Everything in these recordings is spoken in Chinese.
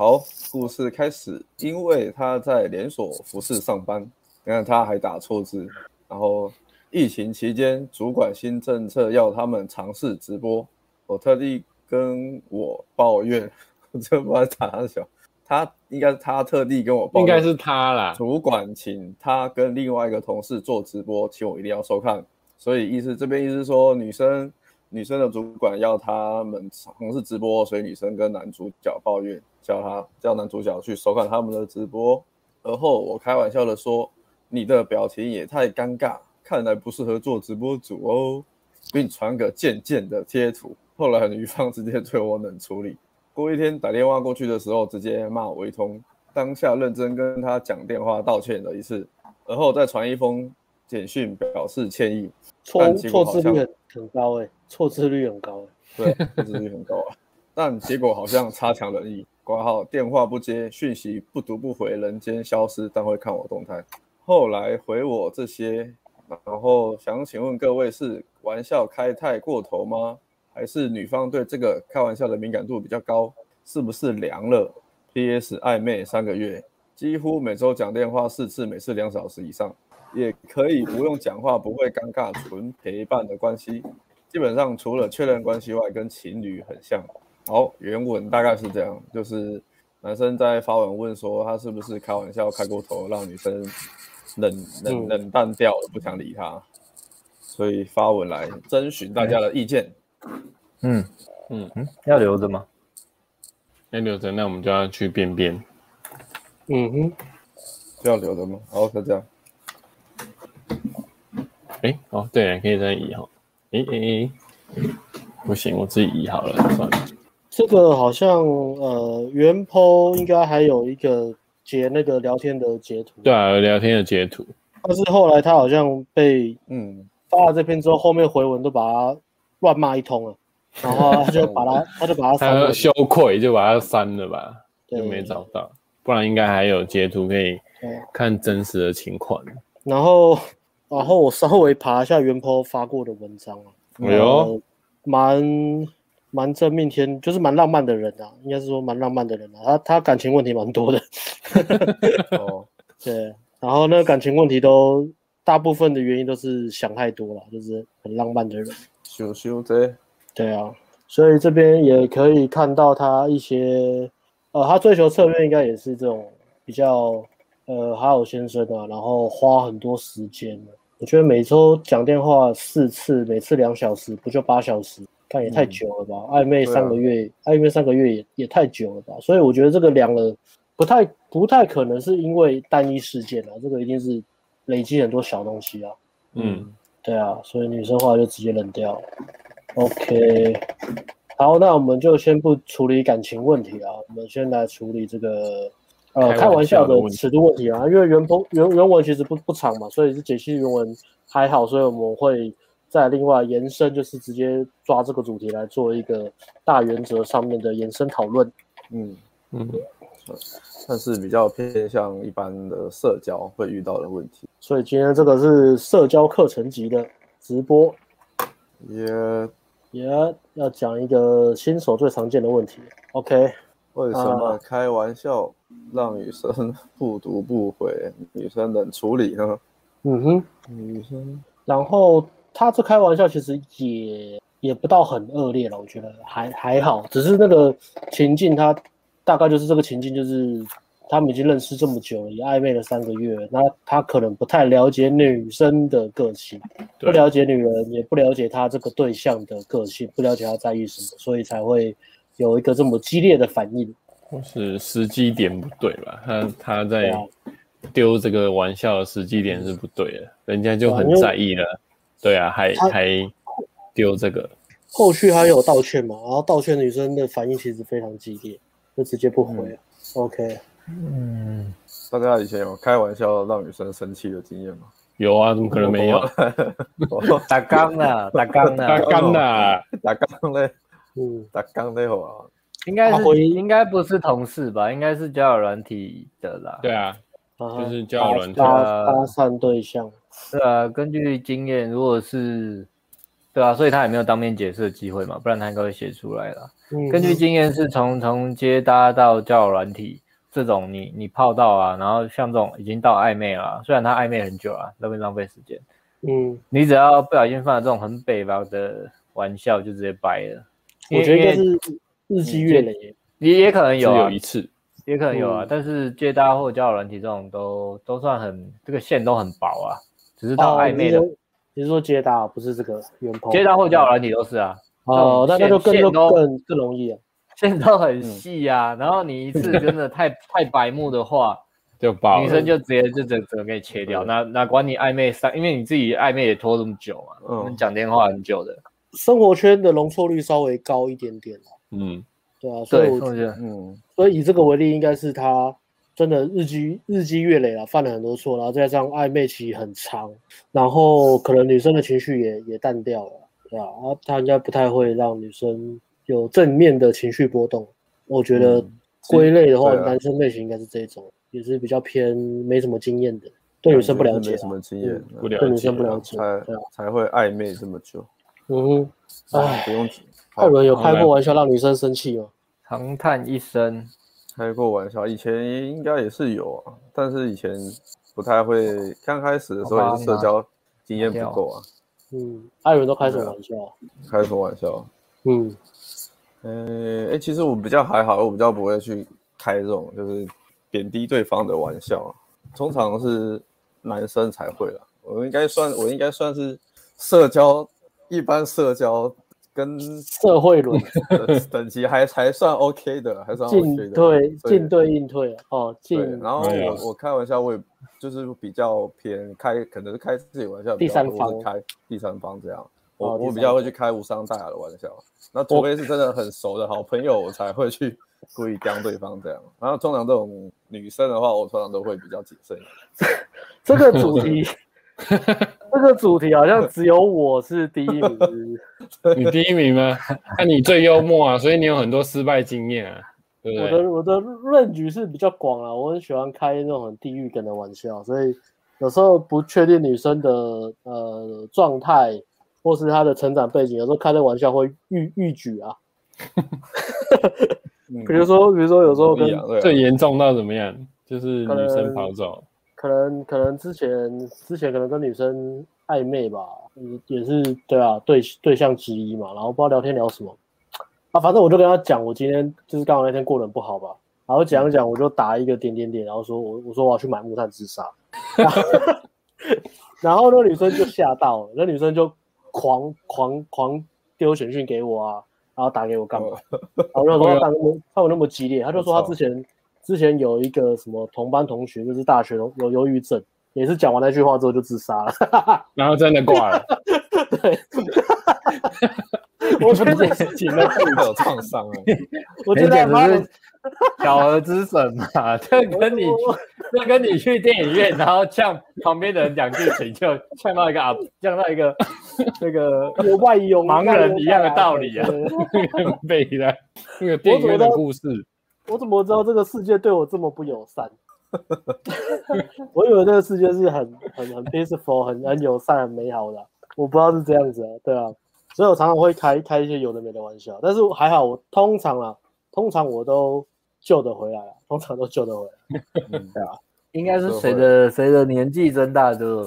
好，故事开始。因为他在连锁服饰上班，你看他还打错字。然后疫情期间，主管新政策要他们尝试直播，我特地跟我抱怨，我真不知道打哪小。他应该是他特地跟我抱怨，应该是他啦。主管请他跟另外一个同事做直播，请我一定要收看。所以意思这边意思说，女生女生的主管要他们尝试直播，所以女生跟男主角抱怨，叫他叫男主角去收看他们的直播。而后我开玩笑的说：“你的表情也太尴尬，看来不适合做直播主哦。”并传个贱贱的贴图。后来女方直接对我冷处理。过一天打电话过去的时候，直接骂我一通。当下认真跟他讲电话道歉了一次，而后再传一封简讯表示歉意。错错字率很很高哎、欸，错字率很高哎、欸，对，错字率很高啊。但结果好像差强人意，挂号电话不接，讯息不读不回，人间消失，但会看我动态。后来回我这些，然后想请问各位是玩笑开太过头吗？还是女方对这个开玩笑的敏感度比较高，是不是凉了？P.S. 暧昧三个月，几乎每周讲电话四次，每次两小时以上，也可以不用讲话，不会尴尬，纯陪伴的关系。基本上除了确认关系外，跟情侣很像。好，原文大概是这样，就是男生在发文问说他是不是开玩笑开过头，让女生冷冷冷淡掉了，不想理他，所以发文来征询大家的意见。嗯嗯嗯，要留着吗？要留着，那我们就要去便便。嗯哼，要留着吗？好，就这样。哎，哦，对，可以再移哈。哎哎哎，不行，我自己移好了，算了。这个好像呃，原 po 应该还有一个截那个聊天的截图。对啊，聊天的截图。但是后来他好像被嗯发了这篇之后，后面回文都把他。乱骂一通了，然后他就把他，他就把他删了，羞愧就把他删了吧，就没找到，不然应该还有截图可以看真实的情况。然后，然后我稍微爬一下原 po 发过的文章啊，哎呦，蛮蛮真命天，就是蛮浪漫的人啊，应该是说蛮浪漫的人啊，他他感情问题蛮多的，哦，对，然后那个感情问题都大部分的原因都是想太多了，就是很浪漫的人。羞羞的，对啊，所以这边也可以看到他一些，呃，他追求策略应该也是这种比较，呃，好好先生啊，然后花很多时间。我觉得每周讲电话四次，每次两小时，不就八小时？但也太久了吧？嗯、暧昧三个月，啊、暧昧三个月也也太久了吧？所以我觉得这个两了，不太不太可能是因为单一事件啊，这个一定是累积很多小东西啊。嗯。对啊，所以女生话就直接冷掉。OK，好，那我们就先不处理感情问题啊，我们先来处理这个呃开玩笑的尺度问题啊。因为原本原原文其实不不长嘛，所以是解析原文还好，所以我们会再另外延伸，就是直接抓这个主题来做一个大原则上面的延伸讨论。嗯嗯。但是比较偏向一般的社交会遇到的问题，所以今天这个是社交课程级的直播，也也要讲一个新手最常见的问题。OK，为什么开玩笑让女生不读不回，女生冷处理呢？嗯哼，女生，然后他这开玩笑其实也也不到很恶劣了，我觉得还还好，只是那个情境他。大概就是这个情境，就是他们已经认识这么久了，也暧昧了三个月，那他可能不太了解女生的个性，不了解女人，也不了解他这个对象的个性，不了解他在意什么，所以才会有一个这么激烈的反应。或是时机点不对吧？他他在丢这个玩笑的时机点是不对的，人家就很在意了。对啊，还还丢这个。后续他有道歉嘛？然后道歉女生的反应其实非常激烈。就直接不回了。嗯、OK，嗯，大家以前有开玩笑让女生生气的经验吗？有啊，怎么可能没有？打刚的，打刚的，打刚的，打刚嘞，嗯，打刚那会啊。应该是应该不是同事吧？应该是交友软体的啦。对啊，就是交友软体搭讪对象。是啊，根据经验，如果是对啊，所以他也没有当面解释的机会嘛，不然他应该会写出来了。嗯，根据经验是从从接搭到交友软体这种你，你你泡到啊，然后像这种已经到暧昧了，虽然他暧昧很久啊，浪费浪费时间。嗯，你只要不小心犯了这种很北方的玩笑，就直接掰了。我觉得应该是日积月累，也也可能有、啊、有一次，也可能有啊。嗯、但是接搭或交友软体这种都都算很这个线都很薄啊，只是到暧昧的。哦你是说接搭不是这个原 po？接搭或交友软体都是啊。哦，那那就更更更更容易啊，线都很细啊。嗯、然后你一次真的太 太白目的话，就爆，女生就直接就整整个给你切掉。哪哪管你暧昧三，因为你自己暧昧也拖这么久嘛，嗯，讲电话很久的。生活圈的容错率稍微高一点点。嗯，对啊，所以我觉得，嗯，所以以这个为例，应该是他。真的日积日积月累了，犯了很多错，然后再加上暧昧期很长，然后可能女生的情绪也也淡掉了，对啊？然后他应该不太会让女生有正面的情绪波动。我觉得归类的话，嗯啊、男生类型应该是这种，也是比较偏没什么经验的，对女生不了解，没什么经验，嗯、不了解，对女生不了解，才、啊、才会暧昧这么久。嗯哼，哎，不用。艾伦有开过玩笑让女生生气吗？长叹一声。开过玩笑，以前应该也是有啊，但是以前不太会。刚开始的时候也是社交经验不够啊。嗯，艾伦都开什么玩笑？开什么玩笑？嗯，呃，哎，其实我比较还好，我比较不会去开这种就是贬低对方的玩笑，通常是男生才会啦。我应该算，我应该算是社交一般社交。跟社会轮等级还还算 OK 的，还算 OK 的。进退进对应退哦，进。然后我我开玩笑，我也就是比较偏开，可能是开自己玩笑，第三方开第三方这样。我我比较会去开无伤大雅的玩笑，那除非是真的很熟的好朋友，我才会去故意刁对方这样。然后通常这种女生的话，我通常都会比较谨慎。这个主题。这个主题好像只有我是第一名，你第一名吗？那你最幽默啊，所以你有很多失败经验啊，对不对？我的我的 range 是比较广啊，我很喜欢开那种很地狱梗的玩笑，所以有时候不确定女生的呃状态或是她的成长背景，有时候开的玩笑会逾逾矩啊。比如说，比如说有时候跟最严重到怎么样？就是女生跑走。可能可能之前之前可能跟女生暧昧吧，也是对啊，对对象之一嘛，然后不知道聊天聊什么啊，反正我就跟他讲，我今天就是刚好那天过得很不好吧，然后讲一讲，我就打一个点点点，然后说我我说我要去买木炭自杀，然后那女生就吓到了，那女生就狂狂狂丢简讯给我啊，然后打给我干嘛？然后我就说他那么他有那么激烈，他就说他之前。之前有一个什么同班同学，就是大学有忧郁症，也是讲完那句话之后就自杀了，然后真的挂了。对，我觉得这事情呢会有创伤啊。我觉得他是小儿之神嘛，这跟你这跟你去电影院，然后呛旁边的人讲剧情，就呛到一个啊，呛到一个那个有外有盲人一样的道理啊，背的那个电影院的故事。我怎么知道这个世界对我这么不友善？我以为这个世界是很很很 peaceful、很很友善、很美好的，我不知道是这样子啊。对啊，所以我常常会开开一些有的没的玩笑，但是还好，我通常啊，通常我都救得回来了，通常都救得回来。嗯，对啊，应该是随着随着年纪增大就，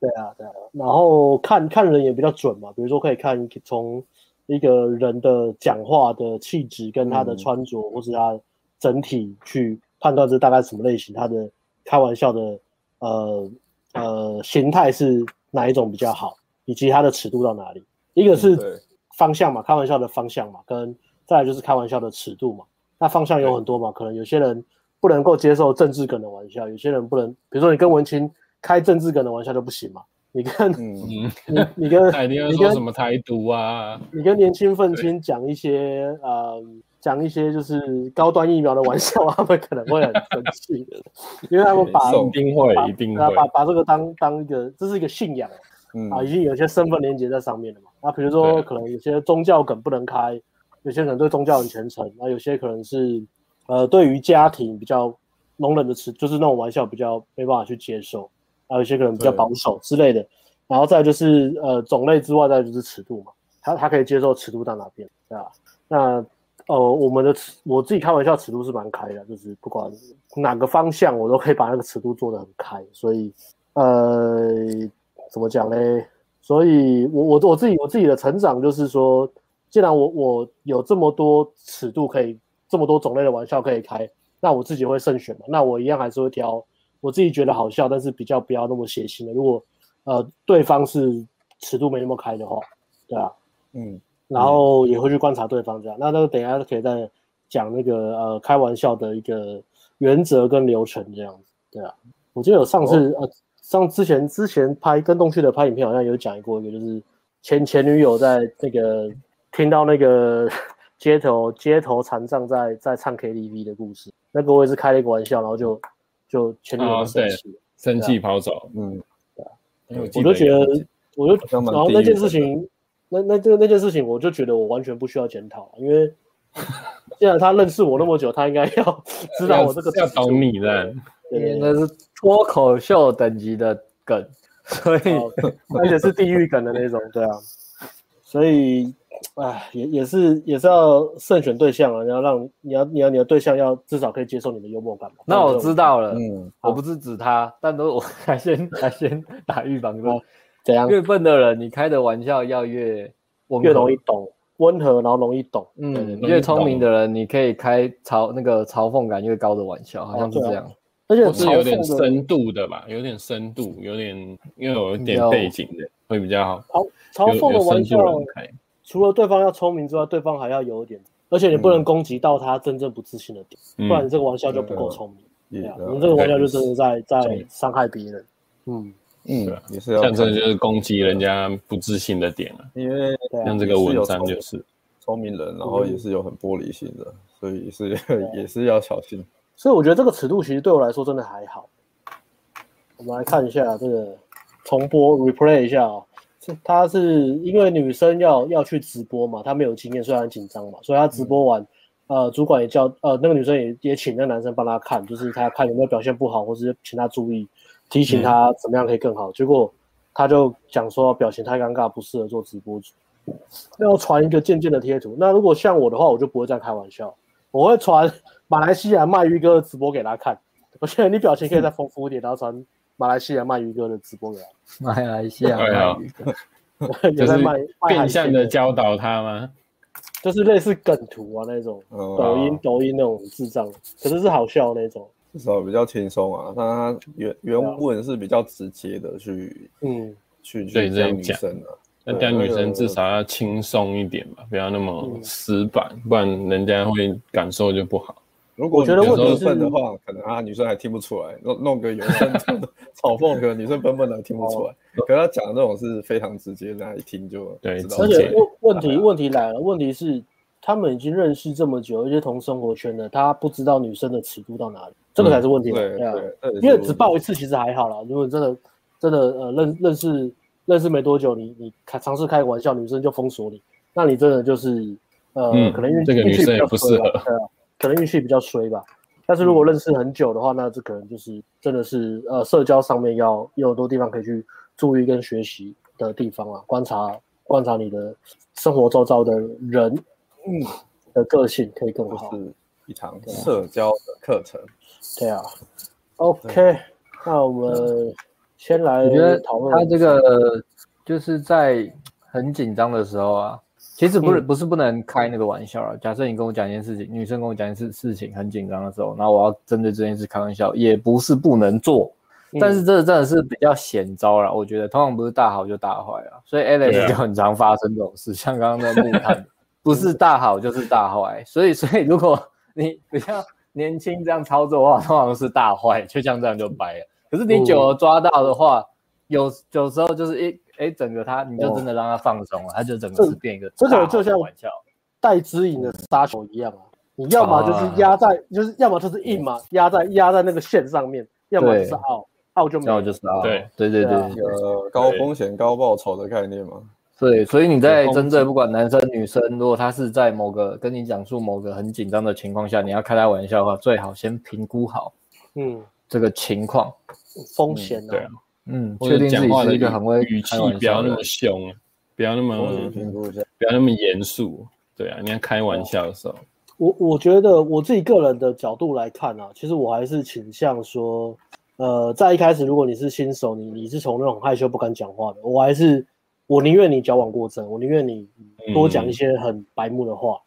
对啊，对啊。然后看看人也比较准嘛，比如说可以看从一个人的讲话的气质跟他的穿着，嗯、或是他。整体去判断这大概什么类型，它的开玩笑的呃呃形态是哪一种比较好，以及它的尺度到哪里。一个是方向嘛，开玩笑的方向嘛，跟再来就是开玩笑的尺度嘛。那方向有很多嘛，可能有些人不能够接受政治梗的玩笑，有些人不能，比如说你跟文青开政治梗的玩笑就不行嘛。你跟嗯 你你跟你跟什么台独啊？你跟年轻愤青讲一些呃。讲一些就是高端疫苗的玩笑，他们可能会很生气的，因为他们把一定会一定会把把这个当当一个，这是一个信仰，嗯啊，已经有些身份连接在上面了嘛。那比如说可能有些宗教梗不能开，有些可能对宗教很虔诚，那有些可能是呃对于家庭比较容忍的词，就是那种玩笑比较没办法去接受，啊，有些可能比较保守之类的。然后再就是呃种类之外，再就是尺度嘛，他他可以接受尺度到哪边，对吧？那呃我们的尺，我自己开玩笑，尺度是蛮开的，就是不管哪个方向，我都可以把那个尺度做得很开，所以呃怎么讲呢？所以我我我自己我自己的成长就是说，既然我我有这么多尺度可以，这么多种类的玩笑可以开，那我自己会慎选嘛，那我一样还是会挑我自己觉得好笑，但是比较不要那么血腥的。如果呃，对方是尺度没那么开的话，对啊，嗯，然后也会去观察对方这样。嗯、那那等一下可以再讲那个呃开玩笑的一个原则跟流程这样子，对啊。我记得有上次、哦、呃上之前之前拍跟动旭的拍影片好像有讲过一个，就是前前女友在那个听到那个 街头街头残障在在唱 KTV 的故事，那个我也是开了一个玩笑，然后就就前女友生气、哦、生气跑走，嗯。我就觉得，我就然后那件事情，那那这那件事情，我就觉得我完全不需要检讨，因为 既然他认识我那么久，他应该要 知道我这个要懂你的，那是脱口秀等级的梗，所以 而且是地狱梗的那种，对啊，所以哎，也也是也是要慎选对象啊，你要让你要你要你的对象要至少可以接受你的幽默感嘛。那我知道了，嗯，我不是指他，但都我还先还先打预防针，怎样？越笨的人，你开的玩笑要越越容易懂，温和然后容易懂。嗯，越聪明的人，你可以开嘲那个嘲讽感越高的玩笑，好像是这样。而且是有点深度的吧，有点深度，有点因为有一点背景的会比较好。嘲嘲讽的玩笑。除了对方要聪明之外，对方还要有一点，而且你不能攻击到他真正不自信的点，嗯、不然你这个玩笑就不够聪明。对啊，你这个玩笑就真的在在伤害别人。嗯嗯，也是像这就是攻击人家不自信的点了。因为像这个文章就是聪明人，然后也是有很玻璃心的，所以是 也是要小心。所以我觉得这个尺度其实对我来说真的还好。我们来看一下这个重播 replay 一下啊。他是因为女生要要去直播嘛，她没有经验，所以很紧张嘛，所以她直播完，嗯、呃，主管也叫呃那个女生也也请那个男生帮她看，就是她看有没有表现不好，或是请他注意，提醒他怎么样可以更好。嗯、结果他就讲说表情太尴尬，不适合做直播主，要传一个渐渐的贴图。那如果像我的话，我就不会这样开玩笑，我会传马来西亚卖鱼哥的直播给他看，我觉得你表情可以再丰富一点，然后传。马来西亚卖鱼哥的直播给他，马来西亚卖鱼哥，就是变相的教导他吗？就是类似梗图啊那种，抖音抖音那种智障，可是是好笑那种，至少比较轻松啊。但他原原文是比较直接的去，嗯，去对这女生的，那这样女生至少要轻松一点吧，不要那么死板，不然人家会感受就不好。如果我觉得问题笨的话，可能啊女生还听不出来，弄弄个有声嘲讽，可能女生笨笨的听不出来。可是他讲的这种是非常直接，大家一听就对。而且问问题问题来了，问题是他们已经认识这么久，而且同生活圈的，他不知道女生的尺度到哪里，这个才是问题。对对，因为只报一次其实还好啦。如果真的真的呃认认识认识没多久，你你开尝试开个玩笑，女生就封锁你，那你真的就是呃可能运这个女生也不适合。可能运气比较衰吧，但是如果认识很久的话，那这可能就是真的是呃社交上面要有很多地方可以去注意跟学习的地方啊，观察观察你的生活周遭的人，嗯，的个性可以更好。是一场社交的课程。对啊，OK，那我们先来讨论。我觉得他这个就是在很紧张的时候啊。其实不是不是不能开那个玩笑啊。假设你跟我讲一件事情，女生跟我讲一件事事情很紧张的时候，然后我要针对这件事开玩笑，也不是不能做。但是这真的是比较险招了，我觉得通常不是大好就大坏啊。所以 Alex 就很常发生这种事，像刚刚那木炭，不是大好就是大坏。所以所以如果你 比较年轻这样操作的话，通常是大坏，就像这样就掰了。可是你久了抓到的话，有有时候就是一。哎，整个他你就真的让他放松了，他就整个是变一个这个就像玩笑带指引的杀手一样啊！你要么就是压在，就是要么就是硬嘛，压在压在那个线上面，要么就是奥奥就没有，就是对对对对，呃，高风险高报酬的概念嘛。对，所以你在针对不管男生女生，如果他是在某个跟你讲述某个很紧张的情况下，你要开他玩笑的话，最好先评估好，嗯，这个情况风险啊。嗯，确定自己讲话的是一个很会语开玩气不要那么。凶，不要那么评估一下。不要那么严肃。对啊，你要开玩笑的时候，我我觉得我自己个人的角度来看啊，其实我还是倾向说，呃，在一开始如果你是新手，你你是从那种害羞不敢讲话的，我还是我宁愿你矫枉过正，我宁愿你多讲一些很白目的话，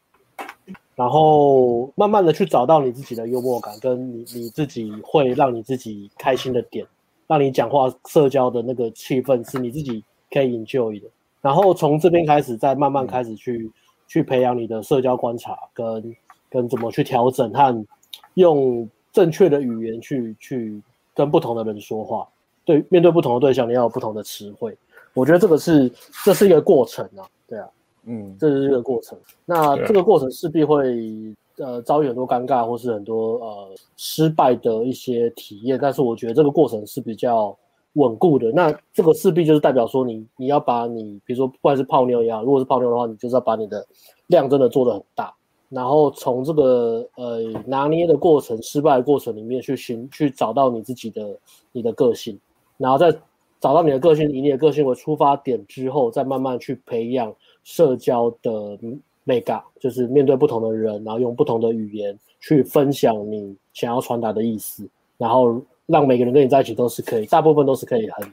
然后慢慢的去找到你自己的幽默感，跟你你自己会让你自己开心的点，让你讲话社交的那个气氛是你自己可以 enjoy 的，然后从这边开始再慢慢开始去。去培养你的社交观察跟，跟跟怎么去调整和用正确的语言去去跟不同的人说话。对，面对不同的对象，你要有不同的词汇。我觉得这个是这是一个过程啊，对啊，嗯，这是一个过程。那这个过程势必会呃遭遇很多尴尬或是很多呃失败的一些体验，但是我觉得这个过程是比较。稳固的，那这个势必就是代表说你你要把你，比如说不管是泡妞也好，如果是泡妞的话，你就是要把你的量真的做得很大，然后从这个呃拿捏的过程、失败的过程里面去寻去找到你自己的你的个性，然后再找到你的个性，以你的个性为出发点之后，再慢慢去培养社交的美感，就是面对不同的人，然后用不同的语言去分享你想要传达的意思，然后。让每个人跟你在一起都是可以，大部分都是可以很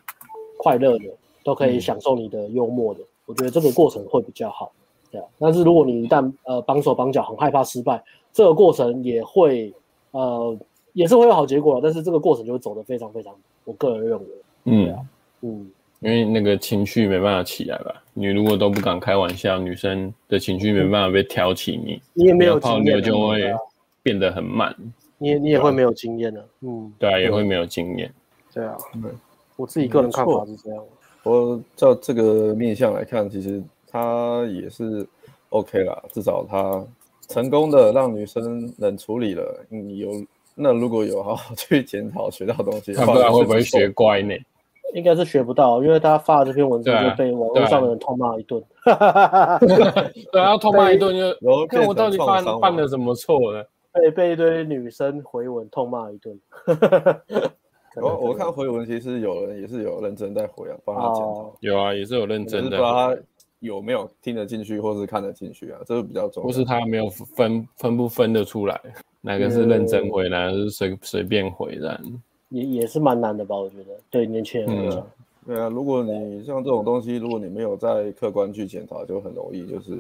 快乐的，都可以享受你的幽默的。我觉得这个过程会比较好，对啊。但是如果你一旦呃绑手绑脚，很害怕失败，这个过程也会呃也是会有好结果。但是这个过程就会走得非常非常，我个人认为，嗯，因为那个情绪没办法起来吧？你如果都不敢开玩笑，女生的情绪没办法被挑起你，你你也没有泡妞就会变得很慢。你也你也会没有经验的，嗯，对啊，也会没有经验，对啊，对，我自己个人看法是这样。我照这个面相来看，其实他也是 OK 啦，至少他成功的让女生冷处理了。你有那如果有好好去检讨学到东西，他不知道会不会学乖呢？应该是学不到，因为他发了这篇文章就被网络上的人痛骂一顿。对啊，痛骂一顿就 看我到底犯犯了什么错呢。被被一堆女生回文痛骂一顿。我我看回文，其实有人也是有认真在回啊，帮他检讨。有啊，也是有认真的。不知道他有没有听得进去，或是看得进去啊？这个比较重要。或是他没有分分不分得出来，哪个是认真回，哪个是随随便回的。也也是蛮难的吧？我觉得，对年轻人来讲。对啊，如果你像这种东西，如果你没有在客观去检查，就很容易就是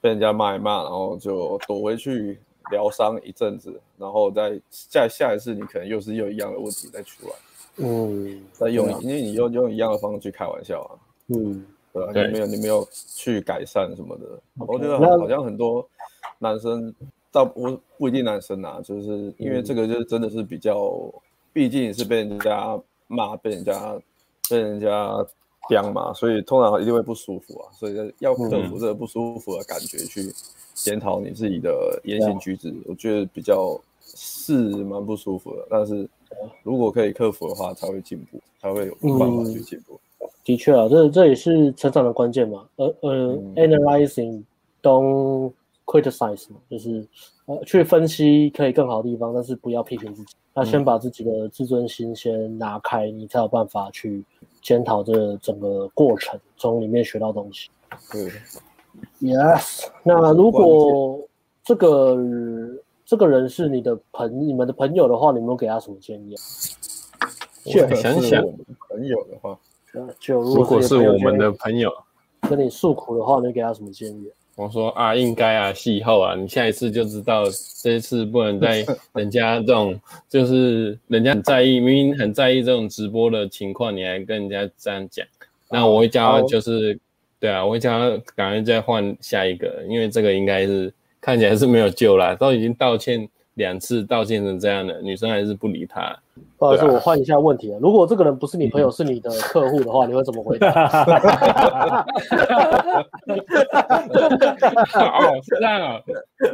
被人家骂一骂，然后就躲回去。疗伤一阵子，然后再下下一次，你可能又是又一样的问题再出来，嗯，再用，因为你用用一样的方式去开玩笑啊，嗯，对吧？你没有你没有去改善什么的，我觉得好像很多男生，倒不不一定男生啊，就是因为这个就是真的是比较，毕竟是被人家骂，被人家被人家刁嘛，所以通常一定会不舒服啊，所以要克服这个不舒服的感觉去。检讨你自己的言行举止，我觉得比较是蛮不舒服的。但是如果可以克服的话，才会进步，才会有办法去进步。嗯、的确啊，这这也是成长的关键嘛。呃呃、嗯、，analyzing don't criticize 嘛，就是呃去分析可以更好的地方，但是不要批评自己。那先把自己的自尊心先拿开，你才有办法去检讨这整个过程，从里面学到东西。对。Yes，那如果这个这个人是你的朋你们的朋友的话，你们给他什么建议啊？我想想，朋友的话，就如果是我们的朋友跟你诉苦的话，你给他什么建议？我说啊，应该啊，戏后啊，你下一次就知道，这一次不能再 人家这种就是人家很在意，明明很在意这种直播的情况，你还跟人家这样讲，那我会教就是。对啊，我会叫他赶快再换下一个，因为这个应该是看起来是没有救了，都已经道歉两次，道歉成这样的，女生还是不理他。不好意思，我换一下问题了。如果这个人不是你朋友，嗯、是你的客户的话，你会怎么回答？哦，是这样啊。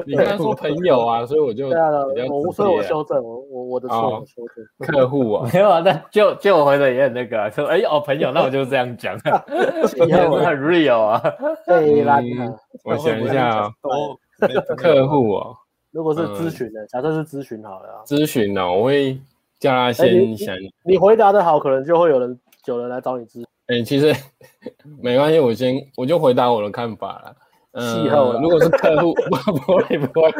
你刚刚说朋友啊，所以我就对啊，我所以我修正，我我我的错，我修正。客户啊，没有啊，那就就我回的也很那个、啊，说哎哦朋友，那我就这样讲，也很 real 啊。对啦，我想一下啊，客户啊，如果是咨询的，假设是咨询好了，咨询呢，我会。叫他先想、欸你，你，你回答的好，可能就会有人有人来找你咨询。哎、欸，其实 没关系，我先我就回答我的看法了。嗯、呃，如果是客户，不不会不会，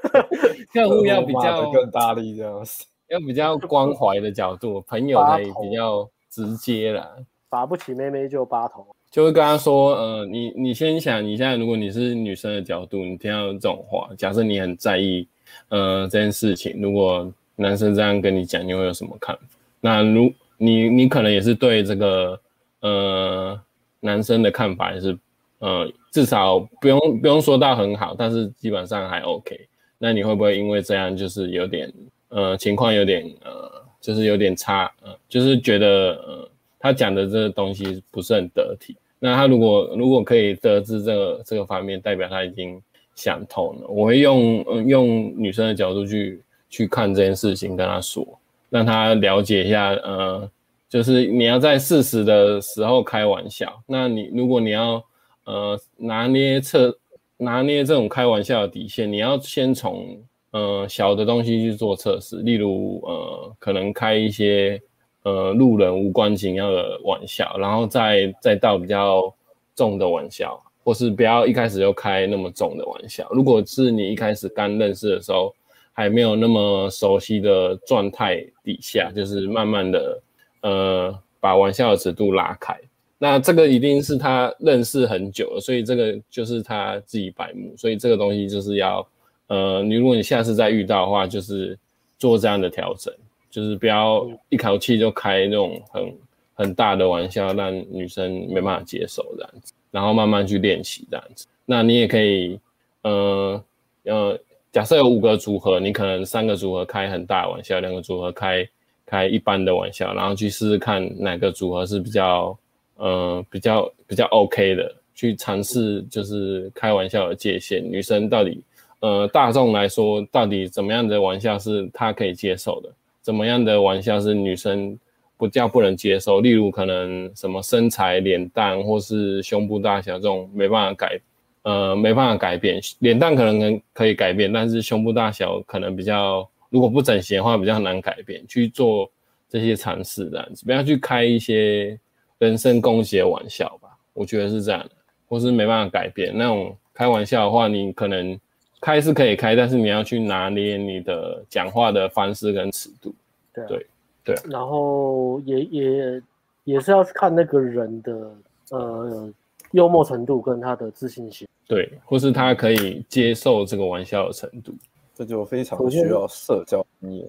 客户要比较更大力这样子，要比较关怀的角度，朋友才比较直接啦。打不起妹妹就八头，就会跟他说，呃，你你先想，你现在如果你是女生的角度，你听到这种话，假设你很在意，呃，这件事情，如果男生这样跟你讲，你会有什么看法？那如你你可能也是对这个，呃，男生的看法也是，呃。至少不用不用说到很好，但是基本上还 OK。那你会不会因为这样就是有点呃情况有点呃就是有点差呃就是觉得呃他讲的这个东西不是很得体？那他如果如果可以得知这个这个方面，代表他已经想通了。我会用、嗯、用女生的角度去去看这件事情，跟他说，让他了解一下呃，就是你要在适时的时候开玩笑。那你如果你要。呃，拿捏测拿捏这种开玩笑的底线，你要先从呃小的东西去做测试，例如呃可能开一些呃路人无关紧要的玩笑，然后再再到比较重的玩笑，或是不要一开始就开那么重的玩笑。如果是你一开始刚认识的时候还没有那么熟悉的状态底下，就是慢慢的呃把玩笑的尺度拉开。那这个一定是他认识很久了，所以这个就是他自己白目，所以这个东西就是要，呃，你如果你下次再遇到的话，就是做这样的调整，就是不要一口气就开那种很很大的玩笑，让女生没办法接受这样子，然后慢慢去练习这样子。那你也可以，呃呃，假设有五个组合，你可能三个组合开很大的玩笑，两个组合开开一般的玩笑，然后去试试看哪个组合是比较。呃，比较比较 OK 的，去尝试就是开玩笑的界限。女生到底，呃，大众来说，到底怎么样的玩笑是她可以接受的？怎么样的玩笑是女生不叫不能接受？例如，可能什么身材、脸蛋或是胸部大小这种没办法改，呃，没办法改变。脸蛋可能可以改变，但是胸部大小可能比较，如果不整形的话，比较难改变。去做这些尝试，这样子，不要去开一些。人身攻击的玩笑吧，我觉得是这样的，或是没办法改变那种开玩笑的话，你可能开是可以开，但是你要去拿捏你的讲话的方式跟尺度。对、啊、对对、啊，然后也也也是要看那个人的呃幽默程度跟他的自信心，对，或是他可以接受这个玩笑的程度，这就非常需要社交经验，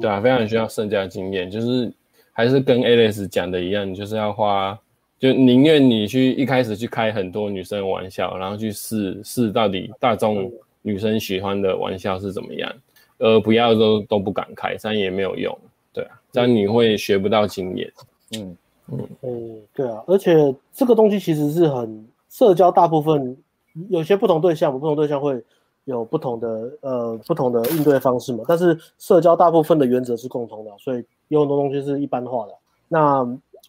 对啊，非常需要社交经验，就是。还是跟 Alex 讲的一样，你就是要花，就宁愿你去一开始去开很多女生玩笑，然后去试试到底大众女生喜欢的玩笑是怎么样，而不要都都不敢开，这样也没有用，对啊，这样你会学不到经验。嗯嗯嗯，对啊，而且这个东西其实是很社交，大部分有些不同对象，不同对象会有不同的呃不同的应对方式嘛，但是社交大部分的原则是共同的，所以。有很多东西是一般化的，那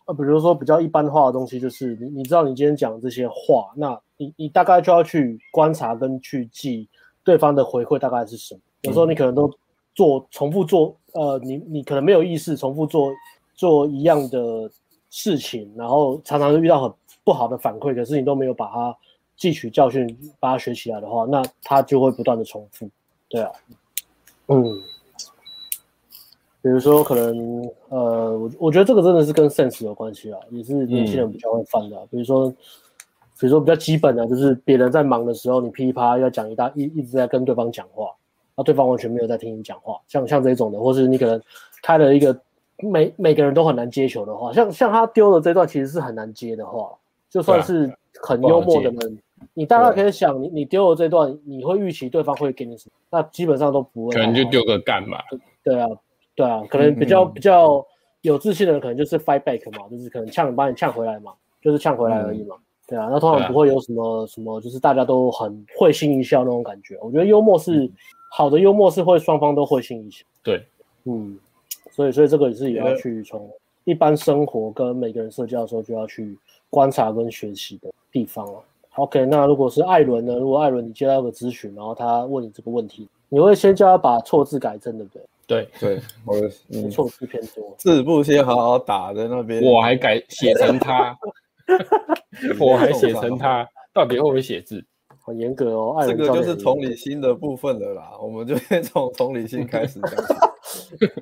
呃，比如说比较一般化的东西，就是你你知道你今天讲的这些话，那你你大概就要去观察跟去记对方的回馈大概是什么。有时候你可能都做重复做，呃，你你可能没有意识重复做做一样的事情，然后常常遇到很不好的反馈，可是你都没有把它汲取教训，把它学起来的话，那它就会不断的重复。对啊，嗯。比如说，可能呃，我我觉得这个真的是跟 sense 有关系啊，也是年轻人比较会犯的、啊嗯。比如说，比如说比较基本的，就是别人在忙的时候，你噼里啪啦要讲一大一一直在跟对方讲话，那对方完全没有在听你讲话，像像这种的，或是你可能开了一个每每个人都很难接球的话，像像他丢的这段其实是很难接的话，就算是很幽默的人，你大概可以想，你你丢了这段，你会预期对方会给你什么？那基本上都不会，可能就丢个干嘛。对啊。对啊，可能比较比较有自信的人，可能就是 fight back 嘛，就是可能呛把你呛回来嘛，就是呛回来而已嘛。对啊，那通常不会有什么什么，就是大家都很会心一笑那种感觉。我觉得幽默是好的，幽默是会双方都会心一笑。对，嗯，所以所以这个也是也要去从一般生活跟每个人社交的时候就要去观察跟学习的地方了。OK，那如果是艾伦呢？如果艾伦你接到一个咨询，然后他问你这个问题，你会先叫他把错字改正，对不对？对 对，我 你错字偏多，字不先好好打在那边，我还改写成他，我还写成他，到底会不会写字？很严格哦，这个就是同理心的部分了啦。我们就先从同理心开始讲。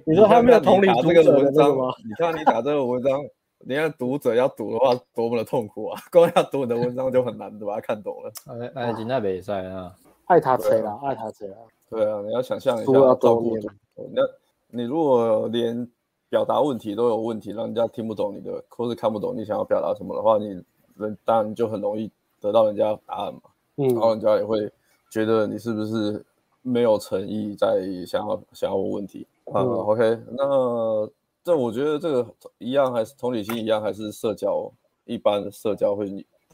你说他没有同理读者的文章吗？你看你打这个文章，你看读者要读的话多么的痛苦啊！光要读你的文章就很难的把它看懂了。哎哎，现在比赛啊，爱他谁啦，爱他谁啦。对啊，你要想象一下，照顾读。那你如果连表达问题都有问题，让人家听不懂你的，或是看不懂你想要表达什么的话，你人当然就很容易得到人家答案嘛。嗯，然后人家也会觉得你是不是没有诚意在想要想要问问题。啊、嗯、OK，那这我觉得这个一样还是同理心一样，还是社交一般社交会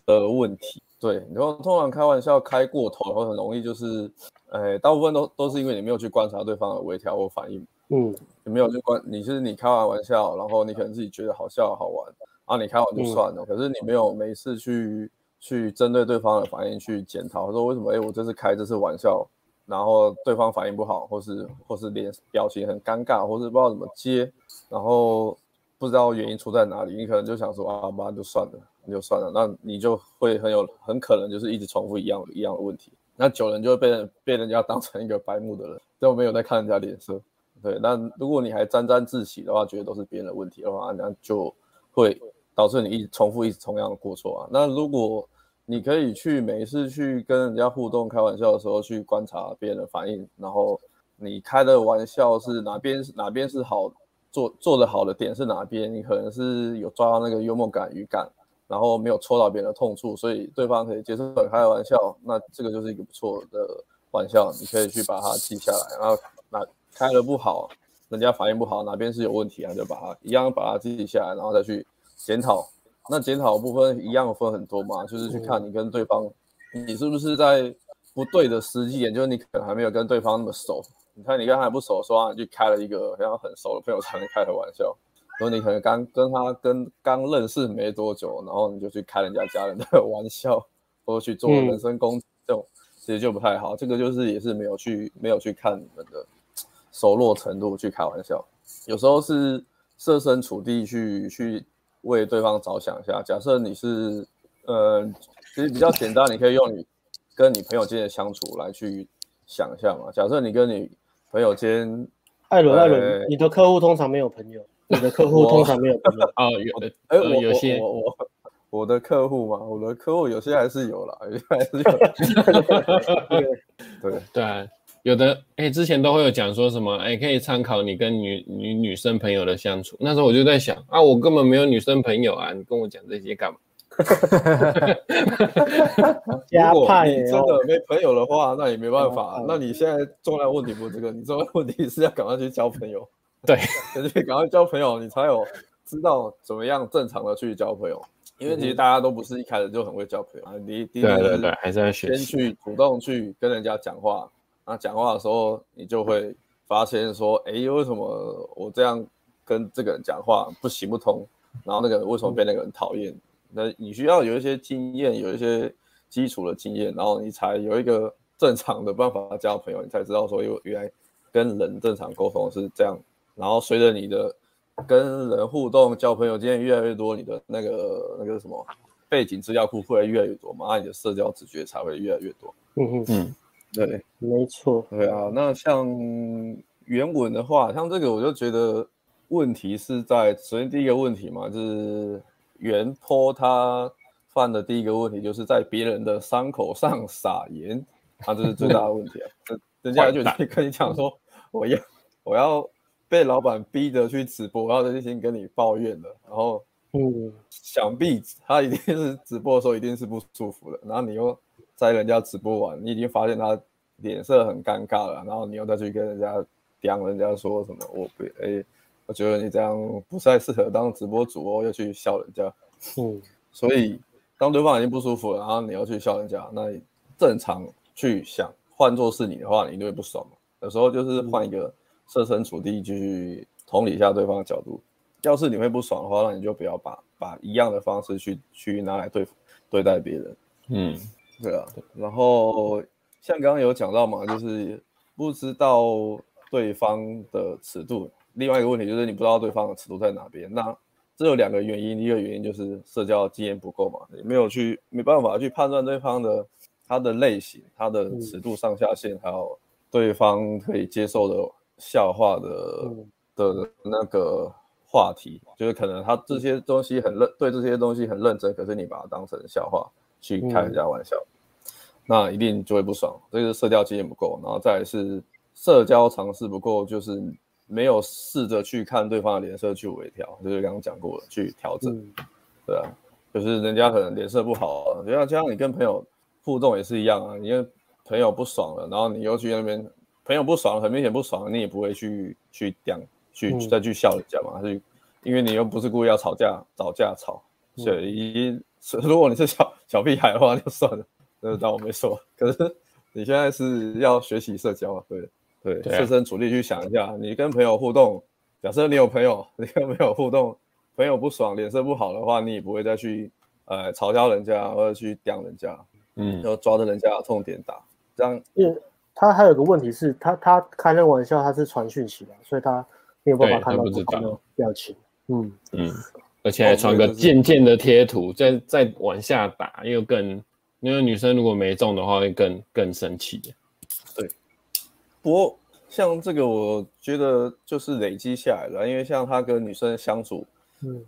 的问题。对，然后通常开玩笑开过头，然后很容易就是，哎，大部分都都是因为你没有去观察对方的微调或反应。嗯，你没有去观，你是你开完玩笑，然后你可能自己觉得好笑好玩，啊，你开完就算了。嗯、可是你没有每次去去针对对方的反应去检讨，说为什么？哎，我这次开这次玩笑。然后对方反应不好，或是或是脸表情很尴尬，或是不知道怎么接，然后不知道原因出在哪里，你可能就想说啊，妈就算了，那就算了，那你就会很有很可能就是一直重复一样一样的问题，那久了就会被人被人家当成一个白目的人，都没有在看人家脸色。对，那如果你还沾沾自喜的话，觉得都是别人的问题的话，那就会导致你一重复一直同样的过错啊。那如果你可以去每一次去跟人家互动、开玩笑的时候，去观察别人的反应，然后你开的玩笑是哪边是哪边是好做做的好的点是哪边，你可能是有抓到那个幽默感、语感，然后没有戳到别人的痛处，所以对方可以接受开的玩笑，那这个就是一个不错的玩笑，你可以去把它记下来，然后那开的不好，人家反应不好，哪边是有问题啊，就把它一样把它记下来，然后再去检讨。那检讨部分一样分很多嘛，就是去看你跟对方，你是不是在不对的时机点，就是你可能还没有跟对方那么熟。你看你跟他不熟，说你就开了一个好像很熟的朋友才能开的玩笑，然后你可能刚跟他跟刚认识没多久，然后你就去开人家家人的 玩笑，或者去做人身攻击，这种其实就不太好。这个就是也是没有去没有去看你们的熟络程度去开玩笑，有时候是设身处地去去。为对方着想一下，假设你是，呃，其实比较简单，你可以用你跟你朋友间的相处来去想一下嘛。假设你跟你朋友间，艾伦，艾伦，你的客户通常没有朋友，你的客户通常没有朋友啊，有的，哎，我有些我我我的客户嘛，我的客户有些还是有啦，有些还是有，对对 对。有的哎、欸，之前都会有讲说什么哎、欸，可以参考你跟女女女生朋友的相处。那时候我就在想啊，我根本没有女生朋友啊，你跟我讲这些干嘛？如果你真的没朋友的话，那也没办法。那你现在重要问题不是这个，你重要问题是要赶快去交朋友。对，就是赶快交朋友，你才有知道怎么样正常的去交朋友。因为其实大家都不是一开始就很会交朋友啊，你第一对对对，还是要先去主动去跟人家讲话。那讲话的时候，你就会发现说，哎，为什么我这样跟这个人讲话不行不通？然后那个人为什么被那个人讨厌？那你需要有一些经验，有一些基础的经验，然后你才有一个正常的办法交朋友，你才知道说，原来跟人正常沟通是这样。然后随着你的跟人互动、交朋友经验越来越多，你的那个那个什么背景资料库会越来越多嘛，那你的社交直觉才会越来越多。嗯嗯。对，没错。对啊，那像原文的话，像这个我就觉得问题是在首先第一个问题嘛，就是原 po 他犯的第一个问题，就是在别人的伤口上撒盐，他、啊、这是最大的问题啊。人家就跟你讲说，我要我要被老板逼着去直播，然后就先跟你抱怨了，然后嗯，想必他一定是直播的时候一定是不舒服的，然后你又。在人家直播完，你已经发现他脸色很尴尬了，然后你又再去跟人家讲人家说什么，我不，哎，我觉得你这样不太适合当直播主哦，又去笑人家。嗯，所以当对方已经不舒服了，然后你要去笑人家，那你正常去想，换做是你的话，你一定会不爽嘛。有时候就是换一个设身处地去同理一下对方的角度。要是你会不爽的话，那你就不要把把一样的方式去去拿来对对待别人。嗯。对啊，然后像刚刚有讲到嘛，就是不知道对方的尺度。另外一个问题就是你不知道对方的尺度在哪边。那这有两个原因，一个原因就是社交经验不够嘛，你没有去没办法去判断对方的他的类型、他的尺度上下限，还有对方可以接受的笑话的的那个话题，就是可能他这些东西很认对这些东西很认真，可是你把它当成笑话去开人家玩笑，那一定就会不爽。这个社交经验不够，然后再来是社交尝试不够，就是。没有试着去看对方的脸色去微调，就是刚刚讲过了，去调整，嗯、对啊，就是人家可能脸色不好，就像就像你跟朋友互动也是一样啊，你跟朋友不爽了，然后你又去那边，朋友不爽，很明显不爽，你也不会去去讲，去、嗯、再去笑人家嘛，是因为你又不是故意要吵架，找架吵，所以如果你是小小屁孩的话就算了，那当我没说，可是你现在是要学习社交啊，对。对，设身处地去想一下，你跟朋友互动，假设你有朋友，你跟朋友互动，朋友不爽，脸色不好的话，你也不会再去呃嘲笑人家或者去刁人家，嗯，要抓着人家的痛点打，这样。他还有个问题是他他开那个玩笑，他是传讯息的，所以他没有办法看到对方的表情，嗯。嗯，而且还传个渐渐的贴图，再再往下打，又更因为女生如果没中的话，会更更生气。对。不过像这个，我觉得就是累积下来了，因为像他跟女生相处，嗯，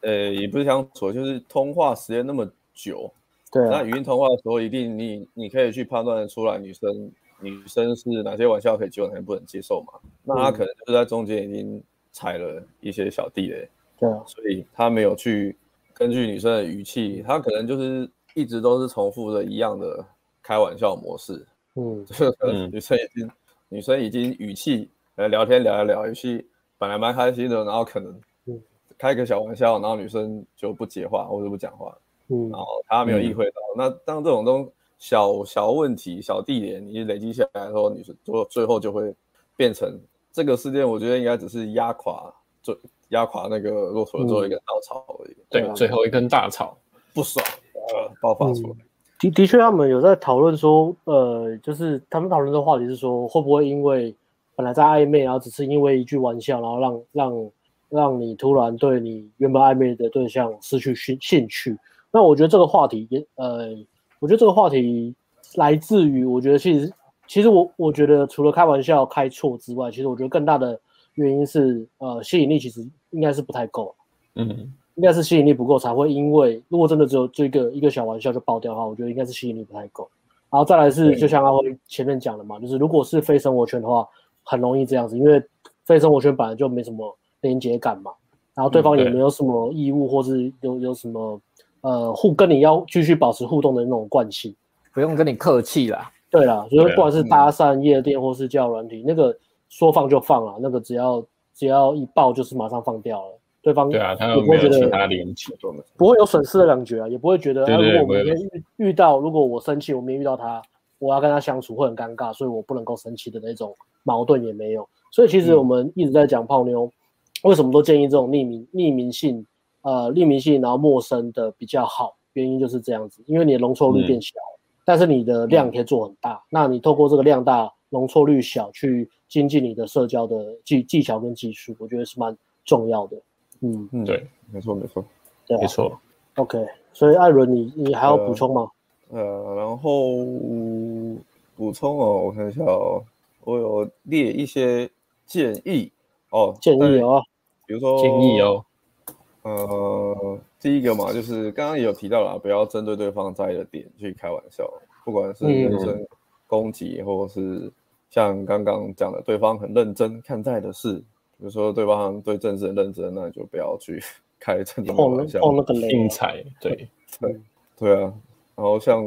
呃，也不是相处，就是通话时间那么久，对、啊，那语音通话的时候，一定你你可以去判断出来女生女生是哪些玩笑可以接受，哪些不能接受嘛。那他可能就是在中间已经踩了一些小地雷，对、啊，所以他没有去根据女生的语气，他可能就是一直都是重复的一样的开玩笑模式，嗯，就是女生已经。女生已经语气呃聊天聊一聊，语气本来蛮开心的，然后可能开个小玩笑，然后女生就不接话或者不讲话，嗯，然后他没有意会到。嗯、那当这种东小小问题、小地点你累积下来之后，女生最最后就会变成这个事件。我觉得应该只是压垮最压垮那个骆驼的最后一根稻草而已。对，最后一根大草不爽，呃，爆发出来。嗯的的确，他们有在讨论说，呃，就是他们讨论的话题是说，会不会因为本来在暧昧，然后只是因为一句玩笑，然后让让让你突然对你原本暧昧的对象失去兴兴趣？那我觉得这个话题也，呃，我觉得这个话题来自于，我觉得其实其实我我觉得除了开玩笑开错之外，其实我觉得更大的原因是，呃，吸引力其实应该是不太够。嗯。应该是吸引力不够才会，因为如果真的只有这个一个小玩笑就爆掉的话，我觉得应该是吸引力不太够。然后再来是，就像阿辉前面讲的嘛，就是如果是非生活圈的话，很容易这样子，因为非生活圈本来就没什么连接感嘛，然后对方也没有什么义务或是有有什么呃互跟你要继续保持互动的那种惯性，不用跟你客气啦。对啦，就是不管是搭讪、夜店或是交友软体，那个说放就放了，那个只要只要一爆就是马上放掉了。对方对啊，他也不会觉得不会有损失的感觉啊，也不会觉得，如果我明天遇遇到，如果我生气，我没遇到他，我要跟他相处会很尴尬，所以我不能够生气的那种矛盾也没有。所以其实我们一直在讲泡妞，为什么都建议这种匿名、匿名性、呃匿名性，然后陌生的比较好，原因就是这样子，因为你的容错率变小，但是你的量可以做很大。那你透过这个量大、容错率小去精进你的社交的技技巧跟技术，我觉得是蛮重要的。嗯嗯，对，没错没错，对、啊，没错。OK，所以艾伦，你你还要补充吗？呃，呃然后补充哦，我看一下哦，我有列一些建议哦，建议哦，比如说建议哦，呃，第一个嘛，就是刚刚也有提到了，不要针对对方在意的点去开玩笑，不管是人身攻击，嗯、或者是像刚刚讲的，对方很认真看待的事。比如说对方对政治很认真，那你就不要去 开这种玩笑。碰那个雷，精彩，对 对对啊。然后像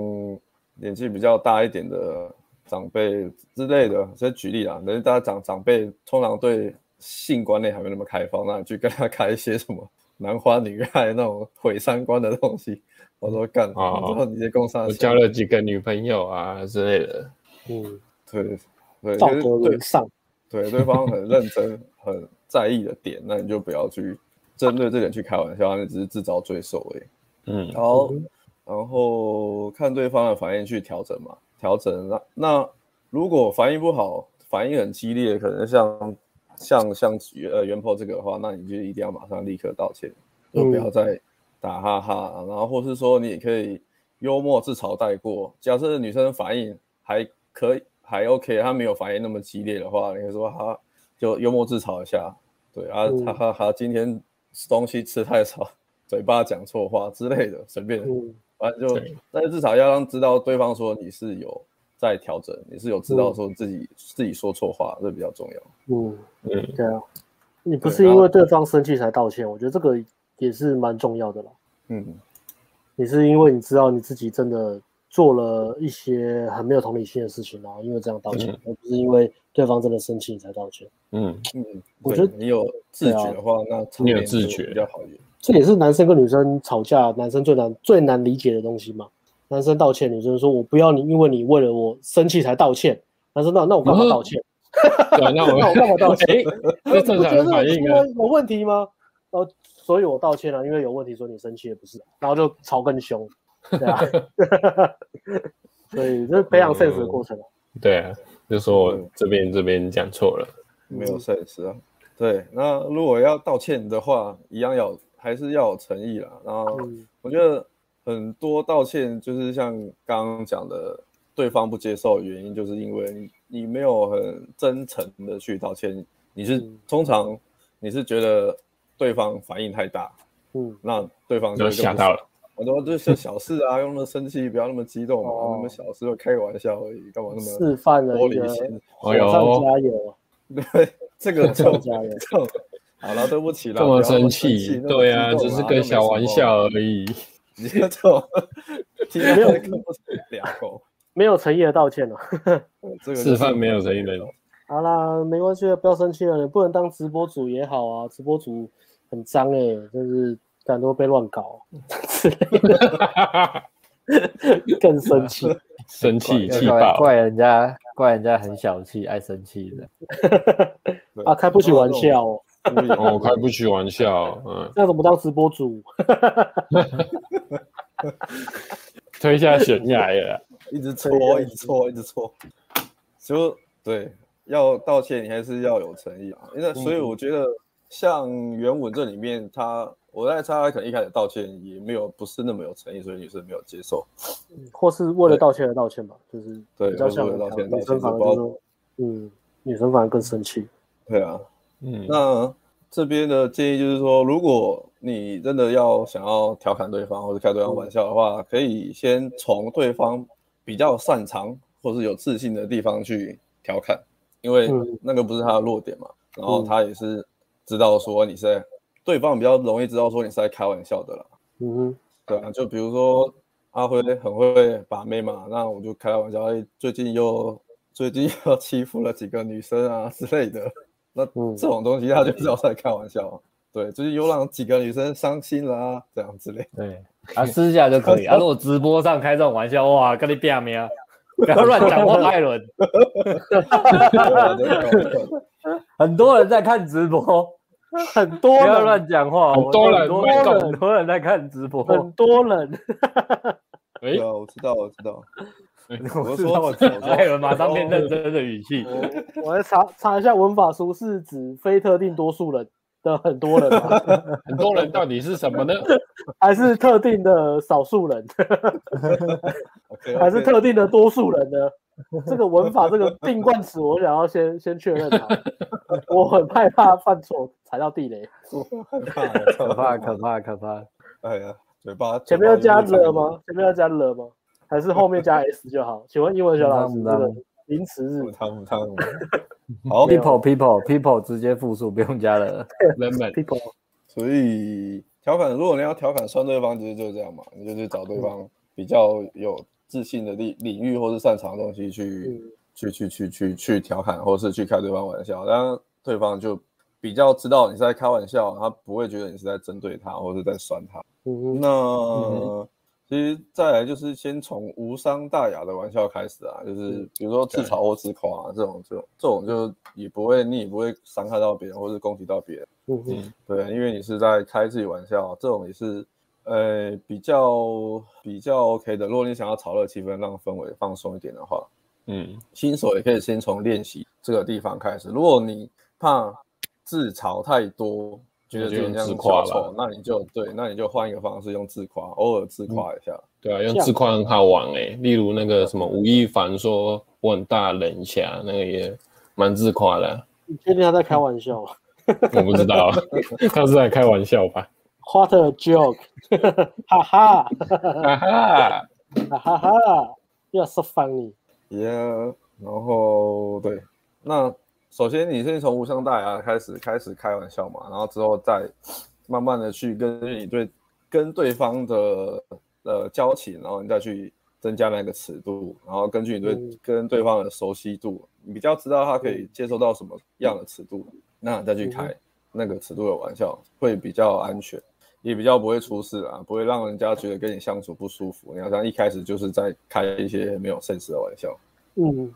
年纪比较大一点的长辈之类的，先举例啊，人家大家长长辈通常对性观念还没那么开放，那你去跟他开一些什么男欢女爱那种毁三观的东西，我说干啊，然后你在公上我交了几个女朋友啊之类的，嗯，对对，道德沦丧。对，对方很认真、很在意的点，那你就不要去针对这点去开玩笑，那只是自找罪受而已。嗯，然后，然后看对方的反应去调整嘛，调整。那那如果反应不好，反应很激烈，可能像像像呃原 po 这个的话，那你就一定要马上立刻道歉，就不要再打哈哈，嗯、然后或是说你也可以幽默自嘲带过。假设女生反应还可以还 OK，她没有反应那么激烈的话，你可以说哈就幽默自嘲一下，对啊，哈哈哈，今天东西吃太少，嘴巴讲错话之类的，随便。嗯反正就，但是至少要让知道对方说你是有在调整，你是有知道说自己、嗯、自己说错话，这比较重要。嗯嗯，对啊，你不是因为对方生气才道歉，我觉得这个也是蛮重要的啦。嗯，你是因为你知道你自己真的做了一些很没有同理心的事情，然后因为这样道歉，嗯、而不是因为对方真的生气你才道歉。嗯嗯，我觉得你有自觉的话，那你有自觉比较好一点。这也是男生跟女生吵架，男生最难最难理解的东西嘛。男生道歉，女生说：“我不要你，因为你为了我生气才道歉。”男生那 那我干嘛道歉？对，那我那我干嘛道歉？这正常的反应啊。有问题吗？呃，所以我道歉了，因为有问题，说你生气也不是，然后就吵更凶，对啊。所以这是培养 sense 的过程啊。对啊，就说我这边这边讲错了，没有 sense 啊。对，那如果要道歉的话，一样要。还是要有诚意啦。然后我觉得很多道歉就是像刚刚讲的，对方不接受的原因，就是因为你你没有很真诚的去道歉。你是通常你是觉得对方反应太大，嗯，那对方就吓到了。我说这是小事啊，用那么生气，不要那么激动嘛，那么小事，开个玩笑而已，干嘛那么示范了玻璃心？火上加油，对，这个就加油。好了，对不起了，这么生气，对啊，只是个小玩笑而已。你这种没有两口，没有诚意的道歉了。示范没有诚意的。好啦，没关系，不要生气了。你不能当直播主也好啊，直播主很脏哎、欸，就是感觉被乱搞 之类的，更生气，生气气爆，怪人家，怪人家很小气，爱生气的。啊，开不起玩笑哦。哦，开不起玩笑，嗯，那怎么当直播主？推下悬崖了，一直搓，一直搓，一直搓，就对，要道歉，你还是要有诚意啊。因为所以我觉得，像原文这里面，他我在猜，他可能一开始道歉也没有不是那么有诚意，所以女生没有接受，或是为了道歉而道歉吧，就是对，比较像为了道歉，女生反而就是，嗯，女生反而更生气，对啊。嗯，那这边的建议就是说，如果你真的要想要调侃对方或者开对方玩笑的话，可以先从对方比较擅长或是有自信的地方去调侃，因为那个不是他的弱点嘛。然后他也是知道说你是在对方比较容易知道说你是在开玩笑的啦。嗯哼，对啊，就比如说阿辉很会把妹嘛，那我就开玩笑，哎，最近又最近又欺负了几个女生啊之类的。那这种东西他就知道在开玩笑，对，就是有让几个女生伤心啦、啊，这样之类。对，啊，私下就可以。啊，如果直播上开这种玩笑，哇，跟你拼命啊，不要乱讲话，艾伦。很多人在看直播，很多不要乱讲话，很多人，很多人，很多人在看直播，很多人。哎，我知道，我知道。我说我艾伦马上变认真的语气。我 来查查一下文法书，是指非特定多数人的很多人吗？很多人到底是什么呢？还是特定的少数人？还是特定的多数人呢？这个文法这个定冠词，我想要先先确认它。我很害怕犯错，踩到地雷。可怕，可怕，可怕。哎呀，嘴巴前面要加了吗？前面要加了吗？还是后面加 s 就好。请问英文小老师，这个名词是？汤汤。好，people people people 直接复数，不用加了。人们 people。所以调侃，如果你要调侃酸对方，其实就是这样嘛，你就去找对方比较有自信的领领域或是擅长的东西去去去去去去调侃，或是去开对方玩笑，让对方就比较知道你是在开玩笑，他不会觉得你是在针对他或是在酸他。那。其实再来就是先从无伤大雅的玩笑开始啊，就是比如说自嘲或自夸啊，这种这种这种就也不会，你也不会伤害到别人或是攻击到别人。嗯嗯，对，因为你是在开自己玩笑，这种也是呃比较比较 OK 的。如果你想要炒热气氛，让氛围放松一点的话，嗯，新手也可以先从练习这个地方开始。如果你怕自嘲太多，觉得自己这样夸了，那你就对，那你就换一个方式，用自夸，偶尔自夸一下。嗯、对啊，用自夸很好玩诶、欸。例如那个什么吴亦凡说我很大人侠，那个也蛮自夸的、啊。你确定他在开玩笑吗？我不知道，他是在开玩笑吧？What a joke！哈 哈哈哈哈！哈哈，You're so funny。Yeah，然后对，那首先你先从无伤大雅开始开始开玩笑嘛，然后之后再 慢慢的去根据你对跟对方的呃交情，然后你再去增加那个尺度，然后根据你对跟对方的熟悉度，你比较知道他可以接受到什么样的尺度。那再去开那个尺度的玩笑，会比较安全，也比较不会出事啊，不会让人家觉得跟你相处不舒服。你好像一开始就是在开一些没有 sense 的玩笑。嗯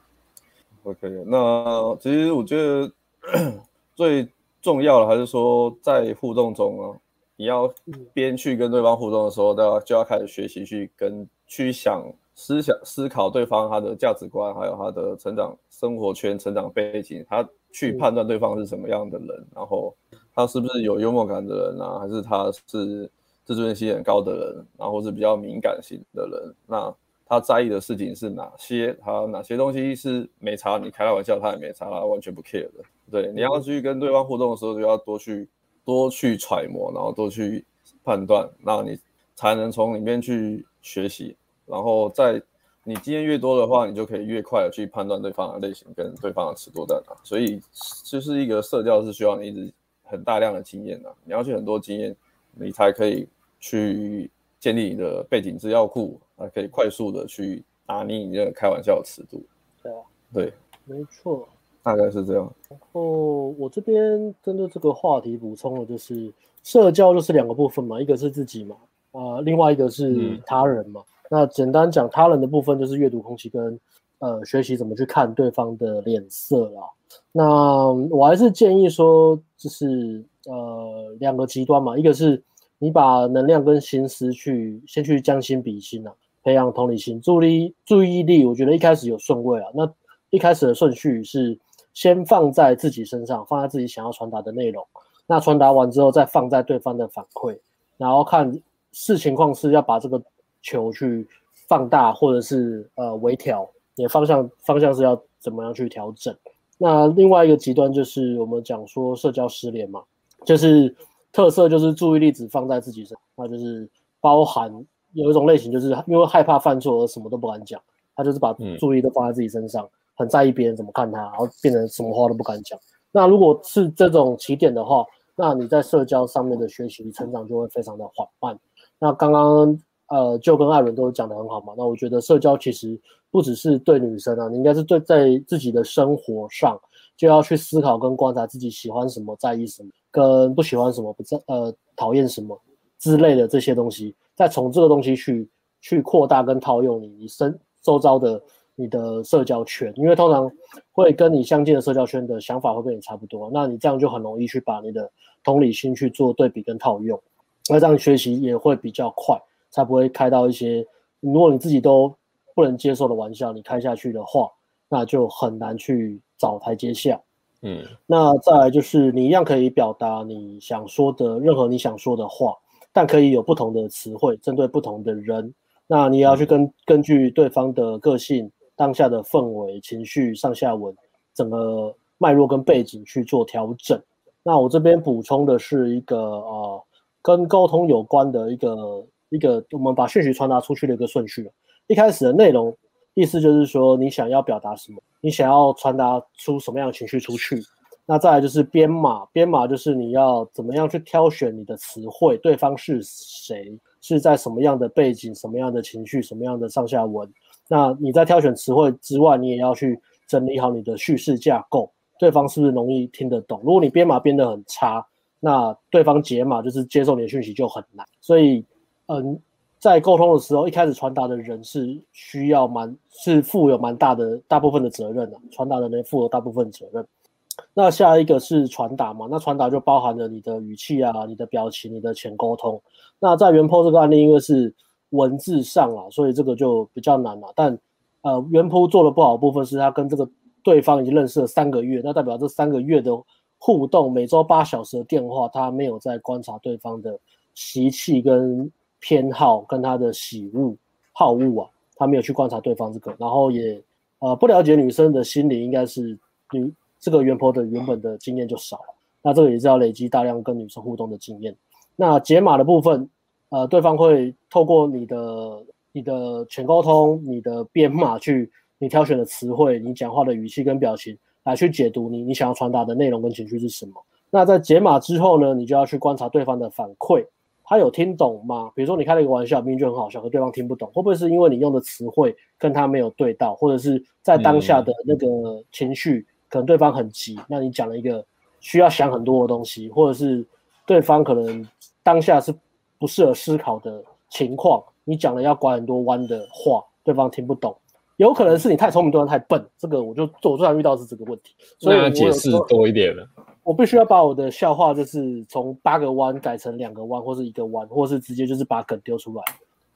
，OK。那其实我觉得 最重要的还是说，在互动中啊，你要边去跟对方互动的时候，都要就要开始学习去跟去想。思想思考对方他的价值观，还有他的成长生活圈、成长背景，他去判断对方是什么样的人，然后他是不是有幽默感的人啊，还是他是自尊心很高的人，然后是比较敏感型的人，那他在意的事情是哪些？他哪些东西是没差？你开他玩笑他也没查，他完全不 care 的。对，你要去跟对方互动的时候，就要多去多去揣摩，然后多去判断，那你才能从里面去学习。然后在你经验越多的话，你就可以越快的去判断对方的类型跟对方的尺度在哪。所以就是一个社交是需要你一直很大量的经验的，你要去很多经验，你才可以去建立你的背景资料库，还可以快速的去拿捏你这个开玩笑的尺度。对啊，对，没错，大概是这样。然后我这边针对这个话题补充的就是社交就是两个部分嘛，一个是自己嘛，啊、呃，另外一个是他人嘛。嗯那简单讲，他人的部分就是阅读空气跟呃学习怎么去看对方的脸色啦。那我还是建议说，就是呃两个极端嘛，一个是你把能量跟心思去先去将心比心啊，培养同理心，注意注意力。我觉得一开始有顺位啊，那一开始的顺序是先放在自己身上，放在自己想要传达的内容。那传达完之后，再放在对方的反馈，然后看视情况是要把这个。球去放大，或者是呃微调，你的方向方向是要怎么样去调整？那另外一个极端就是我们讲说社交失联嘛，就是特色就是注意力只放在自己身上，那就是包含有一种类型，就是因为害怕犯错而什么都不敢讲，他就是把注意力都放在自己身上，嗯、很在意别人怎么看他，然后变成什么话都不敢讲。那如果是这种起点的话，那你在社交上面的学习成长就会非常的缓慢。那刚刚。呃，就跟艾伦都讲得很好嘛。那我觉得社交其实不只是对女生啊，你应该是对在自己的生活上就要去思考跟观察自己喜欢什么、在意什么、跟不喜欢什么、不在呃讨厌什么之类的这些东西，再从这个东西去去扩大跟套用你你身周遭的你的社交圈，因为通常会跟你相近的社交圈的想法会跟你差不多，那你这样就很容易去把你的同理心去做对比跟套用，那这样学习也会比较快。才不会开到一些，如果你自己都不能接受的玩笑，你开下去的话，那就很难去找台阶下。嗯，那再来就是你一样可以表达你想说的任何你想说的话，但可以有不同的词汇针对不同的人。那你也要去根根据对方的个性、当下的氛围、情绪、上下文、整个脉络跟背景去做调整。那我这边补充的是一个呃，跟沟通有关的一个。一个我们把讯息传达出去的一个顺序。一开始的内容意思就是说你想要表达什么，你想要传达出什么样的情绪出去。那再来就是编码，编码就是你要怎么样去挑选你的词汇，对方是谁，是在什么样的背景，什么样的情绪，什么样的上下文。那你在挑选词汇之外，你也要去整理好你的叙事架构，对方是不是容易听得懂？如果你编码编得很差，那对方解码就是接受你的讯息就很难。所以。嗯，在沟通的时候，一开始传达的人是需要蛮是负有蛮大的大部分的责任的，传达的人负有大部分责任。那下一个是传达嘛？那传达就包含了你的语气啊、你的表情、你的浅沟通。那在原 PO 这个案例，因为是文字上啊，所以这个就比较难了。但呃，原 PO 做的不好的部分是他跟这个对方已经认识了三个月，那代表这三个月的互动，每周八小时的电话，他没有在观察对方的习气跟偏好，跟他的喜恶好恶啊，他没有去观察对方这个，然后也呃不了解女生的心理，应该是女这个原 PO 的原本的经验就少了，那这个也是要累积大量跟女生互动的经验。那解码的部分，呃，对方会透过你的你的全沟通，你的编码去，你挑选的词汇，你讲话的语气跟表情，来去解读你你想要传达的内容跟情绪是什么。那在解码之后呢，你就要去观察对方的反馈，他有听懂吗？比如说你开了一个玩笑，明明就很好笑，可对方听不懂，会不会是因为你用的词汇跟他没有对到，或者是在当下的那个情绪，可能对方很急，那你讲了一个需要想很多的东西，或者是对方可能。当下是不适合思考的情况，你讲了要拐很多弯的话，对方听不懂，有可能是你太聪明，对方太笨。这个我就我最常遇到是这个问题，所以我解释多一点了。我必须要把我的笑话就是从八个弯改成两个弯，或是一个弯，或是直接就是把梗丢出来，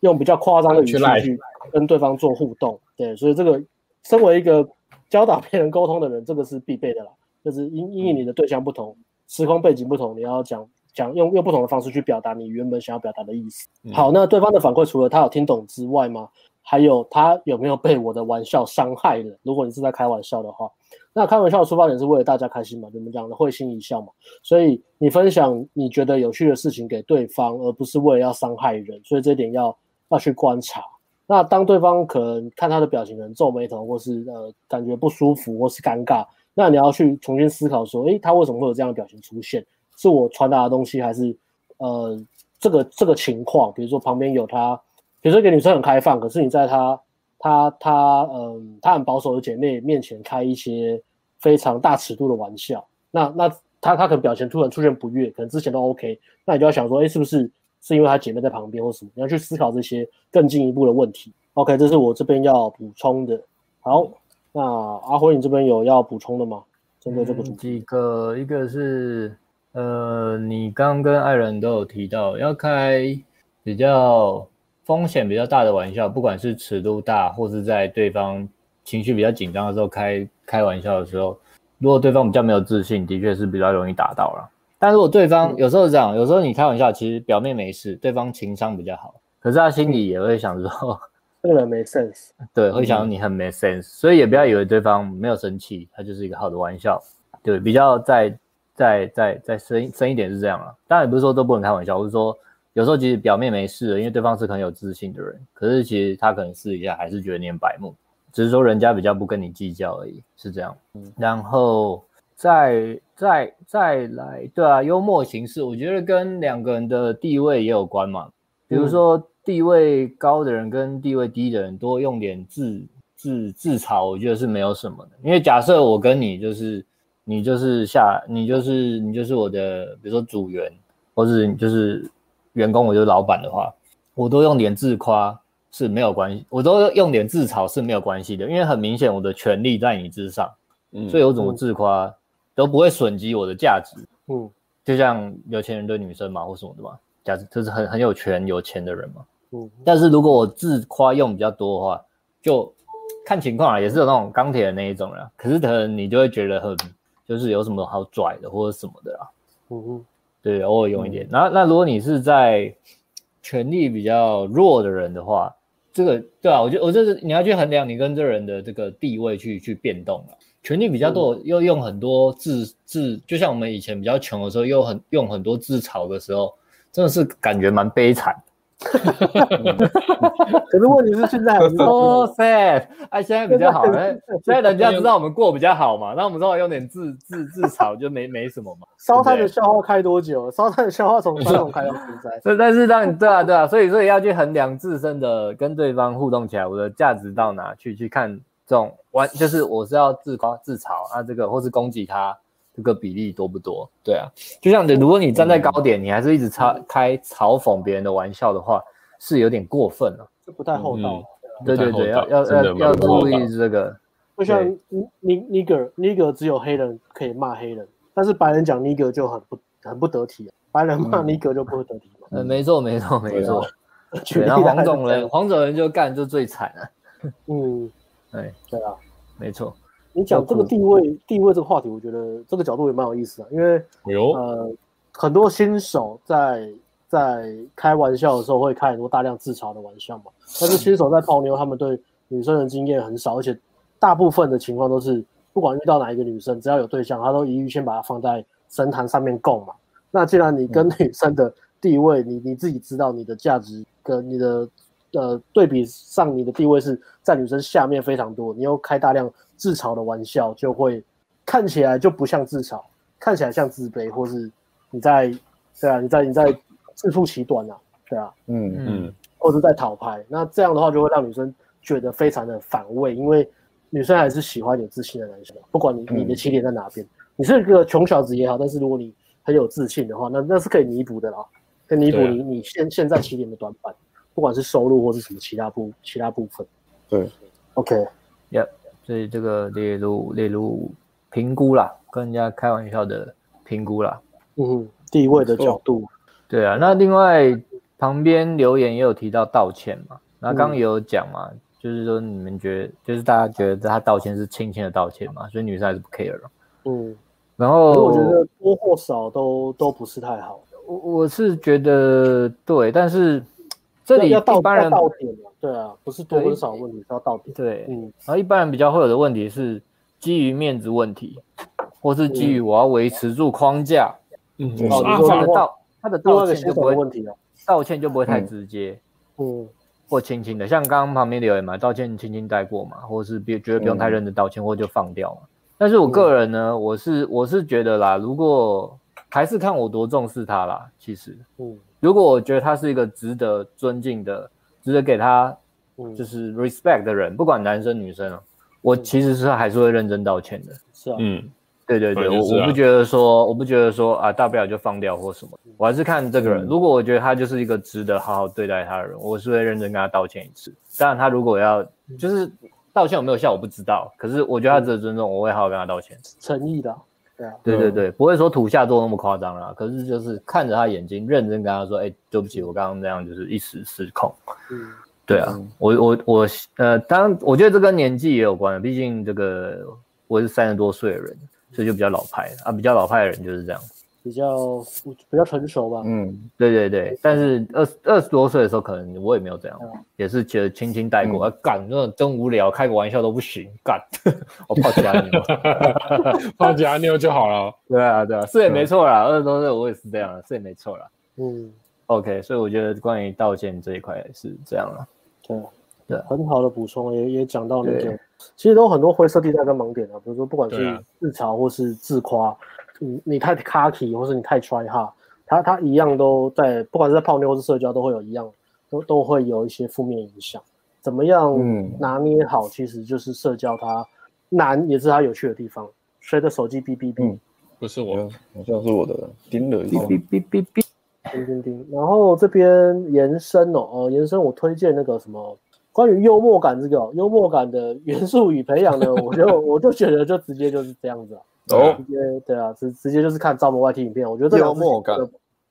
用比较夸张的语气去跟对方做互动。对，所以这个身为一个教导别人沟通的人，这个是必备的啦。就是因因为你的对象不同，时空背景不同，你要讲。讲用用不同的方式去表达你原本想要表达的意思。好，那对方的反馈除了他有听懂之外吗？还有他有没有被我的玩笑伤害了？如果你是在开玩笑的话，那开玩笑的出发点是为了大家开心嘛？你们讲的会心一笑嘛？所以你分享你觉得有趣的事情给对方，而不是为了要伤害人。所以这一点要要去观察。那当对方可能看他的表情，可能皱眉头，或是呃感觉不舒服，或是尴尬，那你要去重新思考说，诶，他为什么会有这样的表情出现？是我传达的东西，还是呃这个这个情况？比如说旁边有他，比如说一个女生很开放，可是你在她她她嗯她很保守的姐妹面前开一些非常大尺度的玩笑，那那她她可能表情突然出现不悦，可能之前都 OK，那你就要想说，哎，是不是是因为她姐妹在旁边或什么？你要去思考这些更进一步的问题。OK，这是我这边要补充的。好，那阿辉你这边有要补充的吗？针对这个主题，嗯、几个一个是。呃，你刚刚跟爱人都有提到要开比较风险比较大的玩笑，不管是尺度大，或是在对方情绪比较紧张的时候开开玩笑的时候，如果对方比较没有自信，的确是比较容易打到了。但如果对方有时候是这样，有时候你开玩笑，其实表面没事，对方情商比较好，可是他心里也会想说，这个人没 sense，对，会想你很没 sense，所以也不要以为对方没有生气，他就是一个好的玩笑，对，比较再。再再再深深一点是这样了，当然也不是说都不能开玩笑，我是说有时候其实表面没事的，因为对方是很有自信的人，可是其实他可能私底下还是觉得你很白目，只是说人家比较不跟你计较而已，是这样。嗯，然后再再再来，对啊，幽默形式，我觉得跟两个人的地位也有关嘛。比如说地位高的人跟地位低的人多用点自自自嘲，我觉得是没有什么的，因为假设我跟你就是。你就是下，你就是你就是我的，比如说组员，或是你就是员工，我就是老板的话，我都用点自夸是没有关系，我都用点自嘲是没有关系的，因为很明显我的权力在你之上，嗯，所以我怎么自夸、嗯、都不会损及我的价值，嗯，就像有钱人对女生嘛或什么的嘛，价值就是很很有权有钱的人嘛，嗯，但是如果我自夸用比较多的话，就看情况啊，也是有那种钢铁的那一种啦，可是可能你就会觉得很。就是有什么好拽的或者什么的啦，嗯嗯，对，偶尔用一点。那那如果你是在权力比较弱的人的话，这个对啊，我觉得我这是你要去衡量你跟这人的这个地位去去变动了。权力比较多，又用很多自自，就像我们以前比较穷的时候，又很用很多自嘲的时候，真的是感觉蛮悲惨。可是问题是现在很 so sad，哎，现在比较好，现在人家知道我们过比较好嘛，那我们稍微用点自自自嘲就没没什么嘛。烧炭的笑话开多久？烧炭的笑话从传统开到现在。对，但是当你对啊对啊，所以所以要去衡量自身的跟对方互动起来，我的价值到哪去去看这种玩，就是我是要自夸自嘲啊，这个或是攻击他。这个比例多不多？对啊，就像你，如果你站在高点，嗯、你还是一直嘲开嘲讽别人的玩笑的话，是有点过分了，这不太厚道。嗯、对对对，要要要要注意这个。就像尼尼格尼格只有黑人可以骂黑人，但是白人讲尼格就很不很不得体，白人骂尼格就不会得体嘛。嗯，没错没错没错。然后 黄种人黄种人就干就最惨了。嗯，对对啊，没错。你讲这个地位地位这个话题，我觉得这个角度也蛮有意思的，因为有呃很多新手在在开玩笑的时候会开很多大量自嘲的玩笑嘛，但是新手在泡妞，他们对女生的经验很少，而且大部分的情况都是不管遇到哪一个女生，只要有对象，他都一律先把它放在神坛上面供嘛。那既然你跟女生的地位，你你自己知道你的价值跟你的呃对比上，你的地位是在女生下面非常多，你又开大量自嘲的玩笑，就会看起来就不像自嘲，看起来像自卑，或是你在对啊，你在你在自负其短啊，对啊，嗯嗯，或者在讨拍，那这样的话就会让女生觉得非常的反胃，因为女生还是喜欢有自信的男生，不管你你的起点在哪边，你是一个穷小子也好，但是如果你很有自信的话，那那是可以弥补的啦。可以弥补你你现现在起点的短板，不管是收入或是什么其他部其他部分。对，OK，Yep，所以这个列入列入评估啦，跟人家开玩笑的评估啦。嗯，地位的角度。对啊，那另外旁边留言也有提到道歉嘛，那刚刚也有讲嘛，嗯、就是说你们觉得，就是大家觉得他道歉是轻轻的道歉嘛，所以女生还是不 care 了。嗯，然后我觉得多或少都都不是太好。我我是觉得对，但是这里一般人到点对啊，不是多跟少问题，是要到点。对，嗯，然后一般人比较会有的问题是基于面子问题，或是基于我要维持住框架。嗯，哦，你说他的道他的道歉就不会问题了，道歉就不会太直接，嗯，或轻轻的，像刚刚旁边留言嘛，道歉轻轻带过嘛，或是别觉得不用太认真道歉，或就放掉嘛。但是我个人呢，我是我是觉得啦，如果还是看我多重视他啦。其实，嗯，如果我觉得他是一个值得尊敬的、值得给他就是 respect 的人，不管男生女生啊，我其实是还是会认真道歉的。是啊，嗯，对对对，我我不觉得说，我不觉得说啊，大不了就放掉或什么。我还是看这个人，如果我觉得他就是一个值得好好对待他的人，我是会认真跟他道歉一次。当然，他如果要就是道歉有没有效，我不知道。可是我觉得他值得尊重，我会好好跟他道歉，诚意的。对啊，对对对，不会说土下做那么夸张啦。可是就是看着他眼睛，认真跟他说：“哎，对不起，我刚刚那样就是一时失控。”嗯，对啊，我我我呃，当然我觉得这跟年纪也有关，毕竟这个我是三十多岁的人，所以就比较老派啊，比较老派的人就是这样。比较比较成熟吧，嗯，对对对，但是二二十多岁的时候，可能我也没有这样，嗯、也是觉得轻轻带过，干、嗯，那种真无聊，开个玩笑都不行，干，我泡假妞，泡假妞就好了，对啊对啊，是也没错啦，二十多岁我也是这样，是也没错啦，嗯，OK，所以我觉得关于道歉这一块是这样了，对对，很好的补充，也也讲到那个，其实都有很多灰色地带跟盲点啊，比如说不管是自嘲或是自夸。你你太 cocky 或是你太 try hard，他他一样都在，不管是在泡妞或是社交，都会有一样，都都会有一些负面影响。怎么样拿捏好，其实就是社交它难，也是它有趣的地方。谁的手机哔哔哔？不是我，好像是我的，叮了一下。哔哔哔哔哔，叮叮叮。然后这边延伸哦，哦延伸，我推荐那个什么关于幽默感这个幽默感的 元素与培养呢，我就我就觉得就直接就是这样子啊。哦，直接对啊，直直接就是看招募 YT 影片，我觉得这两支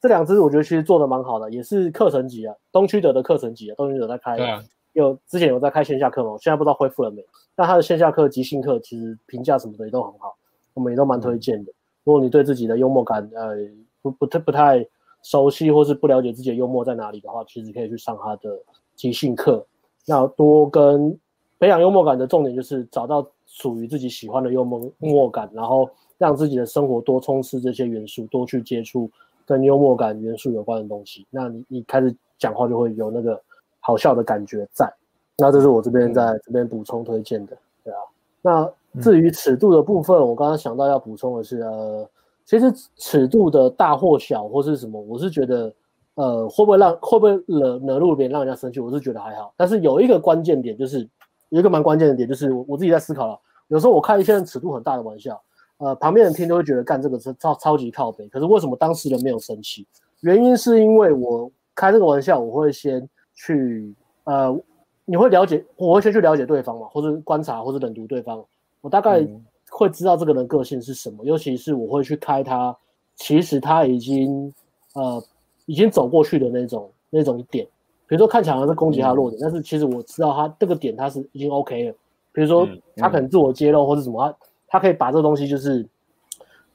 这两支我觉得其实做的蛮好的，也是课程级啊，东区德的课程级啊，东区德在开，对有之前有在开线下课嘛，现在不知道恢复了没，但他的线下课即兴课其实评价什么的也都很好，我们也都蛮推荐的。嗯、如果你对自己的幽默感呃不不太不太熟悉，或是不了解自己的幽默在哪里的话，其实可以去上他的即兴课，那多跟培养幽默感的重点就是找到。属于自己喜欢的幽默默感，然后让自己的生活多充斥这些元素，多去接触跟幽默感元素有关的东西。那你你开始讲话就会有那个好笑的感觉在。那这是我这边在这边补充推荐的，对啊。那至于尺度的部分，我刚刚想到要补充的是，呃，其实尺度的大或小或是什么，我是觉得，呃，会不会让会不会惹惹怒别人让人家生气，我是觉得还好。但是有一个关键点就是。有一个蛮关键的点，就是我我自己在思考了。有时候我开一些尺度很大的玩笑，呃，旁边人听都会觉得干这个是超超级靠北。可是为什么当事人没有生气？原因是因为我开这个玩笑，我会先去呃，你会了解，我会先去了解对方嘛，或者观察，或者冷读对方。我大概会知道这个人个性是什么，尤其是我会去开他，其实他已经呃已经走过去的那种那种点。比如说看起来好像是攻击他的弱点，嗯、但是其实我知道他这个点他是已经 OK 了，比如说嗯他可能自我揭露或者什么，他他可以把这个东西就是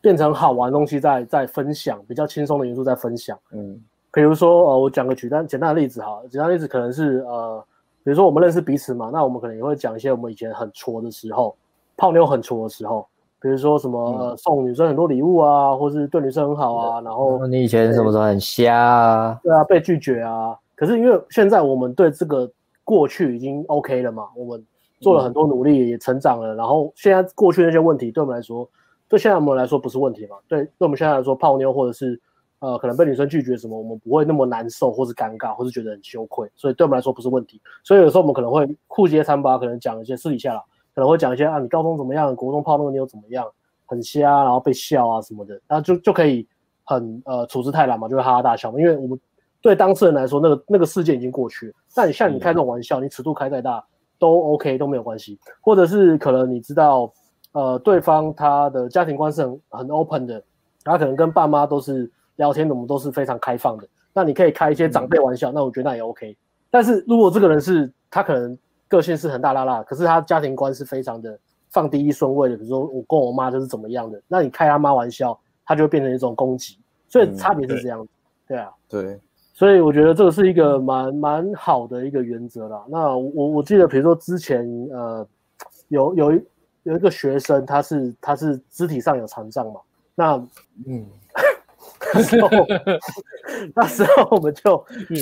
变成好玩的东西在在分享，比较轻松的元素在分享。嗯比如说呃，我讲个简单简单的例子哈，简单的例子可能是呃，比如说我们认识彼此嘛，那我们可能也会讲一些我们以前很挫的时候，泡妞很挫的时候，比如说什么、呃、送女生很多礼物啊，或是对女生很好啊，然后你以前什么时候很瞎啊？对啊，被拒绝啊。可是因为现在我们对这个过去已经 OK 了嘛，我们做了很多努力，也成长了。然后现在过去那些问题，对我们来说，对现在我们来说不是问题嘛？对，对我们现在来说，泡妞或者是呃可能被女生拒绝什么，我们不会那么难受，或是尴尬，或是觉得很羞愧。所以对我们来说不是问题。所以有时候我们可能会互揭疮疤，可能讲一些私底下啦，可能会讲一些啊，你高中怎么样，国中泡那个妞怎么样，很瞎，然后被笑啊什么的，然后就就可以很呃处之泰然嘛，就会哈哈大笑嘛，因为我们。对当事人来说，那个那个事件已经过去了。但你像你开这种玩笑，你尺度开再大都 OK 都没有关系。或者是可能你知道，呃，对方他的家庭观是很很 open 的，他可能跟爸妈都是聊天的，我们都是非常开放的。那你可以开一些长辈玩笑，那我觉得那也 OK。但是如果这个人是他可能个性是很大拉拉，可是他家庭观是非常的放第一顺位的，比如说我跟我妈就是怎么样的，那你开他妈玩笑，他就会变成一种攻击。所以差别是这样子，对啊，对。所以我觉得这个是一个蛮蛮好的一个原则啦。那我我记得，比如说之前呃有有一有一个学生，他是他是肢体上有残障嘛。那嗯，那时候那时候我们就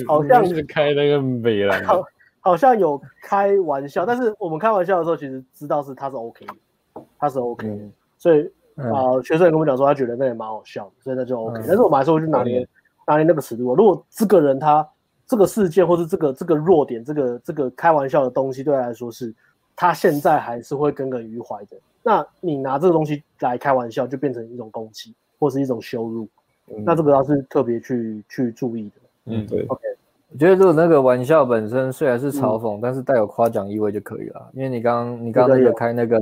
好像是开那个美了，好好像有开玩笑，但是我们开玩笑的时候，其实知道是他是 OK 的，他是 OK 的。嗯、所以啊、呃，学生也跟我们讲说，他觉得那也蛮好笑的，所以那就 OK、嗯。但是我们还是会去拿捏。拿捏那个尺度。如果这个人他这个事件或是这个这个弱点，这个这个开玩笑的东西对他来说是，他现在还是会耿耿于怀的。那你拿这个东西来开玩笑，就变成一种攻击或是一种羞辱。嗯、那这个要是特别去去注意的。嗯，对。OK，我觉得如果那个玩笑本身虽然是嘲讽，嗯、但是带有夸奖意味就可以了。因为你刚刚你刚刚那个开那个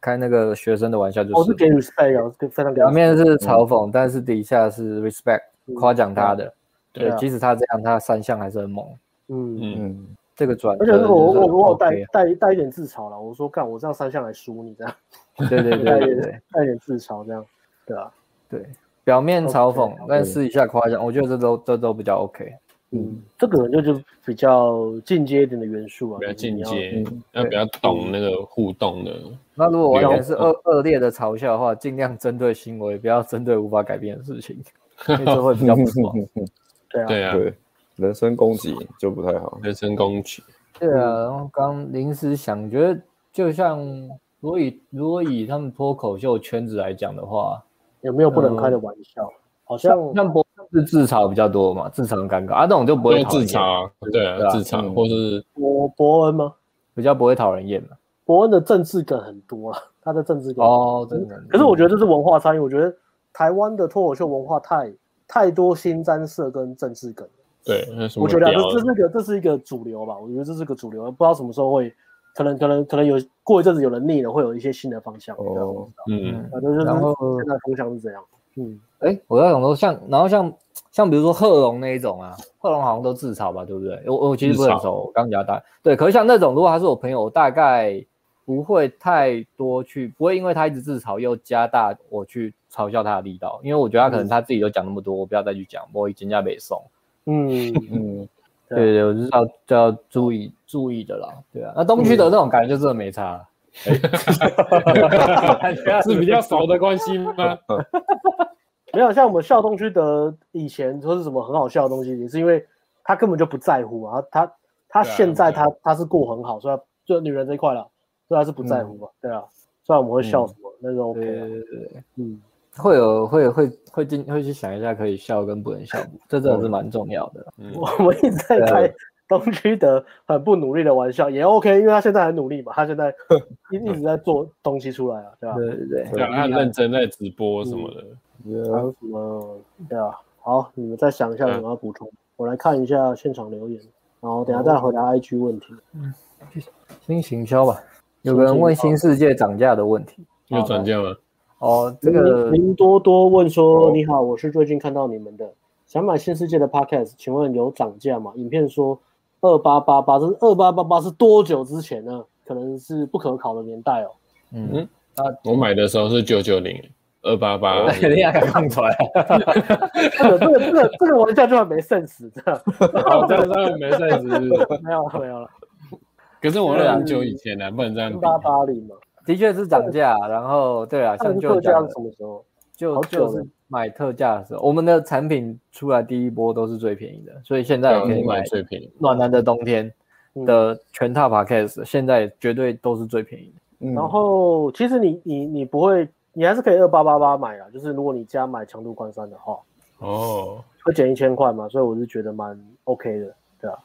开那个学生的玩笑，就是我是给 respect 哦，非常表面是嘲讽，嗯、但是底下是 respect。夸奖他的，对，对啊、即使他这样，他三项还是很猛。嗯。嗯，这个转，而且我我我我带带带一点自嘲了，我说干，我这样三项来输你这样，对对 对对对，带一点自嘲这样，对啊，对，表面嘲讽，okay, 但私底下夸奖，我觉得这都这都比较 OK。嗯，这个就就比较进阶一点的元素啊，比较进阶，要比较懂那个互动的。那如果完全是恶恶劣的嘲笑的话，尽量针对行为，不要针对无法改变的事情。这会比较不爽，对啊，对啊，对，人身攻击就不太好，人身攻击，对啊。然后刚临时想，觉得就像如果以如果以他们脱口秀圈子来讲的话，有没有不能开的玩笑？好像像博是自嘲比较多嘛，自嘲很尴尬啊，那种就不会自嘲，对啊，自嘲或是博博恩吗？比较不会讨人厌嘛。博恩的政治梗很多啊，他的政治梗哦，真的。可是我觉得这是文化差异，我觉得。台湾的脱口秀文化太太多新沾色跟政治梗，对，我觉得这这是一个这是一个主流吧，我觉得这是个主流，不知道什么时候会，可能可能可能有过一阵子有人腻了，会有一些新的方向。哦，嗯，反正就是现在风向是这样。嗯，哎，我在想说，像然后像像比如说贺龙那一种啊，贺龙好像都自嘲吧，对不对？我我其实不很熟，我刚讲大，对，可是像那种如果他是我朋友，我大概。不会太多去，不会因为他一直自嘲又加大我去嘲笑他的力道，因为我觉得他可能他自己都讲那么多，我不要再去讲，我已经在背诵。嗯 嗯，对对，我就是要就要注意注意的啦。对啊，那东区的这种感觉就真的没差，是比较熟的关系吗？没有，像我们笑东区的以前说是什么很好笑的东西，也是因为他根本就不在乎啊，他他现在他他是过很好，所以就女人这一块了。对他，是不在乎吧？对啊，虽然我们会笑什么，那个 OK。对对对，嗯，会有会会会进会去想一下可以笑跟不能笑，这真的是蛮重要的。我们一直在开东区的很不努力的玩笑，也 OK，因为他现在很努力嘛，他现在一 一直在做东西出来啊，对吧？对对对，他认真在直播什么的，还有什么？对啊，好，你们再想一下有什么要补充，我来看一下现场留言，然后等下再回答 IG 问题。嗯，先行销吧。有个人问新世界涨价的问题，有涨价吗？哦，这个林多多问说：“你好，我是最近看到你们的，想买新世界的 Podcast，请问有涨价吗？”影片说二八八八，这是二八八八是多久之前呢？可能是不可考的年代哦。嗯，我买的时候是九九零二八八，肯定要看出来。这个这个这个这个玩笑就很没 sense，这样。好，这样没 sense，没有了没有了。可是我那很久以前了，不能这样比。八八零嘛，的确是涨价，然后对啊，像就这样什么时候？就就是买特价的时候，我们的产品出来第一波都是最便宜的，所以现在也可以买最便宜。暖男的冬天的全套 Podcast，现在绝对都是最便宜的。然后其实你你你不会，你还是可以二八八八买啊，就是如果你加买强度关山的话，哦，会减一千块嘛，所以我是觉得蛮 OK 的，对啊，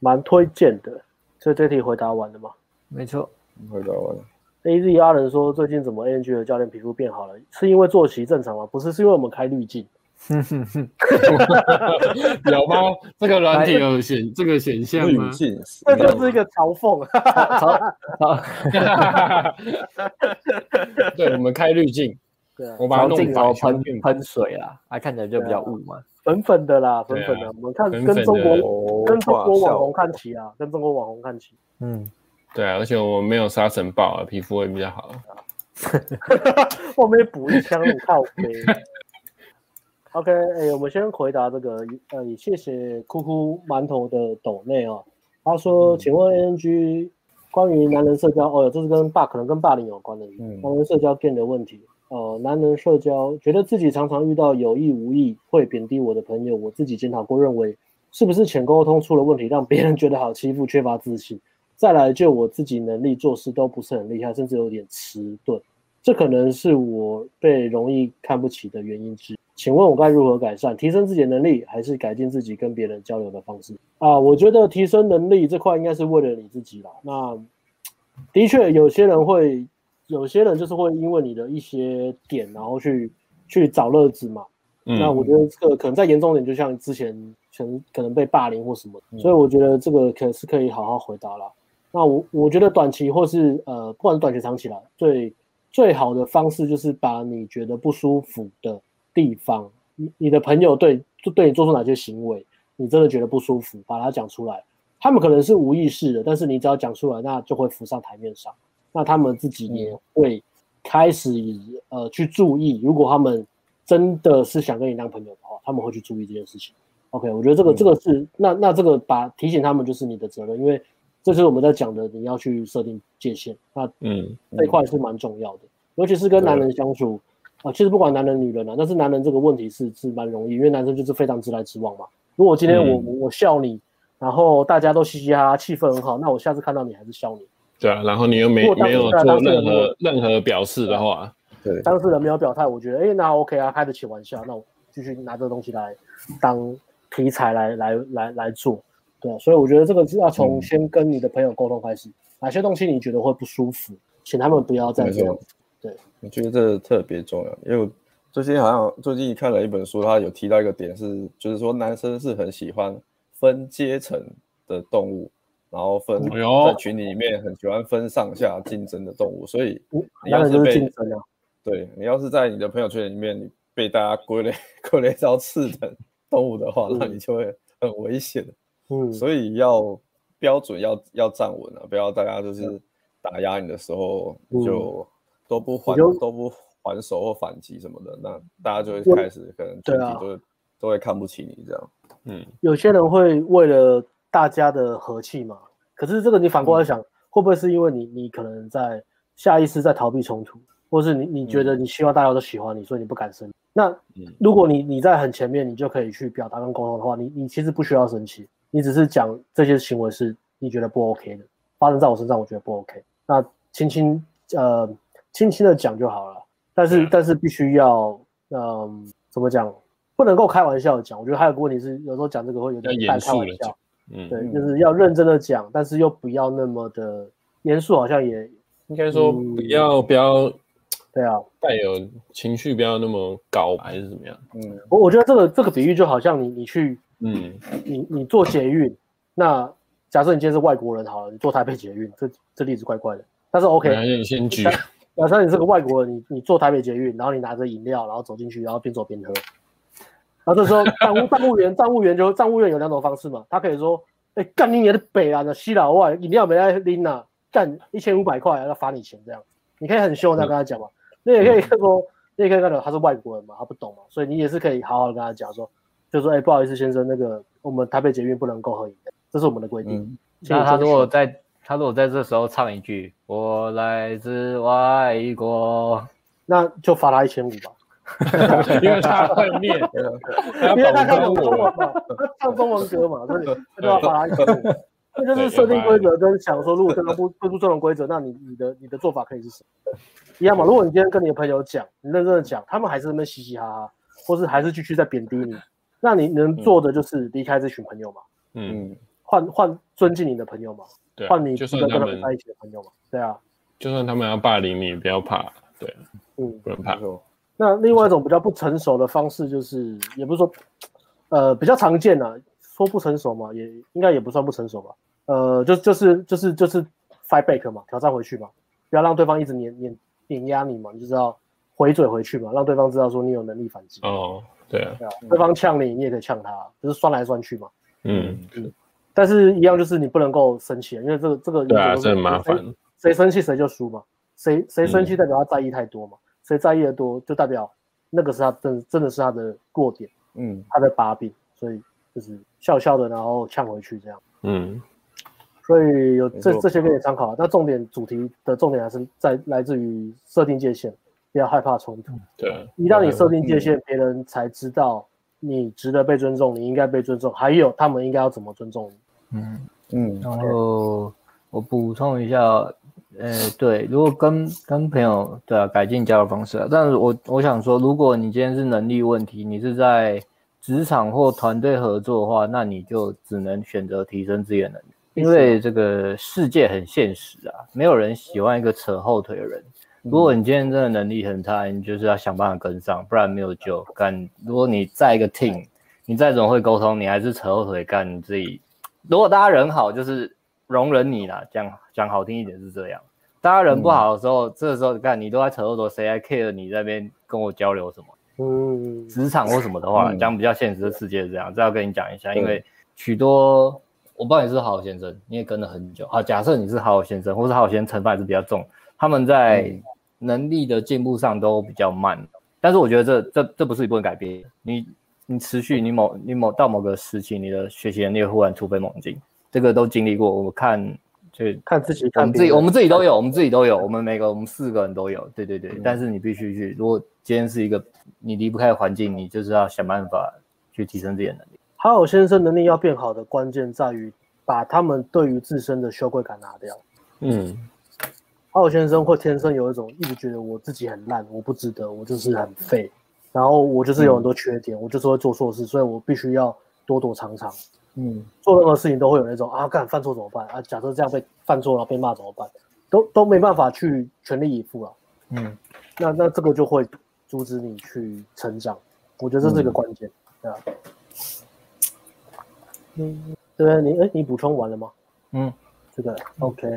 蛮推荐的。所以这题回答完了吗？没错，回答完了。A Z 阿人说，最近怎么 ANG 的教练皮肤变好了？是因为作息正常吗？不是，是因为我们开滤镜。有吗？这个软体有显这个选项吗？这就是一个嘲讽。对，我们开滤镜。对啊，我把它弄白，喷喷水啦，它看起来就比较雾嘛。粉粉的啦，粉粉的。我们看跟中国跟中国网红看齐啊，跟中国网红看齐。嗯。对啊，而且我没有沙尘暴啊，皮肤会比较好。后面补一枪你靠飞。OK，哎、欸，我们先回答这个，呃，也谢谢哭哭馒头的抖内哦。他说：“嗯、请问 ANG 关于男人社交，哦，这是跟霸可能跟霸凌有关的，嗯、男人社交 game 的问题。呃，男人社交觉得自己常常遇到有意无意会贬低我的朋友，我自己检讨过，认为是不是浅沟通出了问题，让别人觉得好欺负，缺乏自信。”再来，就我自己能力做事都不是很厉害，甚至有点迟钝，这可能是我被容易看不起的原因之一。请问我该如何改善？提升自己的能力，还是改进自己跟别人交流的方式？啊，我觉得提升能力这块应该是为了你自己啦。那的确，有些人会，有些人就是会因为你的一些点，然后去去找乐子嘛。嗯、那我觉得这个可能再严重点，就像之前前可能被霸凌或什么，嗯、所以我觉得这个可是可以好好回答啦。那我我觉得短期或是呃，不管是短期长期来，最最好的方式就是把你觉得不舒服的地方，你你的朋友对就对你做出哪些行为，你真的觉得不舒服，把它讲出来。他们可能是无意识的，但是你只要讲出来，那就会浮上台面上。那他们自己也会开始呃去注意，如果他们真的是想跟你当朋友的话，他们会去注意这件事情。OK，我觉得这个这个是那那这个把提醒他们就是你的责任，因为。这是我们在讲的，你要去设定界限，那嗯，这一块是蛮重要的，嗯、尤其是跟男人相处对啊。其实不管男人女人啊，但是男人这个问题是是蛮容易，因为男生就是非常直来直往嘛。如果今天我、嗯、我笑你，然后大家都嘻嘻哈哈，气氛很好，那我下次看到你还是笑你。对啊，然后你又没没有做任何任何表示的话，对，当事人没有表态，我觉得哎，那 OK 啊，开得起玩笑，那我继续拿这个东西来当题材来来来来做。对，所以我觉得这个是要从先跟你的朋友沟通开始，嗯、哪些东西你觉得会不舒服，请他们不要再这样。对，我觉得这特别重要，因为我最近好像最近看了一本书，他有提到一个点是，就是说男生是很喜欢分阶层的动物，然后分在群里面很喜欢分上下竞争的动物，所以你要是被对你要是在你的朋友圈里面你被大家归类 归类到次等动物的话，那你就会很危险。嗯，所以要标准要要站稳了，不要大家就是打压你的时候就都不还、嗯、都不还手或反击什么的，那大家就会开始可能对啊都会都会看不起你这样。嗯，有些人会为了大家的和气嘛，可是这个你反过来想，嗯、会不会是因为你你可能在下意识在逃避冲突，或是你你觉得你希望大家都喜欢你，所以你不敢生气。那如果你你在很前面，你就可以去表达跟沟通的话，你你其实不需要生气。你只是讲这些行为是你觉得不 OK 的，发生在我身上，我觉得不 OK。那轻轻呃轻轻的讲就好了，但是、嗯、但是必须要嗯、呃、怎么讲，不能够开玩笑讲。我觉得还有个问题是，有时候讲这个会有点太开玩笑。嗯，对，就是要认真的讲，但是又不要那么的严肃，好像也应该说不要、嗯、不要 对啊，带有情绪不要那么高还是怎么样？嗯，我我觉得这个这个比喻就好像你你去。嗯，你你做捷运，那假设你今天是外国人好了，你坐台北捷运，这这例子怪怪的，但是 OK，你先举。假设你是个外国人，你你坐台北捷运，然后你拿着饮料，然后走进去，然后边走边喝，然后这时候站务站务员站务员就站务员有两种方式嘛，他可以说，哎、欸，干你也是北来的西老外，饮料没来拎呐，干一千五百块要罚你钱这样，你可以很凶的跟他讲嘛。你也可以说，你也可以看到他是外国人嘛，他不懂嘛，所以你也是可以好好的跟他讲说，就说哎、欸、不好意思先生，那个我们台北捷运不能够合影，这是我们的规定。嗯、那他如果在他如果在这时候唱一句我来自外国，那就罚他一千五吧。因为他会念，因为他唱中文嘛，他唱中文歌嘛，所以他就要把他一千五。这就是设定规则跟想说，如果真的不不不尊重规则，那你你的你的做法可以是什么？一样嘛。如果你今天跟你的朋友讲，你认真的讲，他们还是那边嘻嘻哈哈，或是还是继续在贬低你，那你能做的就是离开这群朋友嘛。嗯，换换尊敬你的朋友嘛。对，换你值得跟他们在一起的朋友嘛。对啊，就算他们要霸凌你，不要怕。对，嗯，不能怕。那另外一种比较不成熟的方式，就是也不是说，呃，比较常见啊，说不成熟嘛，也应该也不算不成熟吧。呃，就就是就是就是 fight back 嘛，挑战回去嘛，不要让对方一直碾碾碾压你嘛，你就知道回嘴回去嘛，让对方知道说你有能力反击。哦，对啊，对啊，对方呛你，你也可以呛他，就是酸来酸去嘛。嗯嗯。但是，一样就是你不能够生气，因为这个这个对啊，这很麻烦。谁生气谁就输嘛，谁谁生气代表他在意太多嘛。谁在意的多，就代表那个是他真真的是他的弱点，嗯，他的把柄，所以就是笑笑的，然后呛回去这样，嗯，所以有这这些可以参考。那重点主题的重点还是在来自于设定界限，不要害怕冲突。对，一旦你设定界限，别人才知道你值得被尊重，你应该被尊重，还有他们应该要怎么尊重你。嗯嗯，然后我补充一下。呃，对，如果跟跟朋友对啊，改进交流方式啊，但是我我想说，如果你今天是能力问题，你是在职场或团队合作的话，那你就只能选择提升自己的能力，因为这个世界很现实啊，没有人喜欢一个扯后腿的人。如果你今天真的能力很差，你就是要想办法跟上，不然没有救。干，如果你在一个 team，你再怎么会沟通，你还是扯后腿干你自己。如果大家人好，就是。容忍你啦，讲讲好听一点是这样。大家人不好的时候，嗯、这个时候你看你都在扯后头，谁还 care 你在那边跟我交流什么？嗯，职场或什么的话，讲、嗯、比较现实的世界是这样，这要跟你讲一下。因为许多我不知道你是好好先生，你也跟了很久啊。假设你是好好先生，或是好好先生成分还是比较重，他们在能力的进步上都比较慢。但是我觉得这这这不是你不能改变，你你持续你某你某到某个时期，你的学习能力忽然突飞猛进。这个都经历过，我们看就看自己，看自己，我们自己都有，我们自己都有，我们每个我们四个人都有，对对对。嗯、但是你必须去，如果今天是一个你离不开环境，你就是要想办法去提升自己的能力。哈尔先生能力要变好的关键在于把他们对于自身的羞愧感拿掉。嗯，哈尔先生会天生有一种一直觉得我自己很烂，我不值得，我就是很废，然后我就是有很多缺点，嗯、我就是会做错事，所以我必须要躲躲藏藏。嗯，做任何事情都会有那种啊，干犯错怎么办啊？假设这样被犯错了被骂怎么办？都都没办法去全力以赴了。嗯，那那这个就会阻止你去成长。我觉得这是一个关键，对啊。嗯，对，你哎，你补充完了吗？嗯，这个 OK。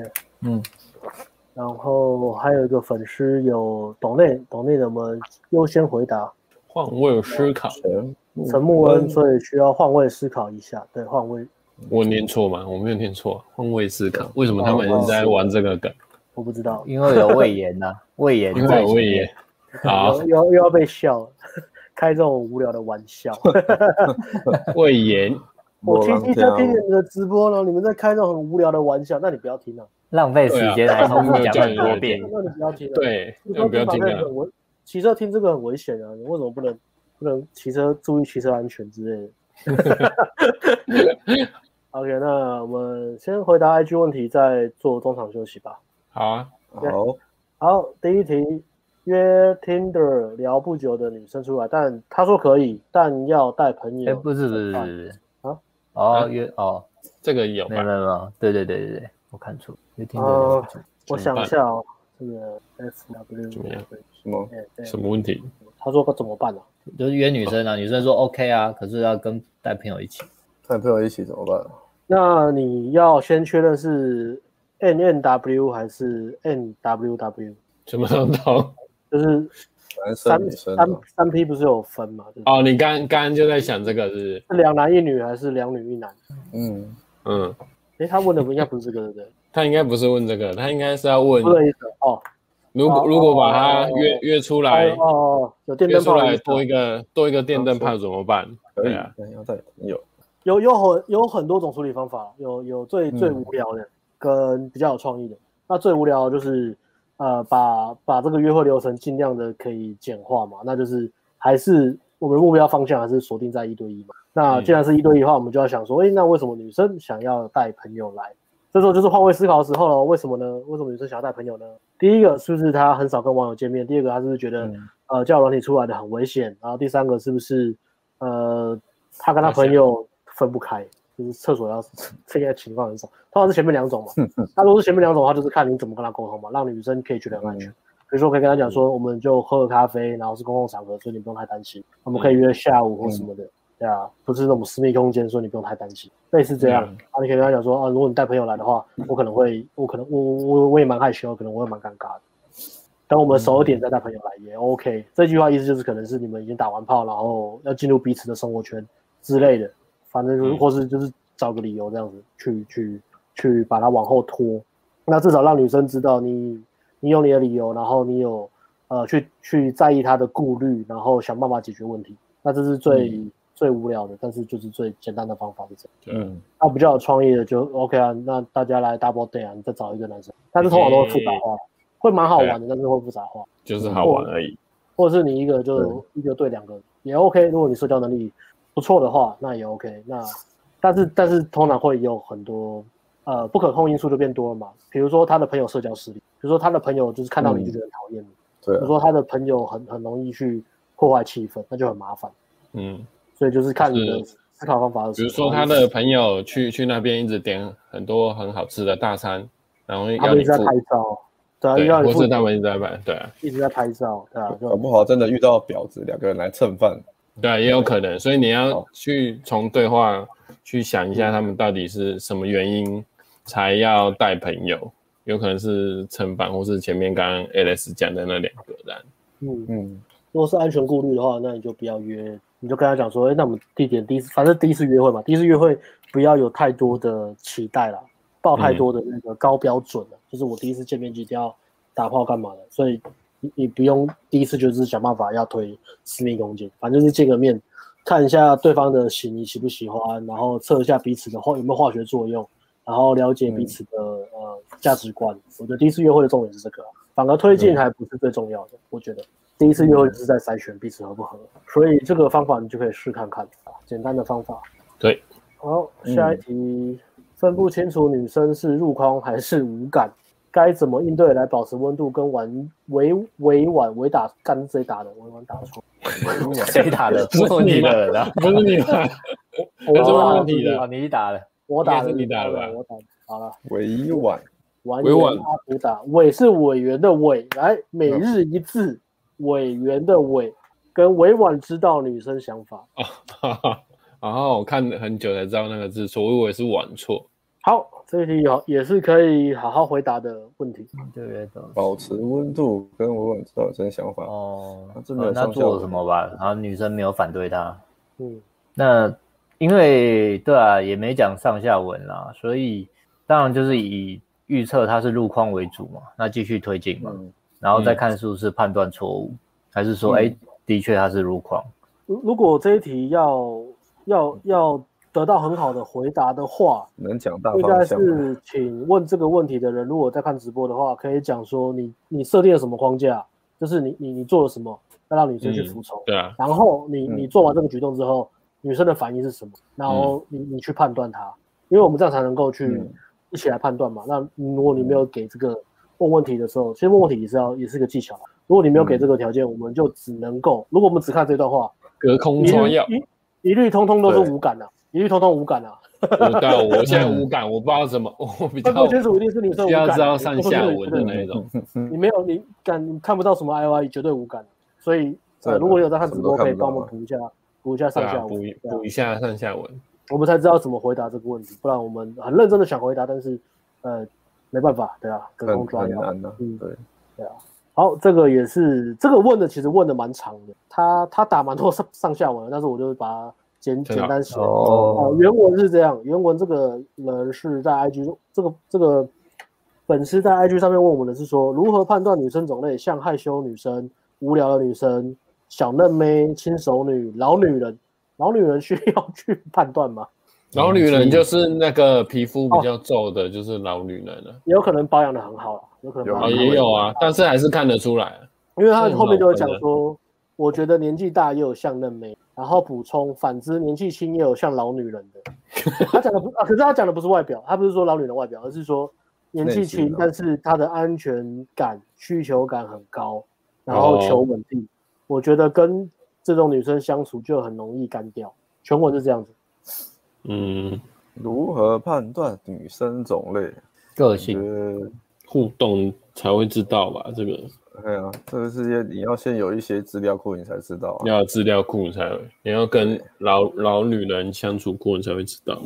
嗯，然后还有一个粉丝有抖内抖内的，我们优先回答。换位思考。陈木恩，所以需要换位思考一下。对，换位。我念错吗？我没有念错。换位思考，为什么他们一直在玩这个梗？我不知道，因为有胃炎呐，胃炎。因为有魏延。好，又又要被笑，开这种无聊的玩笑。胃炎。我听一在听你们的直播呢，你们在开这种很无聊的玩笑，那你不要听了，浪费时间来重复讲很多遍。那你不要听了。对，你不要听了。我骑车听这个很危险啊，你为什么不能？不能骑车，注意骑车安全之类的。OK，那我们先回答 IG 问题，再做中场休息吧。好啊，好。好，第一题，约 Tinder 聊不久的女生出来，但她说可以，但要带朋友。哎，不是不是不是啊？哦，约哦，这个有没有没有？对对对对对，我看错。约 Tinder，我想一下哦，这个 S W 怎么样？什么？什么问题？他说该怎么办呢？就是约女生啊，女生说 OK 啊，可是要跟带朋友一起，带朋友一起怎么办？那你要先确认是 N N W 还是 N W W？什么都懂，就是三三三 P 不是有分吗？哦，你刚刚就在想这个是是两男一女还是两女一男？嗯嗯，哎，他问的不应该不是这个，对不对？他应该不是问这个，他应该是要问。不好意思哦。如果如果把他约约出来，哦，有电灯泡约出来多一个多一个电灯泡怎么办？对啊，要带有有有很有很多种处理方法，有有最最无聊的跟比较有创意的。那最无聊就是呃把把这个约会流程尽量的可以简化嘛，那就是还是我们的目标方向还是锁定在一对一嘛。那既然是一对一的话，我们就要想说，哎，那为什么女生想要带朋友来？这时候就是换位思考的时候了。为什么呢？为什么女生想要带朋友呢？第一个是不是她很少跟网友见面？第二个她是不是觉得、嗯、呃交友软体出来的很危险？然后第三个是不是呃她跟她朋友分不开？就是厕所要这个情况很少，通常是前面两种嘛。那如果是前面两种的话，就是看你怎么跟她沟通嘛，让女生可以觉得很安全。嗯、比如说我可以跟她讲说，我们就喝个咖啡，然后是公共场合，所以你不用太担心。我们可以约下午或什么的。嗯对啊，不是那种私密空间，所以你不用太担心。类似这样，嗯、啊，你可以跟他讲说啊，如果你带朋友来的话，我可能会，我可能我我我也蛮害羞，可能我也蛮尴尬的。等我们熟一点再带朋友来也 OK。这句话意思就是可能是你们已经打完炮，然后要进入彼此的生活圈之类的，反正就是、嗯、或是就是找个理由这样子去去去把它往后拖。那至少让女生知道你你有你的理由，然后你有呃去去在意她的顾虑，然后想办法解决问题。那这是最。嗯最无聊的，但是就是最简单的方法是这样。嗯，那比较有创意的就 OK 啊。那大家来 double date 啊，你再找一个男生，但是通常都会复杂化，会蛮好玩的，但是会复杂化，就是好玩而已。或者是你一个就一个对两个也 OK。如果你社交能力不错的话，那也 OK。那但是但是通常会有很多呃不可控因素就变多了嘛。比如说他的朋友社交实力，比如说他的朋友就是看到你就觉得很讨厌你，对。比如说他的朋友很很容易去破坏气氛，那就很麻烦。嗯。所以就是看你的思考方法。比如说他的朋友去去那边一直点很多很好吃的大餐，然后他们一直在拍照，对啊，要不是他们一直在拍，对啊，一直在拍照，对啊，搞不好真的遇到婊子，两个人来蹭饭，对啊，也有可能。所以你要去从对话去想一下，他们到底是什么原因才要带朋友？有可能是蹭饭，或是前面刚刚 Alex 讲的那两个人。嗯嗯，如果是安全顾虑的话，那你就不要约。你就跟他讲说，哎，那我们地点第一次，反正第一次约会嘛，第一次约会不要有太多的期待啦，抱太多的那个高标准了。嗯、就是我第一次见面就一定要打炮干嘛的，所以你你不用第一次就是想办法要推私密空间，反正就是见个面，看一下对方的喜，你喜不喜欢，然后测一下彼此的化有没有化学作用，然后了解彼此的、嗯、呃价值观。我觉得第一次约会的重点是这个，反而推进还不是最重要的，嗯、我觉得。第一次约会就是在筛选彼此合不合，所以这个方法你就可以试看看。啊，简单的方法。对，好，下一题，嗯、分不清楚女生是入框还是无感，该怎么应对来保持温度跟玩委委婉委打干谁打的委婉打错，谁打的？不是你的，不是你的，我问你的，你打的，我打的，你打的，我打的，好了，委婉，委婉阿不打，委是委员的委，来每日一字。委员的委跟委婉知道女生想法啊，然后我看很久才知道那个字错，我以为是晚错。好，这一题有也是可以好好回答的问题。对对对，保持温度跟委婉知道女生想法哦，那真的那做了什么吧？然后女生没有反对他。嗯，那因为对啊，也没讲上下文啦，所以当然就是以预测他是路况为主嘛，那继续推进嘛。嗯然后再看是不是判断错误，嗯、还是说，哎、嗯，的确他是入框。如如果这一题要要要得到很好的回答的话，能讲大应该是请问这个问题的人，如果在看直播的话，可以讲说你你设定了什么框架，就是你你你做了什么，要让女生去服从、嗯。对啊。然后你你做完这个举动之后，嗯、女生的反应是什么？然后你你去判断它，因为我们这样才能够去一起来判断嘛。嗯、那如果你没有给这个。问问题的时候，其实问问题也是要也是个技巧。如果你没有给这个条件，嗯、我们就只能够，如果我们只看这段话，隔空抓药，一律通通都是无感的，对一律通通无感啊。对，我现在无感，我不知道怎么，我比较分不清楚，一定是女生无感，要知道上下文的那种。你没有，你感你看不到什么 I O I，绝对无感。所以，呃，如果有在看直播，可以帮我们补一下，补一下上下文，补补一下上下文，我们才知道怎么回答这个问题。不然我们很认真的想回答，但是，呃。没办法，对啊，隔空抓药，嗯，对，对啊。好，这个也是这个问的，其实问的蛮长的。他他打蛮多上上下文，但是我就把它简简单写。哦哦，原文是这样，原文这个人是在 IG 这个这个粉丝在 IG 上面问我们的是说，如何判断女生种类，像害羞女生、无聊的女生、小嫩妹、轻熟女、老女人，老女人需要去判断吗？老女人就是那个皮肤比较皱的，就是老女人了。也有可能保养的很好了，有可能保养哦，得很好也有啊，但是还是看得出来。因为他后面就会讲说，我觉得年纪大也有像嫩妹，然后补充，反之年纪轻也有像老女人的。他讲的不啊，可是他讲的不是外表，他不是说老女人外表，而是说年纪轻，但是她的安全感、需求感很高，然后求稳定。我觉得跟这种女生相处就很容易干掉。全文是这样子。嗯，如何判断女生种类？个性呃，互动才会知道吧？这个对啊，这个世界你要先有一些资料库，你才知道、啊。要有资料库你才会，你要跟老老女人相处过，你才会知道。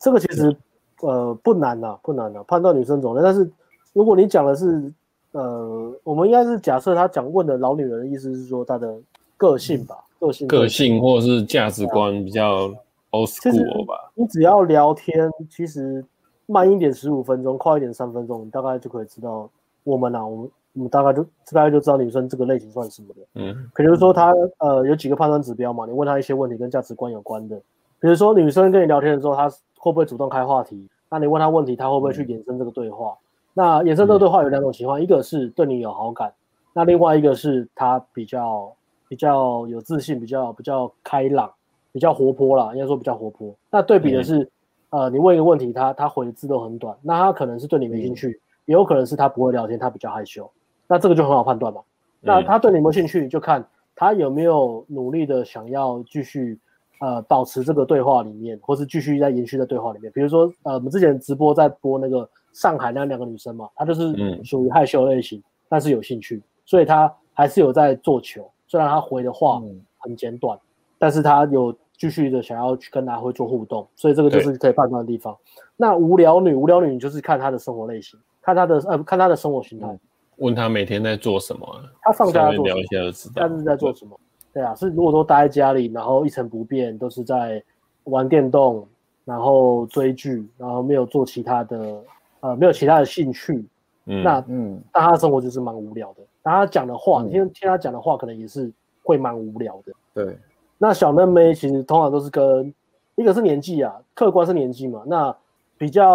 这个其实呃不难呐，不难呐，判断女生种类。但是如果你讲的是呃，我们应该是假设他讲问的老女人的意思是说她的个性吧，个性个性或是价值观比较 old school 吧。你只要聊天，其实慢一点十五分钟，快一点三分钟，你大概就可以知道我们啊，我们我们大概就大概就知道女生这个类型算什么的。嗯，比如说她呃有几个判断指标嘛，你问她一些问题跟价值观有关的，比如说女生跟你聊天的时候，她会不会主动开话题？那你问她问题，她会不会去延伸这个对话？那延伸这个对话有两种情况，一个是对你有好感，那另外一个是她比较比较有自信，比较比较开朗，比较活泼啦，应该说比较活泼。那对比的是，呃，你问一个问题，他他回的字都很短，那他可能是对你没兴趣，也有可能是他不会聊天，他比较害羞。那这个就很好判断嘛。那他对你有没有兴趣，就看他有没有努力的想要继续呃保持这个对话里面，或是继续在延续在对话里面。比如说，呃，我们之前直播在播那个上海那两个女生嘛，她就是属于害羞类型，但是有兴趣，所以她还是有在做球。虽然她回的话很简短，但是她有继续的想要去跟他会做互动，所以这个就是可以判断的地方。那无聊女，无聊女，你就是看她的生活类型，看她的呃，看她的生活形态。问她每天在做什么，她放假在做聊一下就知道，但是在做什么？对啊，是如果说待在家里，然后一成不变，都是在玩电动，然后追剧，然后没有做其他的，呃，没有其他的兴趣，嗯、那嗯，那她的生活就是蛮无聊的。那她讲的话，听听她讲的话，可能也是会蛮无聊的。对。那小嫩妹其实通常都是跟一个是年纪啊，客观是年纪嘛。那比较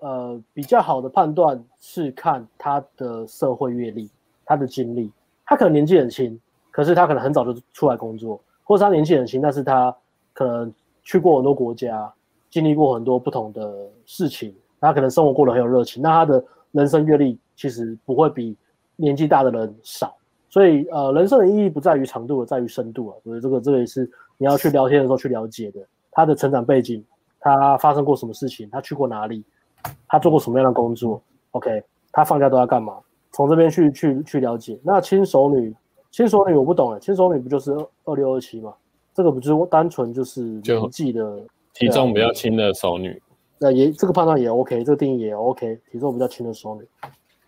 呃比较好的判断是看他的社会阅历、他的经历。他可能年纪很轻，可是他可能很早就出来工作，或者他年纪很轻，但是他可能去过很多国家，经历过很多不同的事情，他可能生活过得很有热情。那他的人生阅历其实不会比年纪大的人少。所以，呃，人生的意义不在于长度，而在于深度啊。所以，这个这个也是你要去聊天的时候去了解的。他的成长背景，他发生过什么事情，他去过哪里，他做过什么样的工作？OK，他放假都要干嘛？从这边去去去了解。那轻熟女，轻熟女我不懂哎，轻熟女不就是二二六二七吗？这个不就是单纯就是年纪的体重比较轻的熟女？那也这个判断也 OK，这个定义也 OK，体重比较轻的熟女。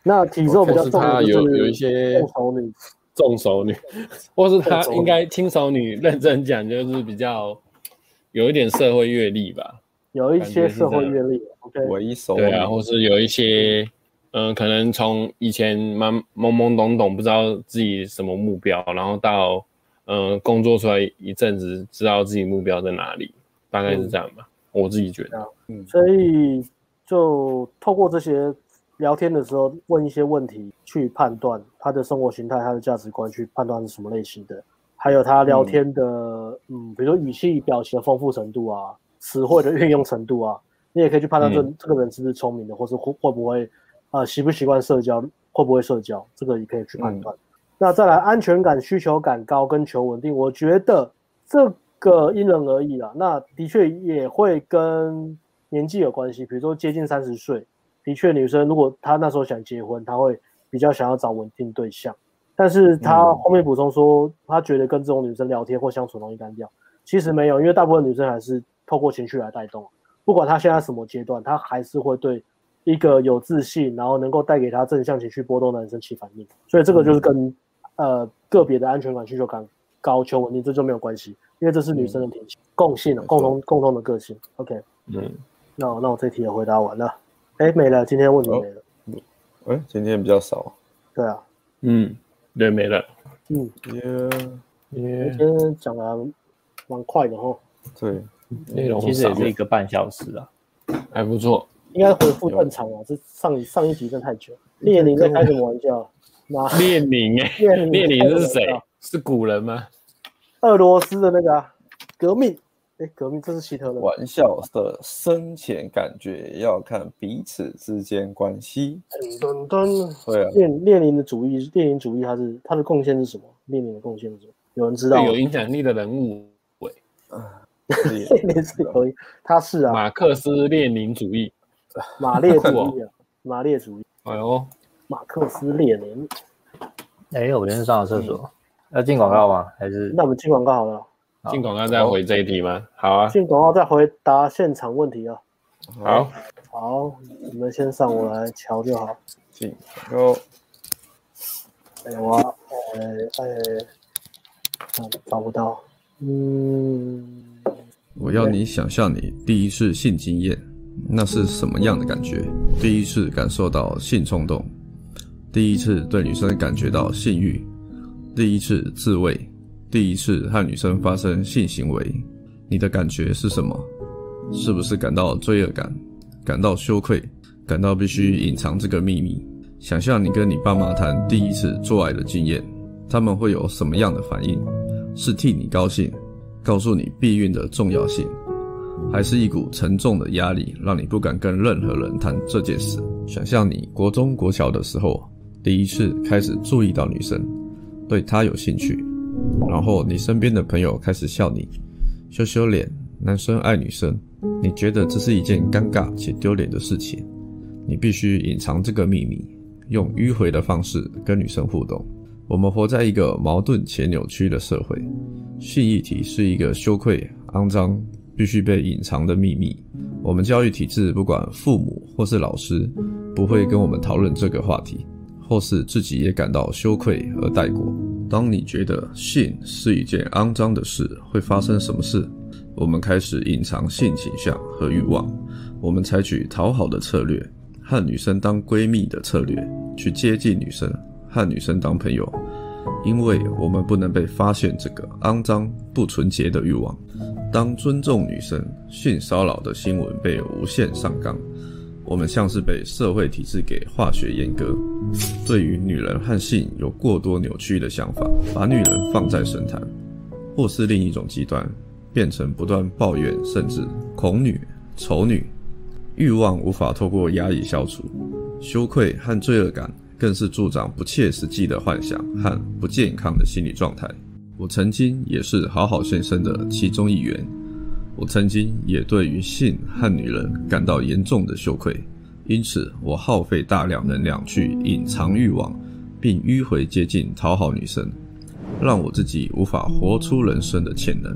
那体重比较重的就是有有一些重熟女。重熟女，或是她应该轻熟女，认真讲就是比较有一点社会阅历吧，有一些社会阅历，OK，对啊，或是有一些，嗯、呃，可能从以前蛮懵懵懂懂，不知道自己什么目标，然后到嗯、呃、工作出来一阵子，知道自己目标在哪里，大概是这样吧，嗯、我自己觉得，嗯，所以就透过这些。聊天的时候问一些问题，去判断他的生活形态、他的价值观，去判断是什么类型的。还有他聊天的，嗯，嗯，比如说语气、表情的丰富程度啊，词汇的运用程度啊，你也可以去判断这、嗯、这个人是不是聪明的，或是会会不会啊习不习惯社交，会不会社交，这个也可以去判断。嗯、那再来安全感、需求感高跟求稳定，我觉得这个因人而异啦。那的确也会跟年纪有关系，比如说接近三十岁。的确，女生如果她那时候想结婚，她会比较想要找稳定对象。但是她后面补充说，她觉得跟这种女生聊天或相处容易单调。其实没有，因为大部分女生还是透过情绪来带动。不管她现在什么阶段，她还是会对一个有自信，然后能够带给她正向情绪波动的男生起反应。所以这个就是跟呃个别的安全感需求感高求稳定，这就没有关系。因为这是女生的天性，共性，共同共同的个性。OK，嗯，那我那我这题也回答完了，哎，没了，今天问题没了。哎，今天比较少。对啊，嗯，对，没了。嗯，耶耶，今天讲的蛮快的哦。对，内容其实也是一个半小时啊，还不错。应该回复正常啊，这上上一集真太久。列宁在开什么玩笑？列宁 哎，列宁是谁？是古人吗？俄罗斯的那个革命。哎，革命这是希特勒。玩笑的深浅感觉要看彼此之间关系。噔噔，对啊。列列宁的主义，列宁主义他是他的贡献是什么？列宁的贡献是什么？有人知道？有影响力的人物。喂，列宁是可以，他是啊。马克思列宁主义，马列 主义啊，马列主义。哎呦，马克思列宁。哎，我今天上了厕所，要进广告吗？还是？那我们进广告好了。进广告再回这一题吗？好啊，进广告再回答现场问题啊。好，好，你们先上，我来瞧就好。进广告。哎我，哎哎，找不到。嗯，我要你想象你第一次性经验，那是什么样的感觉？第一次感受到性冲动，第一次对女生感觉到性欲，第一次自慰。第一次和女生发生性行为，你的感觉是什么？是不是感到罪恶感，感到羞愧，感到必须隐藏这个秘密？想象你跟你爸妈谈第一次做爱的经验，他们会有什么样的反应？是替你高兴，告诉你避孕的重要性，还是一股沉重的压力，让你不敢跟任何人谈这件事？想象你国中国小的时候，第一次开始注意到女生，对她有兴趣。然后你身边的朋友开始笑你，羞羞脸，男生爱女生，你觉得这是一件尴尬且丢脸的事情，你必须隐藏这个秘密，用迂回的方式跟女生互动。我们活在一个矛盾且扭曲的社会，性议题是一个羞愧、肮脏、必须被隐藏的秘密。我们教育体制，不管父母或是老师，不会跟我们讨论这个话题。或是自己也感到羞愧而带过。当你觉得性是一件肮脏的事，会发生什么事？我们开始隐藏性倾向和欲望，我们采取讨好的策略，和女生当闺蜜的策略，去接近女生，和女生当朋友，因为我们不能被发现这个肮脏不纯洁的欲望。当尊重女生、性骚扰的新闻被无限上纲。我们像是被社会体制给化学阉割，对于女人和性有过多扭曲的想法，把女人放在神坛，或是另一种极端，变成不断抱怨甚至恐女、丑女，欲望无法透过压抑消除，羞愧和罪恶感更是助长不切实际的幻想和不健康的心理状态。我曾经也是好好先生的其中一员。我曾经也对于性和女人感到严重的羞愧，因此我耗费大量能量去隐藏欲望，并迂回接近讨好女生，让我自己无法活出人生的潜能，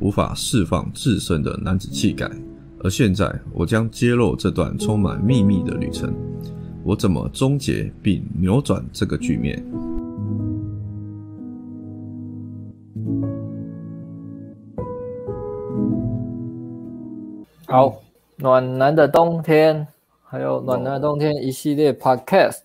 无法释放自身的男子气概。而现在，我将揭露这段充满秘密的旅程，我怎么终结并扭转这个局面。好，暖男的冬天，还有暖男的冬天一系列 podcast，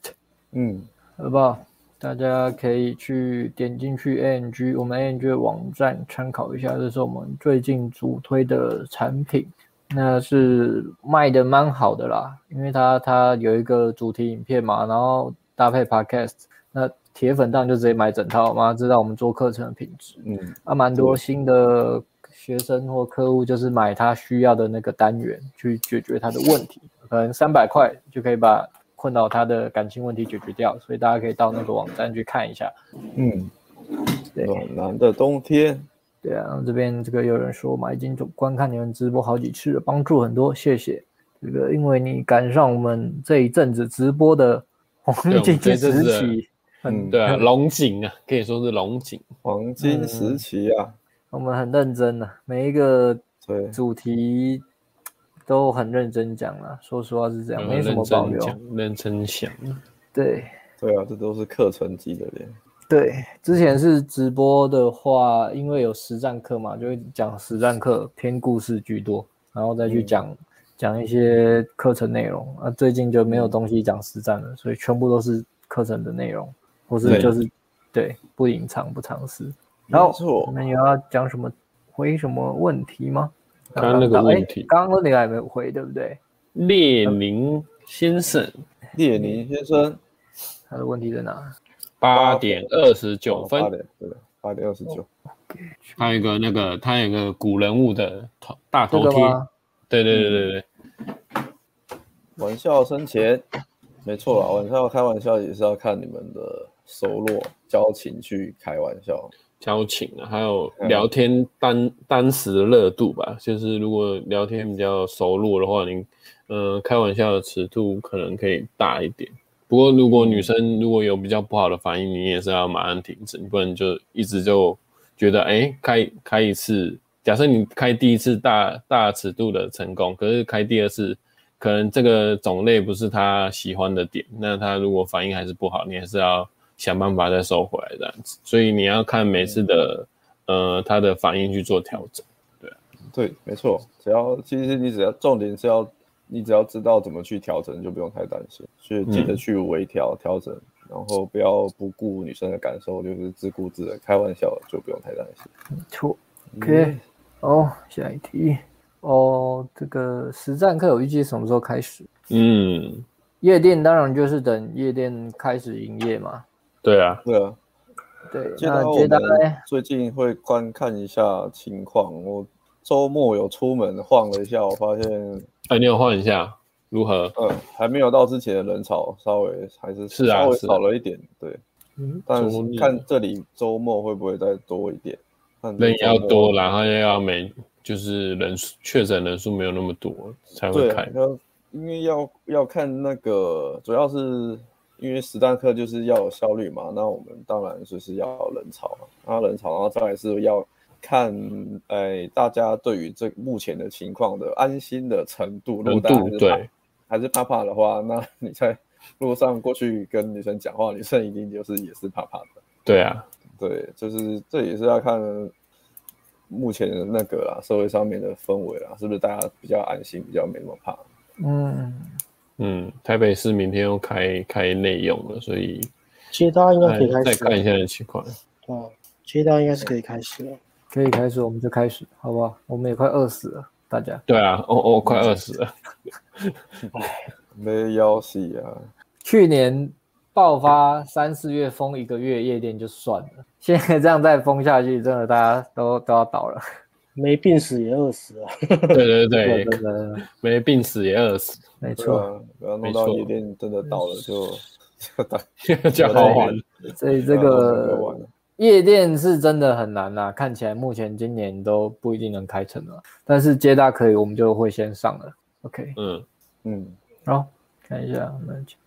嗯，好不好？大家可以去点进去 ANG 我们 ANG 的网站参考一下，这是我们最近主推的产品，那是卖的蛮好的啦，因为它它有一个主题影片嘛，然后搭配 podcast，那铁粉当然就直接买整套嘛，知道我们做课程的品质，嗯，啊，蛮多新的。学生或客户就是买他需要的那个单元去解决他的问题，可能三百块就可以把困扰他的感情问题解决掉，所以大家可以到那个网站去看一下。嗯，对，暖男的冬天。对啊，这边这个有人说嘛，已经观看你们直播好几次了，帮助很多，谢谢。这个因为你赶上我们这一阵子直播的 黄金时期，嗯，对啊，龙井啊，可以说是龙井黄金时期啊。嗯我们很认真的，每一个主题都很认真讲了。说实话是这样，没什么保留。认真讲，认真想。对，对啊，这都是课程级的嘞。对，之前是直播的话，因为有实战课嘛，就会讲实战课偏故事居多，然后再去讲、嗯、讲一些课程内容。啊，最近就没有东西讲实战了，所以全部都是课程的内容，或是就是对，对不隐藏不藏私。然后我们也要讲什么回什么问题吗？刚刚那个问题，刚刚那个还没有回，对不对？列宁先生，列宁先生，他的问题在哪？八点二十九分，对的，八点二十九。他有一个那个，他有一个古人物的头大头贴，对对对对对。玩笑生前，没错啊，玩笑开玩笑也是要看你们的熟络交情去开玩笑。交情啊，还有聊天当当时的热度吧。就是如果聊天比较熟络的话，你呃开玩笑的尺度可能可以大一点。不过如果女生如果有比较不好的反应，你也是要马上停止，你不能就一直就觉得哎开开一次，假设你开第一次大大尺度的成功，可是开第二次可能这个种类不是他喜欢的点，那他如果反应还是不好，你还是要。想办法再收回来这样子，所以你要看每次的，呃，他的反应去做调整。对，对，没错。只要其实你只要重点是要你只要知道怎么去调整，就不用太担心。所以记得去微调调整，然后不要不顾女生的感受，就是自顾自的开玩笑，就不用太担心。没错。OK，哦，下一题。哦，这个实战课有预计什么时候开始？嗯，夜店当然就是等夜店开始营业嘛。对啊，对啊，对。那接下来最近会观看一下情况。我周末有出门晃了一下，我发现，哎，你有晃一下，如何？嗯，还没有到之前的人潮，稍微还是是稍微少了一点。对，嗯，但是看这里周末会不会再多一点？人也要多，然后又要没，就是人数确诊人数没有那么多才会开。要因为要要看那个，主要是。因为实战课就是要有效率嘛，那我们当然就是要有人潮，嘛，那人潮，然后再来是要看，哎，大家对于这目前的情况的安心的程度，如果大家还是怕对，还是怕怕的话，那你在路上过去跟女生讲话，女生一定就是也是怕怕的。对啊，对，就是这也是要看目前的那个啦，社会上面的氛围啦，是不是大家比较安心，比较没那么怕？嗯。嗯，台北市明天要开开内用了，所以接单应该可以开始。再看一下的情况。啊，接单应该是可以开始了，可以开始，我们就开始，好不好？我们也快饿死了，大家。对啊，我、哦、我、哦、快饿死了。没消息啊！去年爆发三四月封一个月夜店就算了，现在这样再封下去，真的大家都都要倒了。没病死也饿死啊。对对对，没病死也饿死。没错、啊，不要弄到夜店真的倒了就 就好玩。所以这个夜店是真的很难呐、啊，看起来目前今年都不一定能开成了。但是接大可以，我们就会先上了。OK，嗯嗯，好，看一下，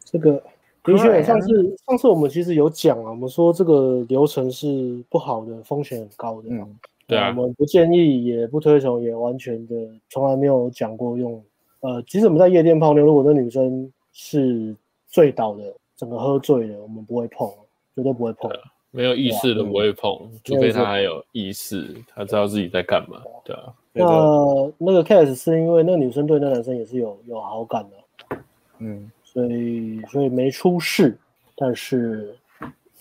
这个的确，上次上次我们其实有讲啊，我们说这个流程是不好的，风险很高的。嗯对啊，我们不建议，也不推崇，也完全的从来没有讲过用。呃，即使我们在夜店泡妞，如果那女生是醉倒的，整个喝醉了，我们不会碰，绝对不会碰。没有意识的不会碰，除非他还有意识，他知道自己在干嘛。对啊。那那个 case 是因为那个女生对那男生也是有有好感的，嗯，所以所以没出事，但是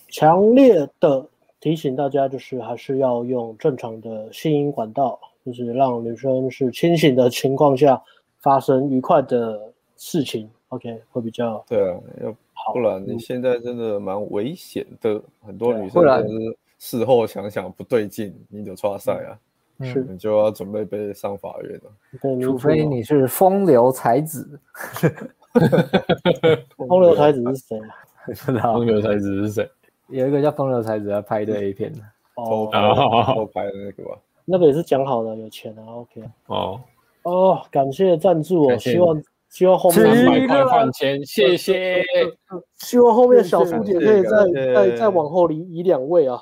强烈的。提醒大家，就是还是要用正常的吸引管道，就是让女生是清醒的情况下发生愉快的事情。OK，会比较对啊，要不然你现在真的蛮危险的，很多女生就是事后想想不对劲，你就抓塞啊，是你就要准备被上法院了。除非你是风流才子，风流才子是谁啊？风流才子是谁？有一个叫风流才子要拍一堆 A 片。的，偷拍偷拍的那个吧，那个也是讲好的，有钱啊，OK。哦。哦，感谢赞助哦，希望希望后面三百块换钱，谢谢。希望后面小数点可以再再再往后移移两位啊。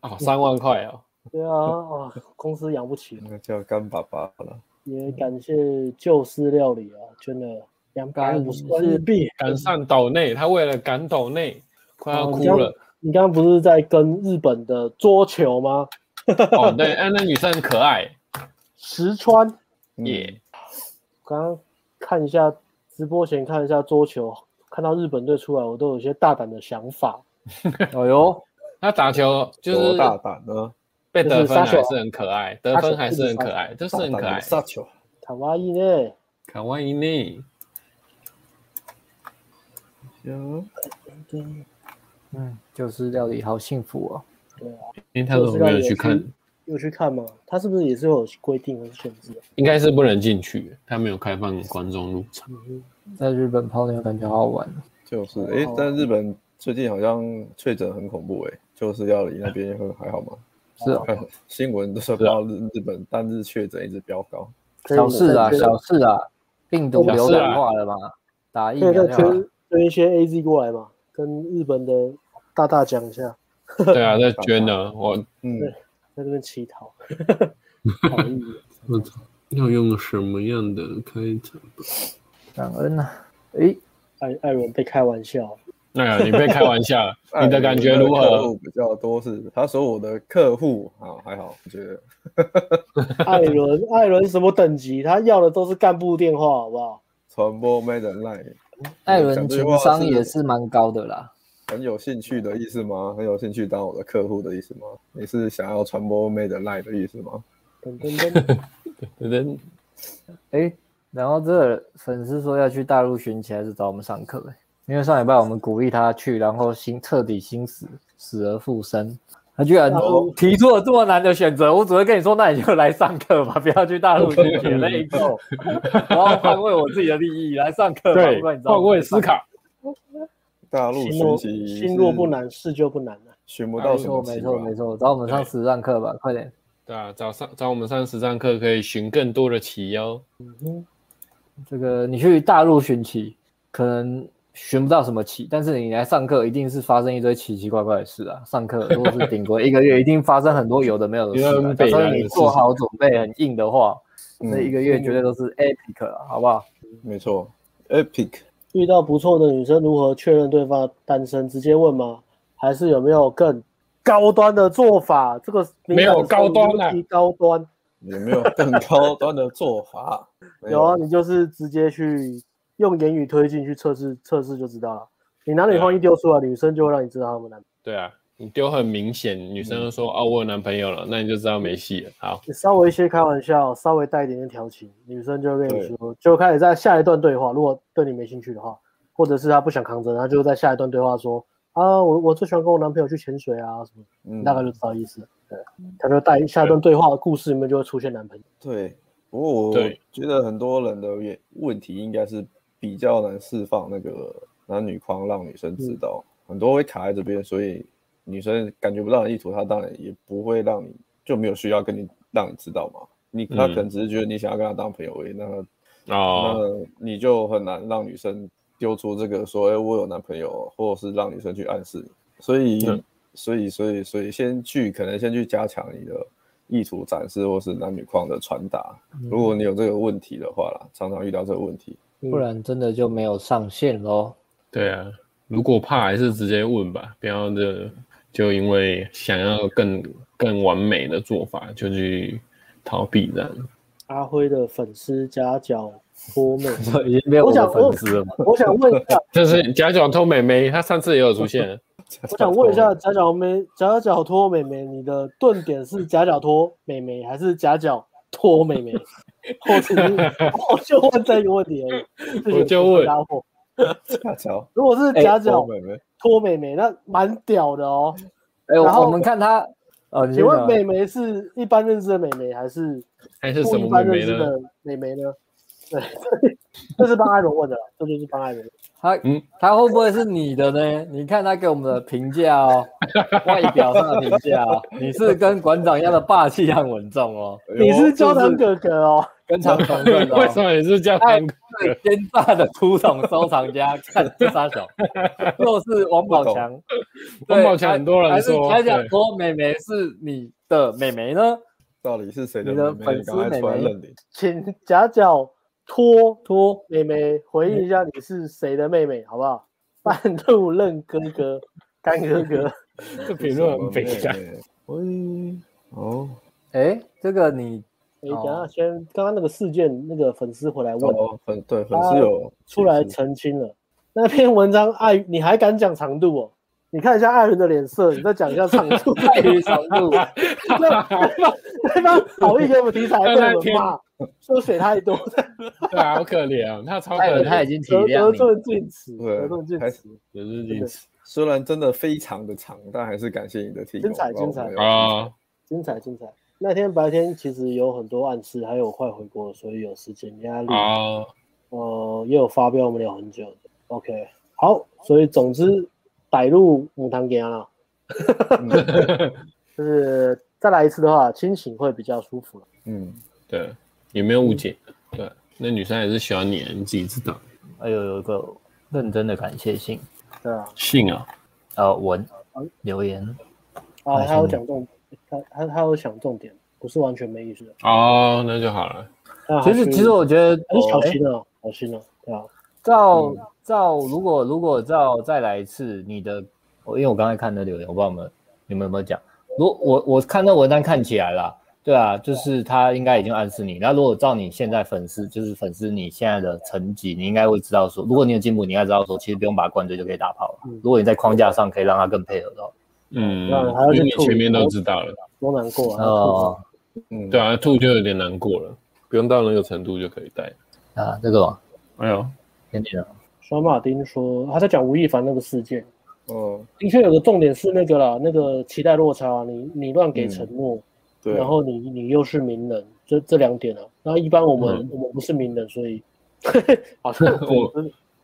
啊，三万块啊。对啊，啊，公司养不起，那叫干爸爸了。也感谢旧式料理啊，真的两百五十块日币，赶上岛内，他为了赶岛内。快要哭了，你刚刚不是在跟日本的桌球吗？哦，对，哎，那女生很可爱，石川耶。刚刚看一下直播前看一下桌球，看到日本队出来，我都有些大胆的想法。哎呦，他打球就是多大胆呢？被得分还是很可爱，得分还是很可爱，就是很可爱。杀球，卡哇伊呢？卡哇伊呢？行，嗯，就是料理好幸福哦。对啊，因为他都没有去看，有去看吗？他是不是也是有规定和限制？应该是不能进去，他没有开放观众入场。在日本泡妞感觉好好玩。就是，哎、欸，但日本最近好像确诊很恐怖，哎，就是料理那边会还好吗？是啊，新闻都说到日日本单日确诊一直飙高。小事啊，小事啊，病毒流感化了嘛？打疫苗就好。捐一些 AZ 过来嘛，跟日本的大大讲一下。对啊，在捐呢，我嗯，在这边乞讨。好意我操，要用什么样的开场？感恩呐！哎，艾艾伦被开玩笑。哎呀，你被开玩笑，你的感觉如何？比较多是，他说我的客户啊，还好，我觉得。艾伦，艾伦什么等级？他要的都是干部电话，好不好？传播没人赖。艾伦情商也是蛮高的啦。很有兴趣的意思吗？很有兴趣当我的客户的意思吗？你是想要传播 made line 的意思吗？噔噔噔噔噔。哎，然后这粉丝说要去大陆寻奇，还是找我们上课？因为上礼拜我们鼓励他去，然后心彻底心死，死而复生。他居然提出了这么难的选择，我只会跟你说，那你就来上课吧，不要去大陆寻奇那一个。然后捍卫我自己的利益来上课，对，换位思考。大陆寻奇，心若不难，事就不难了。寻不到什么，没错没错，找我们上实战课吧，快点。对啊，找上找我们上实战课可以寻更多的棋哟。嗯哼，这个你去大陆寻棋，可能寻不到什么棋，但是你来上课，一定是发生一堆奇奇怪怪的事啊。上课如果是顶多一个月，一定发生很多有的没有的事。所以你做好准备很硬的话，那一个月绝对都是 epic 了，好不好？没错，epic。遇到不错的女生，如何确认对方单身？直接问吗？还是有没有更高端的做法？这个没有高端啊，高端有没有更高端的做法？有啊，你就是直接去用言语推进去测试，测试就知道了。你男女方一丢出来，女生就会让你知道他们男。对啊。你丢很明显，女生就说：“哦，我有男朋友了。”那你就知道没戏了。好，你稍微一些开玩笑，稍微带一点点调情，女生就会跟你说，就开始在下一段对话。如果对你没兴趣的话，或者是她不想扛着，她就在下一段对话说：“啊，我我最喜欢跟我男朋友去潜水啊什么。”嗯，大概就知道意思。对，他就带下一段对话的故事里面就会出现男朋友。对，不过我觉得很多人的问题应该是比较难释放那个男女框，让女生知道，嗯、很多会卡在这边，所以。女生感觉不到的意图，她当然也不会让你就没有需要跟你让你知道嘛。你她可能只是觉得你想要跟她当朋友而已，那个那你就很难让女生丢出这个说，哎，我有男朋友，或者是让女生去暗示你。所以，嗯、所以，所以，所以，先去可能先去加强你的意图展示，或是男女框的传达。如果你有这个问题的话啦，常常遇到这个问题，不然真的就没有上线喽。对啊，如果怕还是直接问吧，不要的。就因为想要更更完美的做法，就去逃避这样。阿辉的粉丝夹脚托妹，已经没有我的粉丝了吗？我想问一下，就是夹脚托妹妹，她上次也有出现。我想问一下，夹脚妹夹脚托妹妹，你的顿点是夹脚托妹妹，还是夹脚托妹妹？我只我就问这个问题而已。我就问，夹脚，如果是夹脚拖妹。托美眉那蛮屌的哦，哎，我们看他，呃，请问美眉是一般认识的美眉，还是还是什么妹妹呢？妹妹呢？对，这是帮艾伦问的，这就是帮艾伦。他嗯，他会不会是你的呢？你看他给我们的评价哦，外表上的评价哦，你是跟馆长一样的霸气和稳重哦，你是焦糖哥哥哦。跟长同的，为什么也是叫爱最奸诈的出宠收藏家？看这杀手，又是王宝强。王宝强很多人说，还是夹脚托妹妹是你的妹妹呢？到底是谁的？你的粉丝妹妹，请夹脚托托妹妹回应一下，你是谁的妹妹，好不好？半路认哥哥，干哥哥，这评论很悲惨。喂，哦，哎，这个你，哎，等下先，刚刚那个事件，那个粉丝回来问，哦，粉对粉丝有出来澄清了。那篇文章爱你还敢讲长度哦？你看一下艾伦的脸色，你再讲一下长度，爱与长度。对方对方好意给我们题材，被我们骂，说水太多。对啊，好可怜啊，他超可怜，他已经体谅你。得寸进尺，对，得寸进尺，得寸进尺。虽然真的非常的长，但还是感谢你的提供。精彩，精彩啊！精彩，精彩。那天白天其实有很多暗示，还有快回国，所以有时间压力啊。呃，也有发飙，我们聊很久的。OK，好，所以总之。摆入母汤羹了，就是再来一次的话，清醒会比较舒服。嗯，对，有没有误解？对，那女生也是喜欢你，你自己知道。还有有一个认真的感谢信，对啊，信啊，呃，文留言啊，他有讲重，他他他有讲重点，不是完全没意思的。哦，那就好了。其实其实我觉得很小心哦，小心哦，对啊，照。照如果如果照再来一次，你的，因为我刚才看的留言，我不知道你们你们有没有讲。如我我看那文章看起来啦，对啊，就是他应该已经暗示你。那如果照你现在粉丝，就是粉丝你现在的成绩，你应该会知道说，如果你有进步，你应该知道说，其实不用把他灌醉就可以打跑了。如果你在框架上可以让他更配合的话，嗯，因为你前面都知道了，多难过啊。嗯，对啊，吐就有点难过了，不用到那个程度就可以带啊。这个，哎呦，天天啊。小马丁说他在讲吴亦凡那个事件，嗯，的确有个重点是那个啦，那个期待落差，你你乱给承诺，对，然后你你又是名人，这这两点啊，然后一般我们我们不是名人，所以 好像我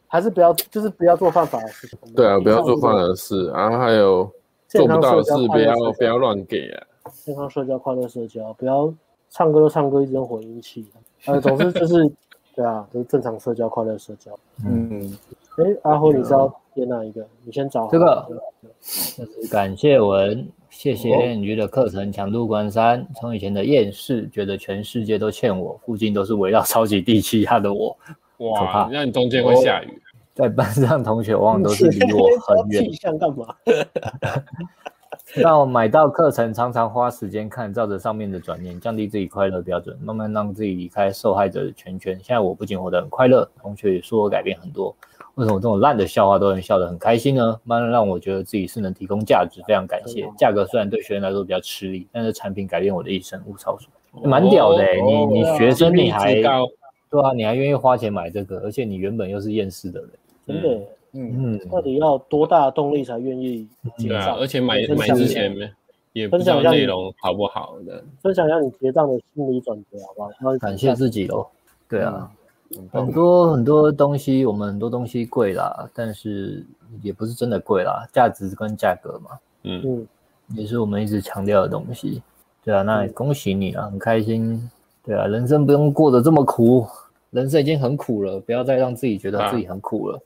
还是不要，就是不要做犯法的事情。对啊，不要做犯法的事，然后还有做不到的事，不要不要乱给啊。健康社交，快乐社交，不要唱歌就唱歌，一直用混音器，呃，总之就是。对啊，就是正常社交，快乐社交。嗯，哎，阿辉，你知道点哪一个？你先找这个。感谢文，谢谢练鱼的课程强度关山。从以前的厌世，觉得全世界都欠我，附近都是围绕超级地气压的我。哇，那你中间会下雨。在班上同学往往都是离我很远。气象干嘛？让我买到课程，常常花时间看，照着上面的转念，降低自己快乐标准，慢慢让自己离开受害者的圈圈。现在我不仅活得很快乐，同学也说我改变很多。为什么这种烂的笑话都能笑得很开心呢？慢慢让我觉得自己是能提供价值，非常感谢。价格虽然对学生来说比较吃力，但是产品改变我的一生，物超所值，蛮屌的、欸。你你学生你还对啊，你还愿意花钱买这个，而且你原本又是厌世的人，真的。嗯，到底要多大的动力才愿意结账？对啊，而且买买之前也不知道内容好不好的。分享一下你结账的心理转折，好不好？感谢自己喽。对啊，很多很多东西，我们很多东西贵啦，但是也不是真的贵啦，价值跟价格嘛。嗯嗯，也是我们一直强调的东西。对啊，那恭喜你啊，很开心。对啊，人生不用过得这么苦，人生已经很苦了，不要再让自己觉得自己很苦了。嗯，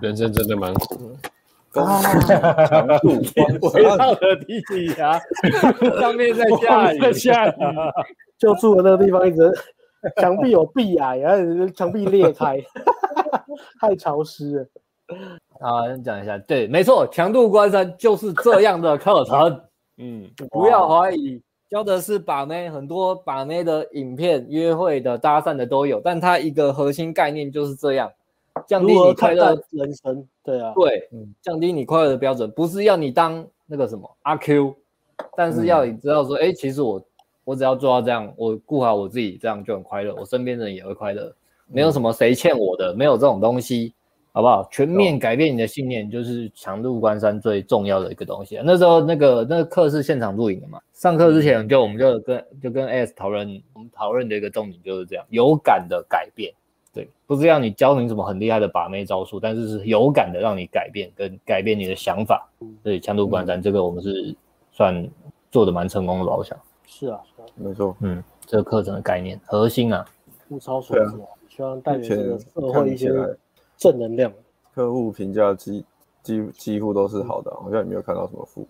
人生真的蛮苦的。啊，强度回到了地底下，上面在下雨，在下雨，就住的那个地方一直墙壁有壁癌，然后墙壁裂开，太潮湿了。好，讲一下，对，没错，强度关山就是这样的课程。嗯，不要怀疑，教的是把妹，很多把妹的影片、约会的、搭讪的都有，但它一个核心概念就是这样。降低你快乐人生，对啊，对，嗯，降低你快乐的标准，不是要你当那个什么阿 Q，但是要你知道说，哎、嗯，其实我我只要做到这样，我顾好我自己，这样就很快乐，我身边的人也会快乐，没有什么谁欠我的，没有这种东西，好不好？全面改变你的信念，就是强度关山最重要的一个东西。那时候那个那个课是现场录影的嘛，上课之前就我们就跟就跟 AS 讨论，我们讨论的一个重点就是这样，有感的改变。对，不是要你教你什么很厉害的把妹招数，但是是有感的让你改变跟改变你的想法。所以强度关山这个我们是算做的蛮成功的吧？我想是啊，是啊，没错，嗯，这个课程的概念核心啊，物超所值，希望带给这个社会一些正能量。客户评价几几几乎都是好的，好像也没有看到什么负。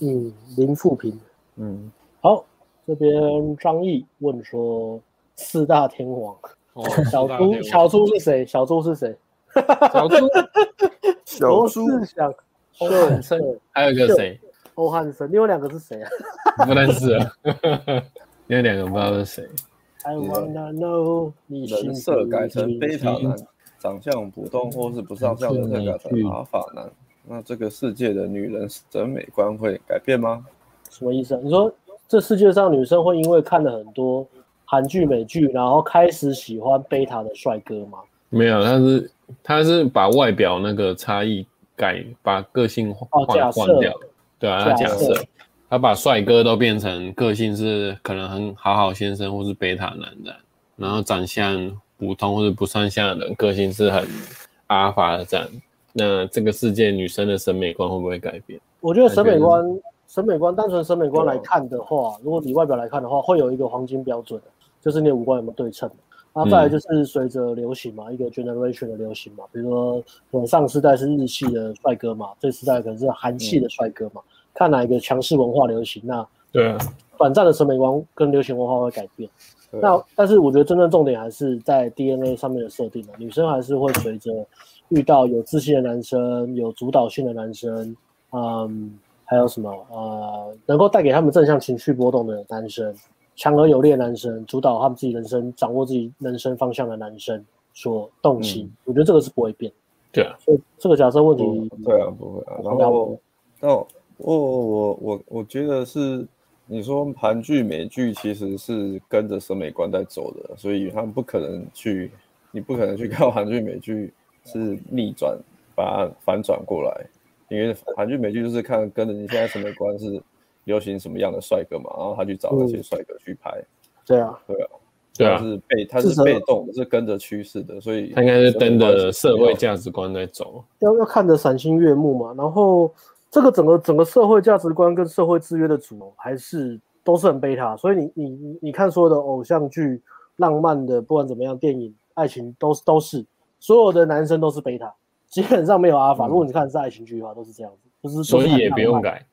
嗯，零负评。嗯，好，这边张毅问说四大天王。哦，小猪，小猪是谁？小猪是谁？小猪，小猪是想欧汉汉森，还有一个谁？欧汉森，另外两个是谁啊？不认识啊，另外两个不知道是谁。I wanna know 你心人设改成里贝塔男，长相普通或是不上相，人设改成阿法男，那这个世界的女人审美观会改变吗？什么意思啊？你说这世界上女生会因为看了很多韩剧、美剧，然后开始喜欢贝塔的帅哥吗？没有，他是他是把外表那个差异改，把个性换换、哦、掉。对啊，他假设他把帅哥都变成个性是可能很好好先生或是贝塔男的，然后长相普通或者不上相的人个性是很阿尔法的这样。那这个世界女生的审美观会不会改变？我觉得审美观，审美观单纯审美观来看的话，如果你外表来看的话，会有一个黄金标准，就是你的五官有没有对称。那再来就是随着流行嘛，嗯、一个 generation 的流行嘛，比如说可能上世代是日系的帅哥嘛，这世代可能是韩系的帅哥嘛，嗯、看哪一个强势文化流行，那对啊，短暂的审美观跟流行文化会改变。啊、那但是我觉得真正重点还是在 DNA 上面的设定嘛，女生还是会随着遇到有自信的男生、有主导性的男生，嗯，还有什么呃，能够带给他们正向情绪波动的男生。强而有力的男生，主导他们自己人生、掌握自己人生方向的男生所动心，嗯、我觉得这个是不会变。对啊，所以这个假设问题，对啊，不会啊。然后，哦，我我我我觉得是你说韩剧、美剧其实是跟着审美观在走的，所以他们不可能去，你不可能去看韩剧、美剧是逆转把它反转过来，因为韩剧、美剧就是看跟着你现在审美观是。流行什么样的帅哥嘛，然后他去找那些帅哥去拍。嗯、对啊，对啊，对啊，是被他是被动的，是跟着趋势的，所以他应该是跟着社会价值观在走。要要看着赏心悦目嘛，然后这个整个整个社会价值观跟社会制约的主流还是都是很贝塔，所以你你你你看所有的偶像剧、浪漫的，不管怎么样，电影、爱情都是都是所有的男生都是贝塔，基本上没有阿法。嗯、如果你看的是爱情剧的话，都是这样子，就是所以也不用改。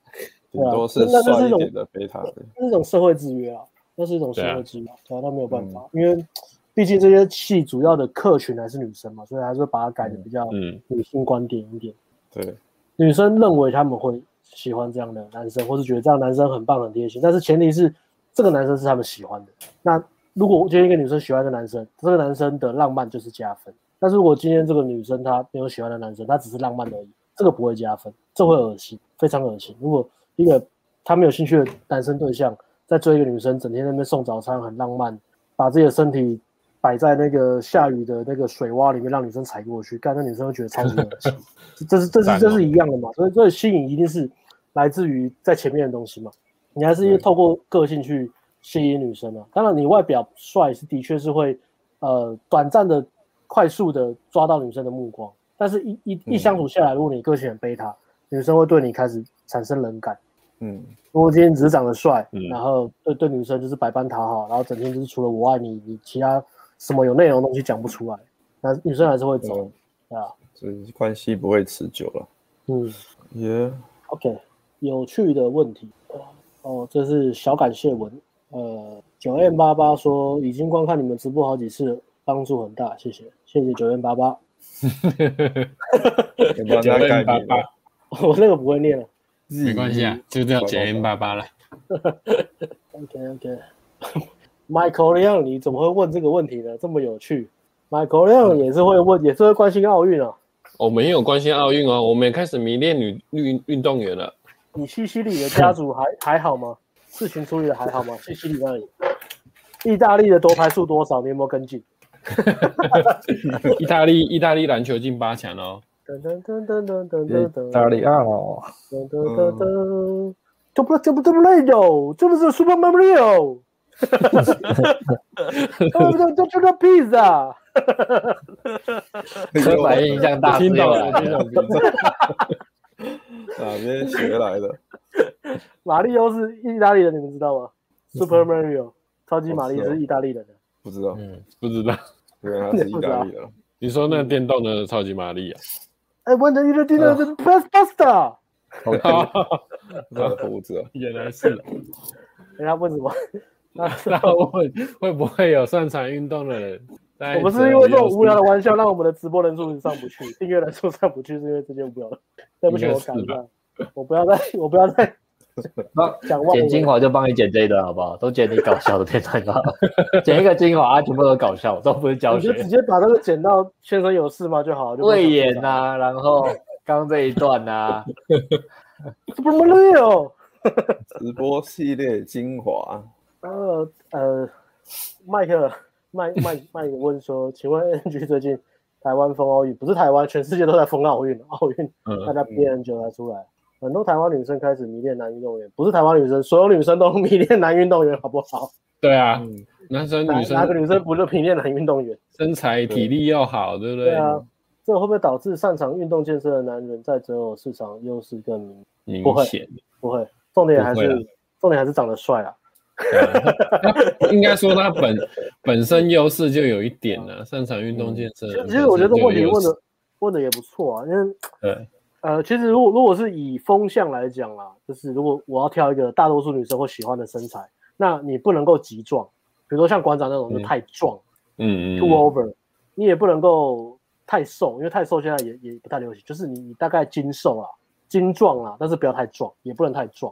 很多是帅一点的贝塔的，那是一种社会制约啊，那是一种社会制约，对啊，那没有办法，因为毕竟这些戏主要的客群还是女生嘛，所以还是把它改的比较女性观点一点。对，女生认为他们会喜欢这样的男生，或是觉得这样男生很棒很贴心，但是前提是这个男生是他们喜欢的。那如果今天一个女生喜欢一个男生，这个男生的浪漫就是加分；但是如果今天这个女生她没有喜欢的男生，她只是浪漫而已，这个不会加分，这会恶心，非常恶心。如果一个他没有兴趣的男生对象，在追一个女生，整天在那边送早餐，很浪漫，把自己的身体摆在那个下雨的那个水洼里面，让女生踩过去，干那女生会觉得超级恶心。这是这是这是一样的嘛？所以所以吸引一定是来自于在前面的东西嘛？你还是因为透过个性去吸引女生啊。当然，你外表帅是的确是会呃短暂的、快速的抓到女生的目光，但是一一一相处下来，如果你个性很贝塔，女生会对你开始产生冷感。嗯，如果今天只是长得帅，嗯、然后对对女生就是百般讨好，然后整天就是除了我爱你，你其他什么有内容的东西讲不出来，那女生还是会走，嗯、对啊，所以关系不会持久了。嗯，耶。OK，有趣的问题。哦，这是小感谢文，呃，九 M 八八说已经观看你们直播好几次，帮助很大，谢谢，谢谢九 M 八八。九 M 八八，我那个不会念了。没关系啊，就这样九 M 八八了。OK OK，Michael Young，，你怎么会问这个问题呢？这么有趣，Michael Young 也是会问，嗯、也是会关心奥运啊。我们也有关心奥运哦，我们也开始迷恋女运运动员了。你西西里的家族还还好吗？事情处理的还好吗？西西里那里，意大利的夺牌数多少？你有没有跟进？意大利意大利篮球进八强哦。噔噔噔噔噔噔噔，哪里啊？噔噔噔噔，这不这不这不来哟，这不是 Super Mario。哈哈哈哈哈！这不是 Pizza。刻板印象大听到了，听到了。哪边学来的？马里奥是意大利人，你们知道吗？Super Mario，超级马里是意大利人的。不知道，嗯，不知道。对，他是意大利人。你说那个电动的超级玛丽啊？哎，问的你的第二个是 Pasta，好胡子，原来是。人家问什么？那那问会不会有擅长运动的人我们是因为这种无聊的玩笑，让我们的直播人数上不去，订阅人数上不去，是因为这些无聊的。对不起，我改一下，我不要再，我不要再。讲剪精华就帮你剪这一段好不好？都剪你搞笑的片段就好，剪一个精华啊，全部都搞笑，都不是教学。你就直接把那个剪到先生有事吗就好了。魏延呐，然后刚这一段呐、啊，这不是累哦。直播系列精华。呃呃，麦克麦麦麦克问说，请问 NG 最近台湾封奥运，不是台湾，全世界都在封奥运，奥运、嗯、大家憋很久才出来。很多台湾女生开始迷恋男运动员，不是台湾女生，所有女生都 迷恋男运动员，好不好？对啊，嗯、男生女生哪个女生不是迷恋男运动员？身材体力要好，对，不对？对啊，这会不会导致擅长运动健身的男人在择偶市场优势更明明显？不会，不会，重点还是重点还是长得帅啊。应该说他本 本身优势就有一点了，擅长运动健身。其实我觉得这问题问的问的也不错啊，因为对。呃，其实如果如果是以风向来讲啦，就是如果我要挑一个大多数女生会喜欢的身材，那你不能够极壮，比如说像馆长那种就太壮，嗯嗯，too over，你也不能够太瘦，因为太瘦现在也也不太流行，就是你你大概精瘦啊，精壮啊，但是不要太壮，也不能太壮。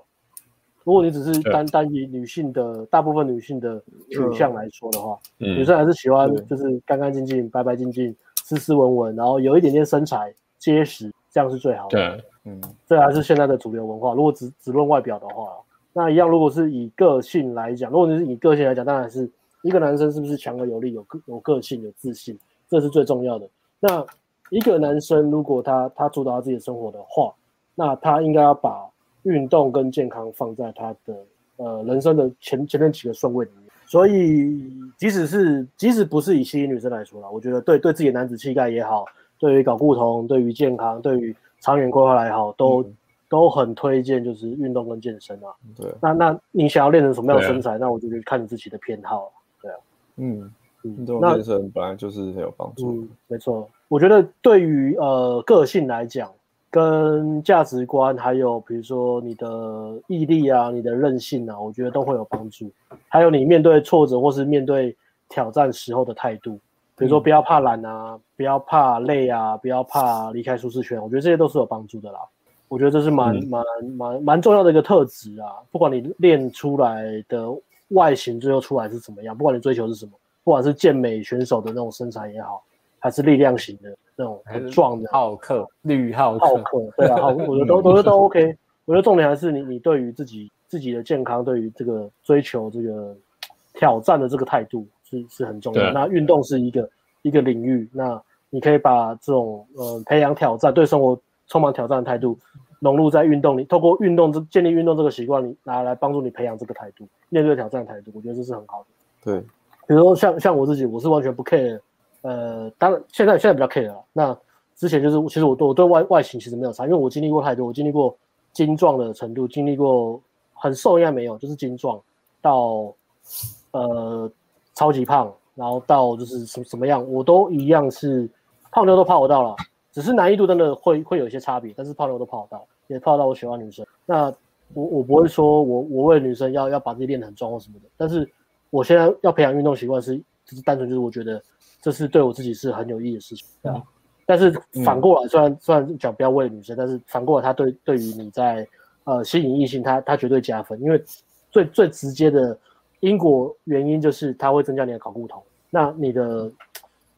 如果你只是单单以女性的大部分女性的取向来说的话，嗯、女生还是喜欢就是干干净净、白白净净、斯斯文文，然后有一点点身材结实。这样是最好的。对，嗯，这还是现在的主流文化。如果只只论外表的话，那一样。如果是以个性来讲，如果你是以个性来讲，当然是一个男生是不是强而有力、有个有个性、有自信，这是最重要的。那一个男生如果他他主导他自己的生活的话，那他应该要把运动跟健康放在他的呃人生的前前面几个顺位里面。所以，即使是即使不是以吸引女生来说啦，我觉得对对自己的男子气概也好。对于搞固酮，对于健康，对于长远规划来好，都、嗯、都很推荐，就是运动跟健身啊。对，那那你想要练成什么样的身材？啊、那我就看你自己的偏好。对啊，嗯，运动健身本来就是很有帮助。嗯，没错。我觉得对于呃个性来讲，跟价值观，还有比如说你的毅力啊，你的韧性啊，我觉得都会有帮助。还有你面对挫折或是面对挑战时候的态度。比如说，不要怕懒啊，嗯、不要怕累啊，不要怕离开舒适圈，我觉得这些都是有帮助的啦。我觉得这是蛮蛮蛮蛮重要的一个特质啊。不管你练出来的外形最后出来是怎么样，不管你追求是什么，不管是健美选手的那种身材也好，还是力量型的那种很壮的浩克、绿浩浩克，对啊，我觉得都我觉得都 OK。我觉得重点还是你你对于自己自己的健康，对于这个追求这个挑战的这个态度。是是很重要。那运动是一个一个领域，那你可以把这种呃培养挑战、对生活充满挑战的态度融入在运动里，透过运动这建立运动这个习惯，你拿来帮助你培养这个态度，面对挑战的态度，我觉得这是很好的。对，比如说像像我自己，我是完全不 care，呃，当然现在现在比较 care 了。那之前就是其实我对我对外外形其实没有差，因为我经历过太多，我经历过精壮的程度，经历过很瘦应该没有，就是精壮到呃。超级胖，然后到就是什什么样，我都一样是泡妞都泡得到了，只是难易度真的会会有一些差别，但是泡妞都泡得到，也泡得到我喜欢女生。那我我不会说我我为女生要要把自己练得很壮或什么的，但是我现在要培养运动习惯是就是单纯就是我觉得这是对我自己是很有意义的事情，对啊。嗯、但是反过来，虽然虽然讲不要为女生，但是反过来，他对对于你在呃吸引异性，他他绝对加分，因为最最直接的。因果原因就是它会增加你的睾固酮，那你的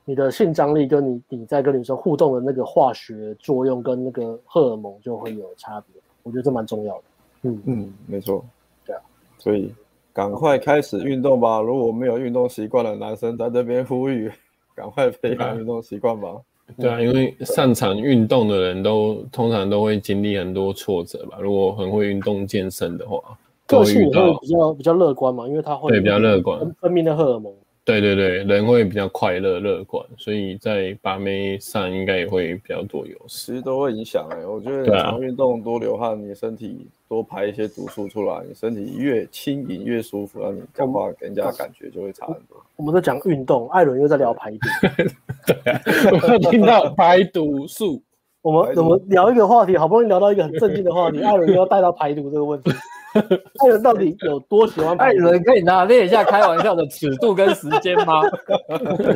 你的性张力跟你你在跟女生互动的那个化学作用跟那个荷尔蒙就会有差别，我觉得这蛮重要的。嗯嗯，没错，对啊，所以赶快开始运动吧！如果没有运动习惯的男生在这边呼吁，赶快培养运动习惯吧。对啊，因为擅长运动的人都通常都会经历很多挫折吧。如果很会运动健身的话。个性也会比较比较乐观嘛，因为他会对比较乐观，分泌的荷尔蒙。对对对，人会比较快乐乐观，所以在把妹上应该也会比较多优势。其实都会影响哎、欸，我觉得你常运动多流汗，你身体多排一些毒素出来，你身体越轻盈越舒服，那你讲话给人家感觉就会差很多。我们在讲运动，艾伦又在聊排毒。对啊，我听到排毒素。我们怎么聊一个话题，好不容易聊到一个很正经的话题，艾伦又要带到排毒这个问题。艾伦到底有多喜欢？艾伦可以拿捏一下开玩笑的尺度跟时间吗？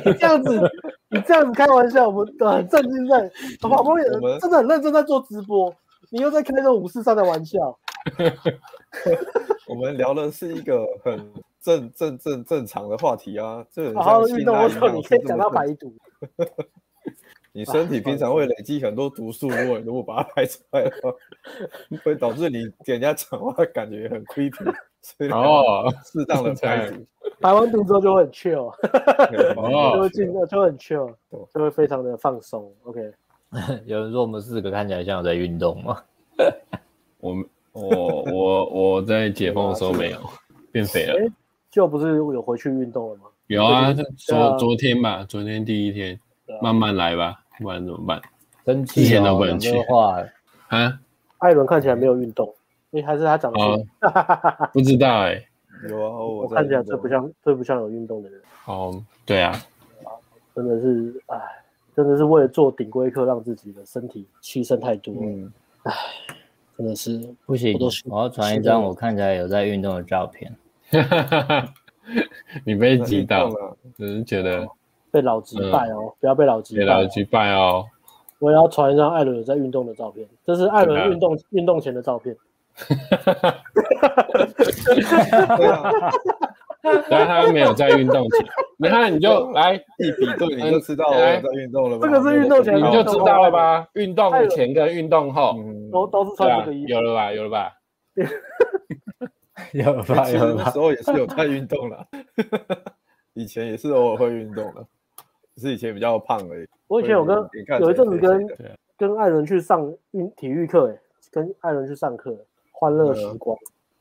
你这样子，你这样子开玩笑，我们都很震惊在，好不容易真的很认真在做直播，你又在开这种五四三的玩笑。我们聊的是一个很正正正正常的话题啊，这好好运动，我操你可以讲到排毒。你身体平常会累积很多毒素，如果 如果把它排出来的话，会导致你给人家讲话感觉很 creepy，所以哦，适当的 排毒，排完毒之后就会很 chill，哦，就会进，就会很 chill，就会非常的放松。OK，有人说我们四个看起来像有在运动吗？我我我我在解封的时候没有变肥了，就不是有回去运动了吗？有啊，昨昨天吧，昨天第一天，慢慢来吧。不然怎么办？生气前都不能去话啊！艾伦看起来没有运动，哎，还是他长得不知道哎。有啊，我看起来最不像最不像有运动的人。哦，对啊，真的是哎，真的是为了做顶规课，让自己的身体牺牲太多。嗯，哎，真的是不行，我要传一张我看起来有在运动的照片。你被击到了，只是觉得。被老吉拜哦，不要被老吉拜。被老吉拜哦。我也要传一张艾伦在运动的照片，这是艾伦运动运动前的照片。但他没有在运动前，你看你就 来一比对，你就知道我在运动了吧？这个是运动前，你就知道了吧？运动前跟运动后都都是穿这个衣服，有了吧？有了吧？有了吧？有了吧？那时候也是有在运动了，以前也是偶尔会运动的。只是以前比较胖而已。我以前有跟有一阵子跟跟艾伦去上运体育课，哎，跟艾伦去上课，欢乐时光。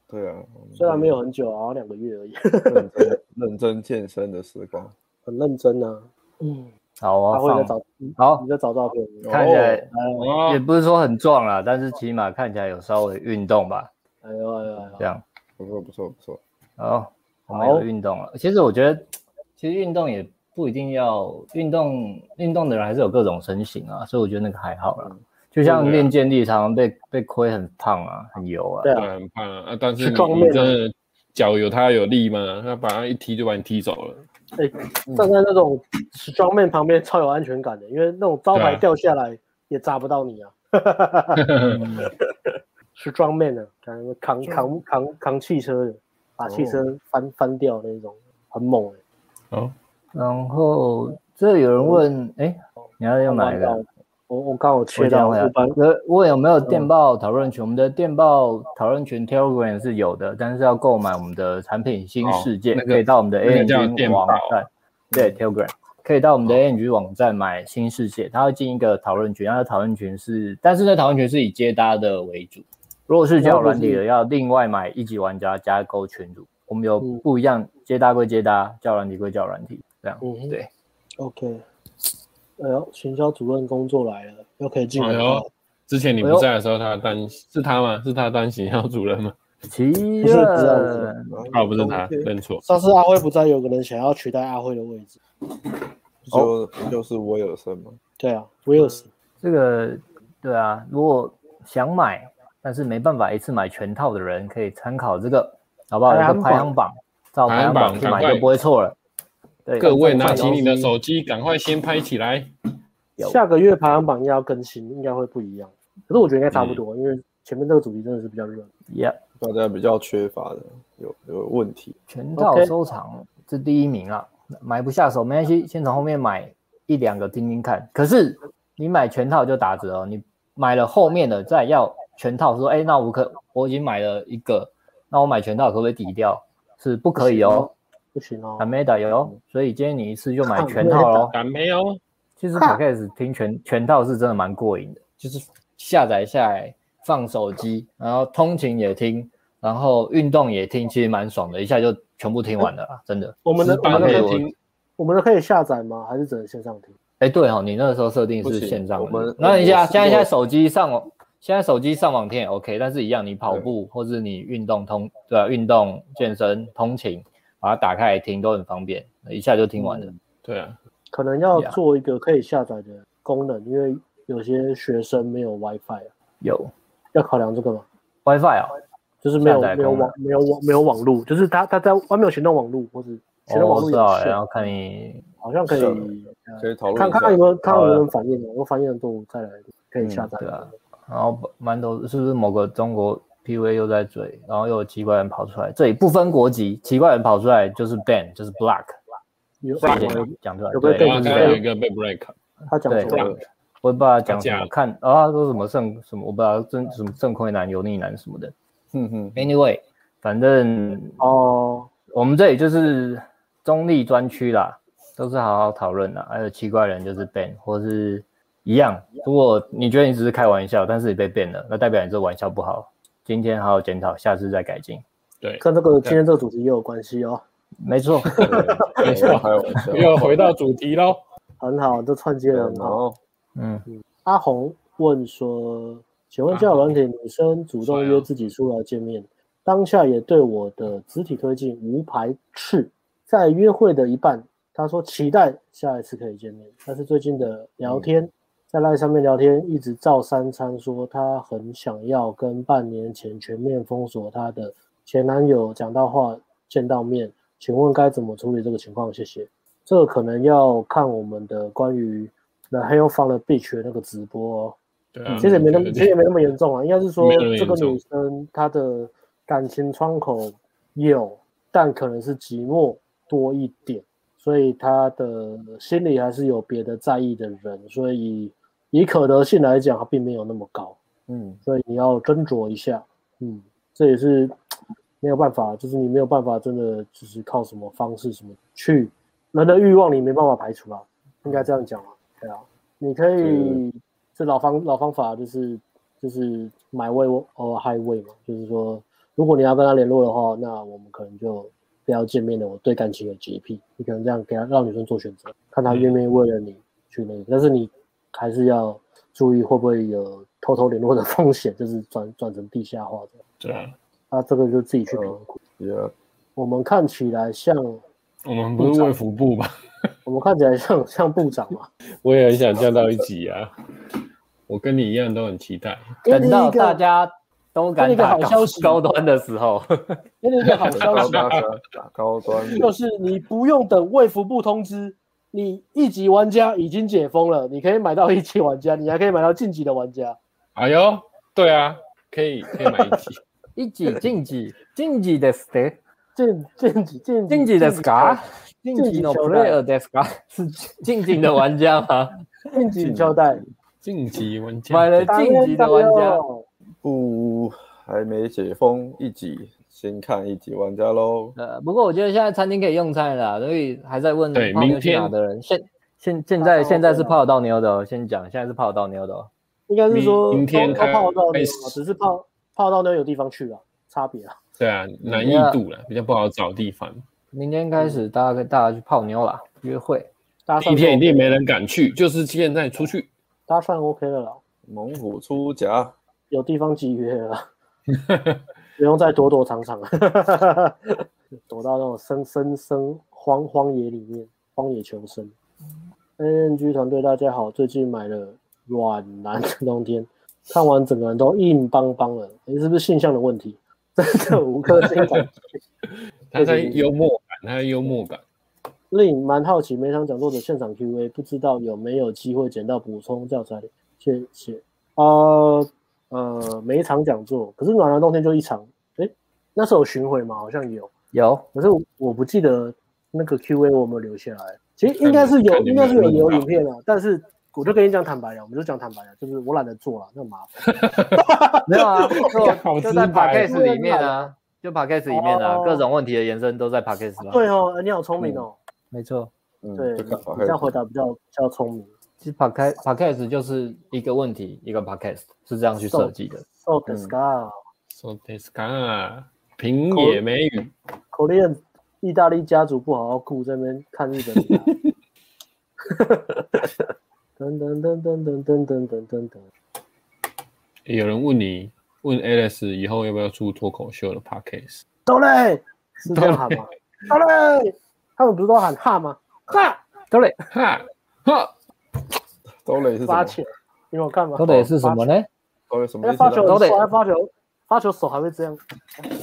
对啊，虽然没有很久，好像两个月而已。认真 认真健身的时光，很认真啊。嗯，好啊，他会在找，好，你在找照片，看起来也不是说很壮啦，但是起码看起来有稍微运动吧。哎呦哎呦，这样不错不错不错。好，我们有运动了。其实我觉得，其实运动也。不一定要运动，运动的人还是有各种身形啊，所以我觉得那个还好啦。就像练健力，常常被被亏很胖啊，很油啊，对，很胖啊。但是你真的脚有他有力吗？他把他一踢就把你踢走了。哎，站在那种 strongman 旁边超有安全感的，因为那种招牌掉下来也砸不到你啊。strongman 啊，扛扛扛扛汽车的，把汽车翻翻掉那种，很猛哎。哦。然后这有人问，哎，你要用哪一个？我我刚好切掉了。问有没有电报讨论群？我们的电报讨论群 Telegram 是有的，但是要购买我们的产品新世界，可以到我们的 ANG 网站。对，Telegram 可以到我们的 ANG 网站买新世界，它会进一个讨论群，它的讨论群是，但是那讨论群是以接搭的为主。如果是交友软体的，要另外买一级玩家加购群组。我们有不一样，接搭归接搭，交友软体归交友软体。这样，嗯，对，OK，哎呦，行销主任工作来了，又可以进来了。哎。之前你不在的时候，他当是他吗？是他当行销主任吗？其实不是，哦，不是他，认错。上次阿辉不在，有个人想要取代阿辉的位置，就就是威尔森吗？对啊，威尔森。这个对啊，如果想买，但是没办法一次买全套的人，可以参考这个，好不好？有个排行榜，照排行榜去买就不会错了。对各位拿起你的手机，赶快先拍起来。下个月排行榜要更新，应该会不一样。可是我觉得应该差不多，嗯、因为前面这个主题真的是比较热。Yeah，大家比较缺乏的，有有问题。全套收藏是第一名啊，买不下手没关系，先从后面买一两个听听看。可是你买全套就打折哦，你买了后面的再要全套，说哎，那我可我已经买了一个，那我买全套可不可以抵掉？是不可以哦。不行哦，还没打油，所以今天你一次就买全套喽。还没有，其实 Podcast 听全全套是真的蛮过瘾的，就是下载下来放手机，然后通勤也听，然后运动也听，其实蛮爽的，一下就全部听完了啊，真的。我们的我们的可以听，我们的可以下载吗？还是只能线上听？哎，对哦，你那个时候设定是线上。我们那一下，现在现在手机上网，现在手机上网听也 OK，但是一样，你跑步或是你运动通，对啊，运动健身通勤。把它打开来听都很方便，一下就听完了。嗯、对啊，可能要做一个可以下载的功能，因为有些学生没有 WiFi 啊。有，要考量这个吗？WiFi 啊，就是没有没有网没有网没有网络，就是他他在外面有行动网络或者行动网哦，路是啊，有限然后看你好像可以是呃可以讨论看看有没有看有没有人反应的，如果反应的多再来可以下载。对啊，然后蛮多是不是某个中国 PV 又在追，然后又有奇怪人跑出来，这里不分国籍，奇怪人跑出来就是 ban 就是 block，有讲出来，对有一个被 break，他讲对错了，我也不知道他讲什么，看，然后他说什么圣什么，我不知道正什么正亏男、油腻男什么的。哼哼，Anyway，反正哦，我们这里就是中立专区啦，都是好好讨论啦。还有奇怪人就是 ban 或是一样。如果你觉得你只是开玩笑，但是你被 ban 了，那代表你这玩笑不好。今天好好检讨，下次再改进。对，跟这个今天这个主题也有关系哦，没错，没错，开玩笑，又回到主题喽。很好，这串接的很好。嗯，阿红问说：“请问交友软体女生主动约自己出来见面，当下也对我的肢体推进无排斥，在约会的一半，他说期待下一次可以见面，但是最近的聊天，在赖上面聊天，一直照三餐说他很想要跟半年前全面封锁他的前男友讲到话见到面，请问该怎么处理这个情况？谢谢。这个可能要看我们的关于。”那《Hell from the Beach 的那个直播、哦，对啊，其实也没那么，对其实也没那么严重啊。应该是说这个女生她的感情窗口有，但可能是寂寞多一点，所以她的心里还是有别的在意的人，所以以可得性来讲，它并没有那么高。嗯，所以你要斟酌一下。嗯，这也是没有办法，就是你没有办法真的就是靠什么方式什么去人的欲望，你没办法排除啊，应该这样讲啊。对啊，你可以这老方老方法，就是就是 my way or highway 嘛，就是说，如果你要跟他联络的话，那我们可能就不要见面了。我对感情有洁癖，你可能这样给他让女生做选择，看他愿不愿意为了你去那个，但是你还是要注意会不会有偷偷联络的风险，就是转转成地下化的。对啊，啊，这个就自己去评估。也我们看起来像，我们不是卫福部吧？我们看起来像像部长嘛。我也很想降到一级啊！我跟你一样都很期待。等到大家都敢打好消息高端的时候，给你一个好消息，打高端，就是你不用等卫福部通知，你一级玩家已经解封了，你可以买到一级玩家，你还可以买到晋级的玩家。哎呦，对啊，可以可以买一级。一级晋级晋级的是的，晋晋级晋晋级的是嘎，晋级 no player 的是嘎，是晋级的玩家吗？晋级交代，晋级玩家。买了晋级的玩家，不还没解封一级，先看一集玩家喽。呃，不过我觉得现在餐厅可以用餐了啦，所以还在问对泡妞去哪的人，现现现在现在是泡得到妞的哦，先讲，现在是泡得到妞的哦。应该是说明天都都泡得到妞开嘛，只是泡泡到妞有地方去啊，差别啊。对啊，难易度了，比较不好找地方。明天开始，大家跟大家去泡妞啦，约会。搭讪第一天一定没人敢去，就是现在出去。搭讪 OK 了啦，猛虎出闸，有地方集约了，不用再躲躲藏藏了，躲到那种深深深荒荒野里面，荒野求生。NNG 团队大家好，最近买了软男的冬天，看完整个人都硬邦邦了，你是不是性向的问题？真的五颗星感。他在幽默感，他在幽默感。令蛮好奇每场讲座的现场 Q&A，不知道有没有机会捡到补充教材？谢谢。呃呃，每一场讲座，可是暖男冬天就一场，哎，那时候有巡回吗？好像有，有，可是我不记得那个 Q&A 我有没有留下来。其实应该是有，应该是有留影片啊。但是我就跟你讲坦白了，我们就讲坦白了，就是我懒得做了，那么麻烦。没有啊，就就在 podcast 里面啊，就 podcast 里面啊，哦各种问题的延伸都在 podcast 里。对哦，你好聪明哦。没错，嗯，对，这样回答比较比较聪明。其实 podcast podcast 就是一个问题一个 podcast 是这样去设计的。So this guy，So this guy，平野美宇，口令意大利家族不好好顾，在那边看日本。噔噔噔噔噔噔噔噔噔噔。有人问你，问 Alice 以后要不要出脱口秀的 podcast？都嘞，是这样喊吗？都嘞，他们不是都喊哈吗？哈，都磊，哈哈，都磊是什么？发钱，你有看吗？都磊是什么呢？都磊什么发球，都磊发发球，发球手还会这样。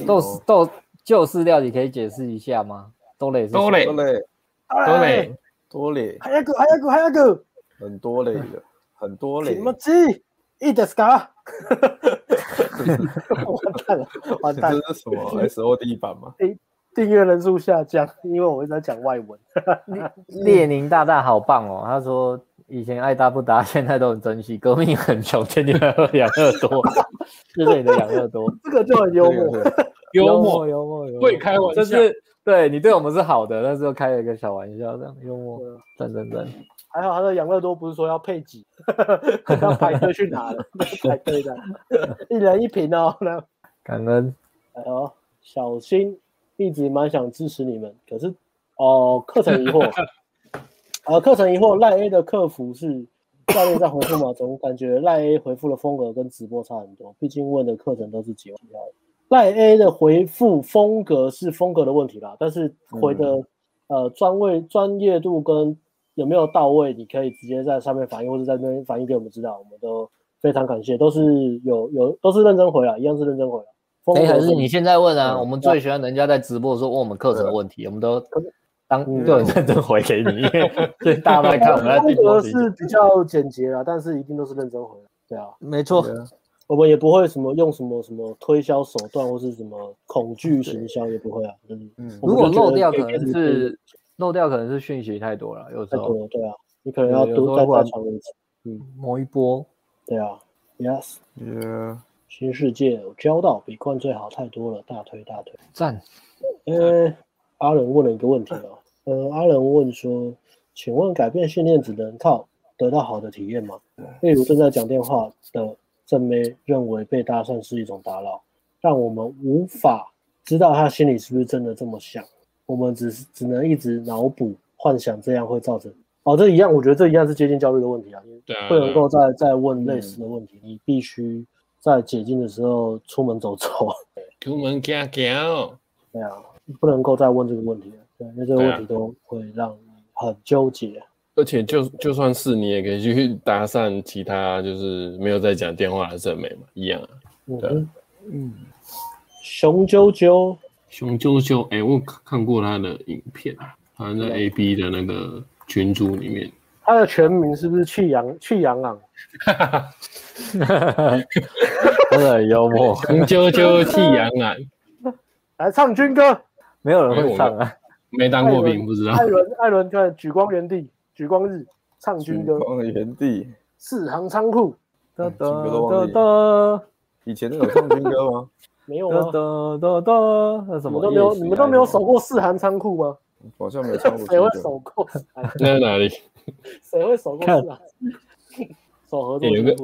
豆豆旧式料你可以解释一下吗？多累多累多累多累多累，还有一个还有一个还有一个很多累的，很多累。什么鸡？一点 scar。完蛋了，完蛋了！这是什么 SOD 版吗？订订阅人数下降，因为我一直在讲外文。列宁大大好棒哦，他说以前爱搭不搭，现在都很珍惜。革命很穷，天天喝养乐多，谢谢你的养乐多，这个就很幽默，幽默幽默幽默，会开玩笑，就是对你对我们是好的，但是又开了一个小玩笑，这样幽默，真真真。还好他的养乐多不是说要配给，要排队去拿的，排队的，一人一瓶哦。那。感恩，哎呦，小新一直蛮想支持你们，可是哦，课程疑惑，呃，课程疑惑，赖 A 的客服是教练在回复吗？总感觉赖 A 回复的风格跟直播差很多，毕竟问的课程都是几万块。赖 A 的回复风格是风格的问题啦，但是回的、嗯、呃专位专业度跟有没有到位？你可以直接在上面反映，或者在那边反映给我们知道，我们都非常感谢，都是有有都是认真回来，一样是认真回来。哎，还是你现在问啊？我们最喜欢人家在直播的时候问我们课程的问题，我们都当就很认真回给你，因为对 大家都在看我们在直播。风格是比较简洁啦，但是一定都是认真回来。对啊，没错，我们也不会什么用什么什么推销手段或是什么恐惧行销，也不会啊。嗯嗯，如果漏掉可能是。漏掉可能是讯息太多了，有时候对啊，你可能要多再再传一次，嗯，磨一波，对啊，Yes，Yeah，新世界有交到比灌醉好太多了，大推大推，赞。呃，阿伦问了一个问题哦，呃，阿伦问说，请问改变训练只能靠得到好的体验吗？例如正在讲电话的正妹认为被搭讪是一种打扰，但我们无法知道他心里是不是真的这么想。我们只是只能一直脑补幻想，这样会造成哦，这一样，我觉得这一样是接近焦虑的问题啊，对啊，不能够再再问类似的问题，嗯、你必须在解禁的时候出门走走，出门走走，对啊，不能够再问这个问题了，对，因为这个问题都会让你很纠结，而且就就算是你也可以去搭讪其他就是没有在讲电话的正妹嘛，一样啊，对啊，嗯，熊赳赳。雄赳赳，哎、欸，我看过他的影片，好像在 A B 的那个群组里面。他的全名是不是去阳去阳昂？哈哈哈哈哈！真的很幽默。雄赳赳气阳昂，来唱军歌，没有人会唱啊，没当过兵不知道。艾伦，艾伦，看举光原地，举光日，唱军歌。举光原地，四行仓库。哒哒哒哒。以前那有唱军歌吗？没有啊，那什么都没有，你们都没有守过四行仓库吗？好像没有唱过。谁会守过？那在哪里？谁会守过四行？守合作有个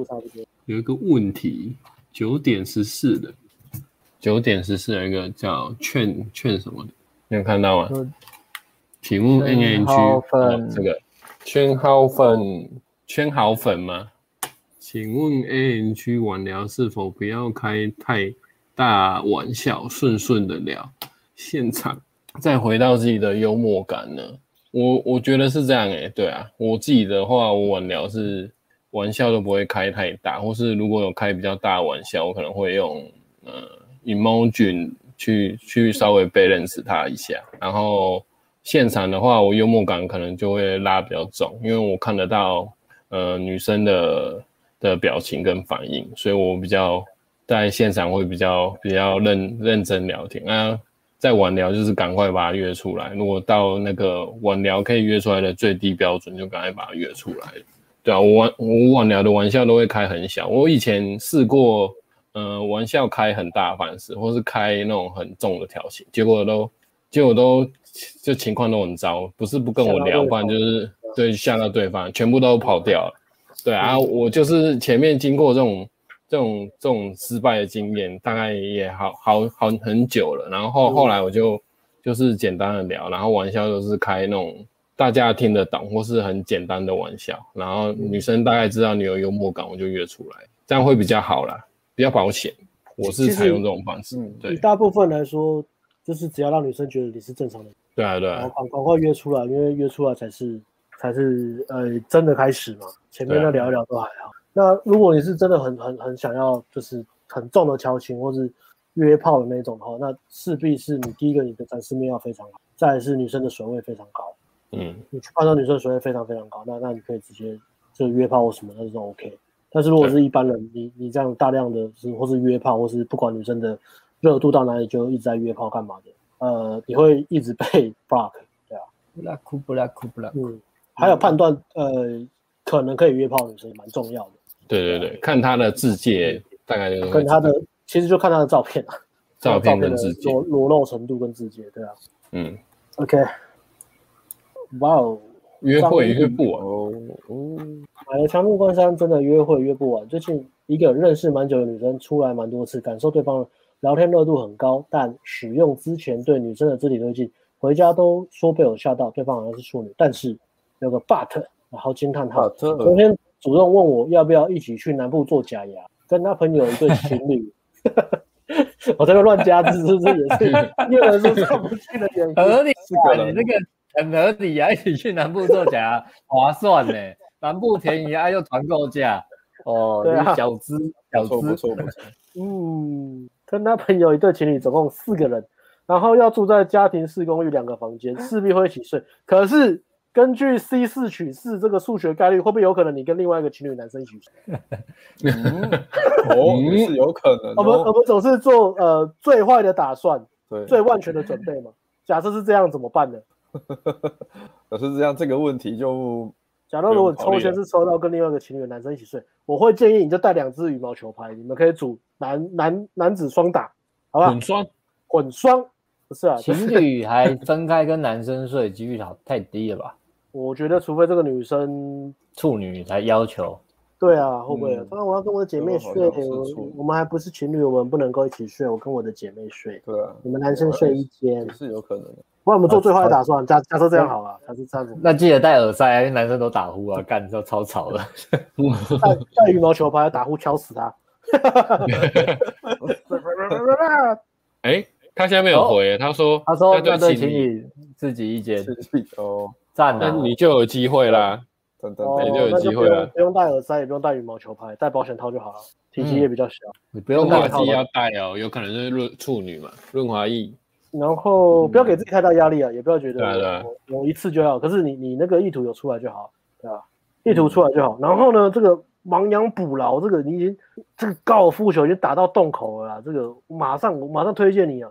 有一个问题，九点十四的，九点十四有一个叫劝劝什么的，你有看到吗？请问 N N G 这个圈好粉圈好粉吗？请问 A N G 晚聊是否不要开太？大玩笑，顺顺的聊，现场再回到自己的幽默感呢？我我觉得是这样诶、欸，对啊，我自己的话，我晚聊是玩笑都不会开太大，或是如果有开比较大的玩笑，我可能会用呃 emoji 去去稍微 balance 他一下。然后现场的话，我幽默感可能就会拉比较重，因为我看得到呃女生的的表情跟反应，所以我比较。在现场会比较比较认认真聊天，那在晚聊就是赶快把它约出来。如果到那个晚聊可以约出来的最低标准，就赶快把它约出来。对啊，我晚我晚聊的玩笑都会开很小。我以前试过，呃，玩笑开很大方式，或是开那种很重的调情，结果都结果都就情况都很糟。不是不跟我聊，不然就是对吓到对方，全部都跑掉了。对啊，我就是前面经过这种。这种这种失败的经验大概也好好好很久了，然后后来我就就是简单的聊，然后玩笑都是开那种大家听得懂或是很简单的玩笑，然后女生大概知道你有幽默感，我就约出来，这样会比较好啦，比较保险。我是采用这种方式，对。大部分来说，就是只要让女生觉得你是正常的，对啊对啊，然后赶赶快约出来，因为约出来才是才是呃真的开始嘛，前面那聊一聊都还好。那如果你是真的很很很想要，就是很重的调情或是约炮的那种的话，那势必是你第一个你的展示面要非常好，再来是女生的水位非常高。嗯，你去判断女生的水位非常非常高，那那你可以直接就约炮或什么那就 OK。但是如果是一般人，你你这样大量的是或是约炮，或是不管女生的热度到哪里就一直在约炮干嘛的，呃，你会一直被 block，对啊，不拉哭不拉哭不拉，嗯，还有判断呃可能可以约炮的女生蛮重要的。对对对，看她的自介大概就是跟她的其实就看她的照片啊，照片跟自介。裸裸露程度跟自介，对啊，嗯，OK，哇哦。约会约不完哦嗯，买了强度关山，真的约会约不完。最近一个认识蛮久的女生出来蛮多次，感受对方聊天热度很高，但使用之前对女生的肢体推进，回家都说被我吓到，对方好像是处女。但是有个 but，然后惊叹号。昨天主动问我要不要一起去南部做假牙，跟他朋友一对情侣。我这个乱加字是不是也是因为是上不去的原因？合理啊，你那个。很合理啊，一起去南部做假划算呢，南部便宜啊，又团购价哦，对啊，小资小资不错不错，嗯，跟他朋友一对情侣，总共四个人，然后要住在家庭式公寓两个房间，势必会一起睡。可是根据 C 四取四这个数学概率，会不会有可能你跟另外一个情侣男生一起睡？嗯、哦，是有可能、哦。我们我们总是做呃最坏的打算，对，最万全的准备嘛。假设是这样，怎么办呢？可是这样，这个问题就，假如如果抽签是抽到跟另外一个情侣的男生一起睡，我会建议你就带两只羽毛球拍，你们可以组男男男子双打，好吧？混双，混双不是啊？情侣还分开跟男生睡，几率好太低了吧？我觉得，除非这个女生处女才要求。对啊，会不会？当然我要跟我的姐妹睡，嗯、我们还不是情侣，我们不能够一起睡。我跟我的姐妹睡，对啊，你们男生睡一间是有可能的。不然我们做最坏的打算，假假设这样好了，还是这样子。那记得戴耳塞，因为男生都打呼啊，干都超吵的。带带羽毛球拍打呼敲死他。哎，他现在没有回，他说他说那对情侣自己一间哦，赞那，你就有机会啦。等等，哦、你就有机会了，不用戴耳塞，也不用戴羽毛球拍，戴保险套就好了。体积也比较小，嗯、你不用带，自己要戴哦，有可能是润处女嘛，润滑液。然后不要给自己太大压力啊，嗯、也不要觉得我对对我一次就要，可是你你那个意图有出来就好，对吧？意图出来就好。然后呢，这个亡羊补牢，这个你已经这个高尔夫球已经打到洞口了啦，这个马上马上推荐你啊，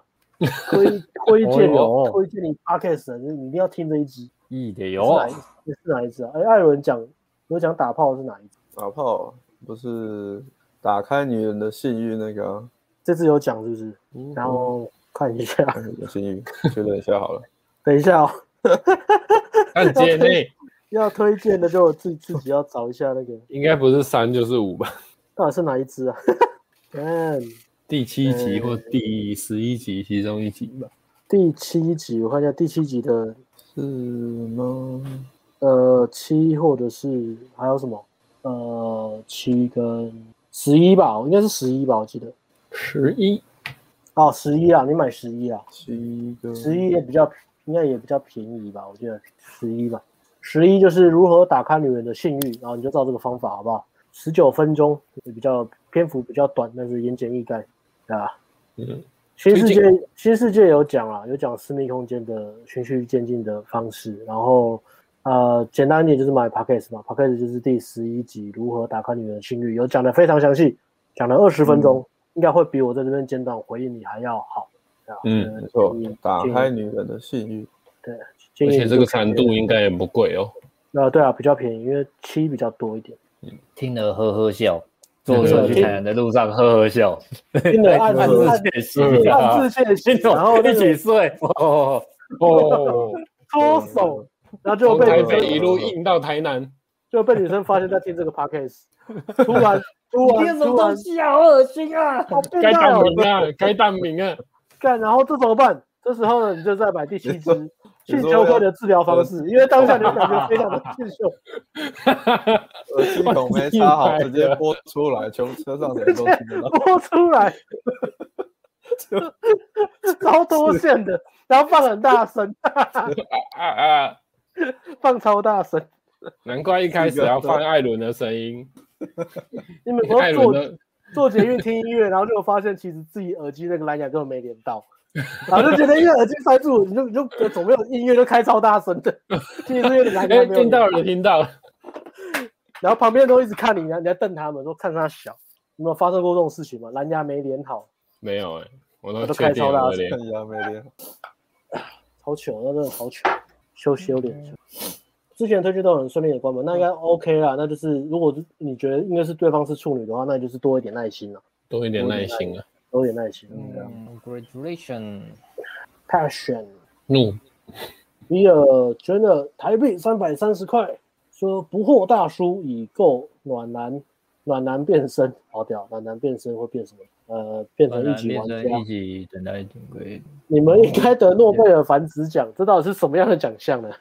推 推荐你，哦、推荐你 Podcast，你一定要听这一支。一的哟，是哪一支啊？哎，艾伦讲我讲打炮是哪一支？打炮不是打开女人的性欲那个、啊？这次有讲是不是？嗯、然后看一下，有性欲，确认一下好了。等一下哦，看姐妹 要推荐的就我自己自己要找一下那个，应该不是三就是五吧？到底是哪一支啊？嗯第七集或第十一集其中一集吧。第七集，我看一下第七集的。是吗？呃，七或者是还有什么？呃，七跟十一吧，应该是十一吧，我记得十一。哦，十一啊，你买十一啊？七跟十一也比较，应该也比较便宜吧？我觉得十一吧。十一就是如何打开女人的性欲，然后你就照这个方法，好不好？十九分钟，比较篇幅比较短，但是言简意赅，对吧？嗯。新世界，新世界有讲啊，有讲私密空间的循序渐进的方式。然后，呃，简单一点就是买 Podcast 嘛，Podcast 就是第十一集如何打开女人的性欲，有讲的非常详细，讲了二十分钟，嗯、应该会比我在这边简短回应你还要好。嗯，没错，打开女人的性欲，对，而且这个长度应该也不贵哦。呃，对啊，比较便宜，因为七比较多一点。嗯，听了呵呵笑。坐车去台南的路上呵呵笑，听了暗自窃喜，暗自窃喜，然后一起睡，哦哦，脱手，然后就被台北一路硬到台南，就被女生发现在听这个 podcast，突然突然突然，好恶心啊，好变态，该当名啊，该当名啊，干，然后这怎么办？这时候呢，你就再买第七支。性羞愧的治疗方式，因为当下你感觉非常的性羞。耳机孔没插好，直接播出来，从车上的人都听得到。播出来，超多线的，然后放很大声，放超大声。难怪一开始要放艾伦的声音。你们不要做，坐捷运听音乐，然后就发现其实自己耳机那个蓝牙根本没连到，然后就觉得因为耳机塞住，你就你就总没有音乐就开超大声的，其实有点蓝牙没有。听到了，听到了。然后旁边都一直看你，你在瞪他们，说看他小，有没有发生过这种事情吗？蓝牙没连好。没有哎、欸，我都，我都开超大声，蓝牙没连好。好糗，那真的好糗，羞羞脸。之前推荐都很顺利的关门，那应该 OK 啦。那就是如果你觉得应该是对方是处女的话，那你就是多一点耐心了。多一点耐心啊，多点耐心。嗯，Congratulation，Passion，怒，比尔捐了台币三百三十块，说不惑大叔已购暖男，暖男变身，好屌，暖男变身会变什么？呃，变成一级玩家，一级等待。你们应该得诺贝尔繁殖奖，这到底是什么样的奖项呢？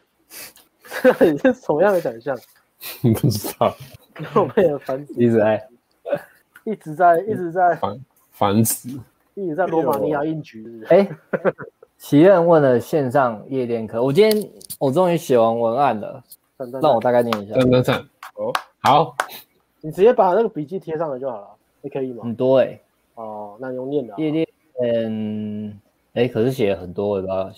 到 底是什么样的奖项？不知道。诺贝尔繁殖一直在，一直在，一直在繁繁殖，一直在罗马尼亚应局。哎，奇任问了线上夜店课，我今天我终于写完文案了，让我大概念一下。等等等，哦，好，你直接把那个笔记贴上来就好了，你可以吗？很多哎，哦，那你用念的。夜店，嗯，哎，可是写了很多，我不知道。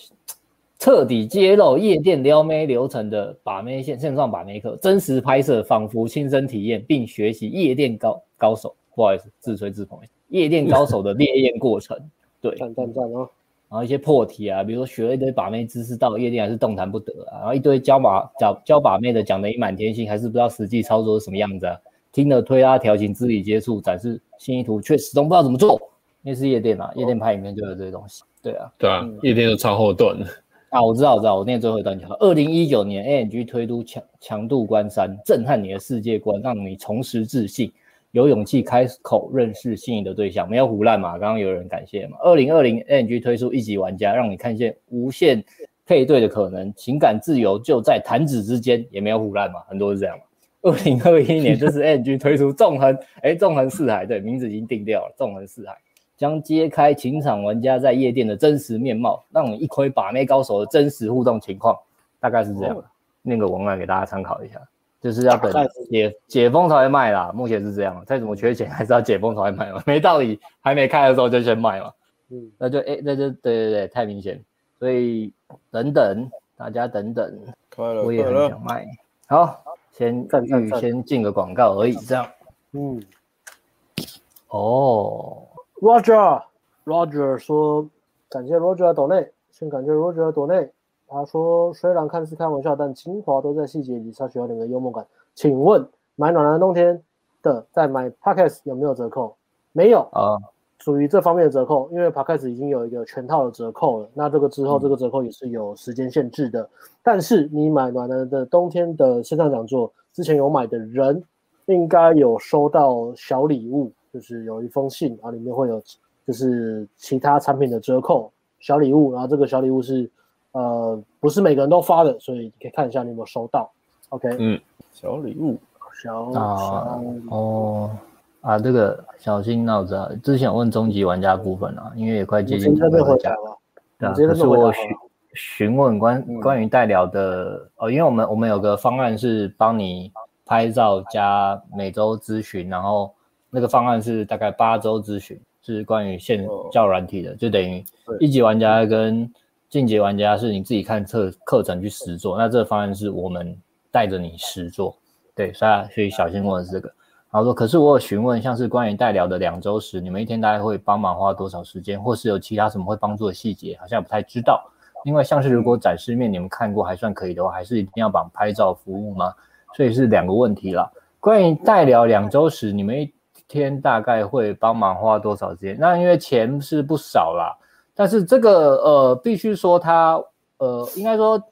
彻底揭露夜店撩妹流程的把妹线线上把妹课，真实拍摄，仿佛亲身体验，并学习夜店高高手。不好意思，自吹自捧。夜店高手的烈焰过程，对，赞赞赞哦。然后一些破题啊，比如说学了一堆把妹知识，到夜店还是动弹不得啊。然后一堆教把教教把妹的讲的一满天星，还是不知道实际操作是什么样子啊。听了推拉调情肢体接触展示心意图，却始终不知道怎么做。那是夜店啊，夜店拍影片就有这些东西。对啊，对啊，夜店就超后段。啊，我知道，我知道，我念最后一段就好。二零一九年，ANG 推出强强度关山，震撼你的世界观，让你重拾自信，有勇气开口认识心仪的对象。没有唬烂嘛？刚刚有人感谢嘛？二零二零，ANG 推出一级玩家，让你看见无限配对的可能，情感自由就在弹指之间。也没有唬烂嘛？很多是这样嘛。二零二一年，这是 ANG 推出纵横，哎，纵横四海，对，名字已经定掉了，纵横四海。将揭开情场玩家在夜店的真实面貌，让你一窥把妹高手的真实互动情况，大概是这样。念个文案给大家参考一下，就是要等解解封才会卖啦。目前是这样，再怎么缺钱还是要解封才会卖嘛，没道理还没开的时候就先卖嘛。嗯，那就哎，那就对对对，太明显。所以等等，大家等等，我也很想卖。好，先预先进个广告而已，这样。嗯，哦。Roger，Roger 说感谢 Roger 的抖内，先感谢 Roger 的抖内。他说虽然看似开玩笑，但精华都在细节里，他需要点的幽默感。请问买暖男冬天的在买 Podcast 有没有折扣？没有啊，属于这方面的折扣，因为 Podcast 已经有一个全套的折扣了。那这个之后这个折扣也是有时间限制的。嗯、但是你买暖男的冬天的线上讲座之前有买的人，应该有收到小礼物。就是有一封信，然后里面会有就是其他产品的折扣小礼物，然后这个小礼物是呃不是每个人都发的，所以你可以看一下你有没有收到。OK，嗯，小礼物，小啊哦啊，这个小心脑子啊，之前有问终极玩家部分啊，因为也快接近终回家了。对啊，可是我询询问关关于代聊的哦，因为我们我们有个方案是帮你拍照加每周咨询，然后。那个方案是大概八周咨询，是关于线教软体的，就等于一级玩家跟进阶玩家是你自己看课课程去实做，那这个方案是我们带着你实做，对，所以所以小新问的是这个，然后说，可是我有询问，像是关于带聊的两周时，你们一天大概会帮忙花多少时间，或是有其他什么会帮助的细节，好像不太知道。另外，像是如果展示面你们看过还算可以的话，还是一定要绑拍照服务吗？所以是两个问题啦。关于带聊两周时，你们一天大概会帮忙花多少时间？那因为钱是不少啦，但是这个呃，必须说它呃，应该说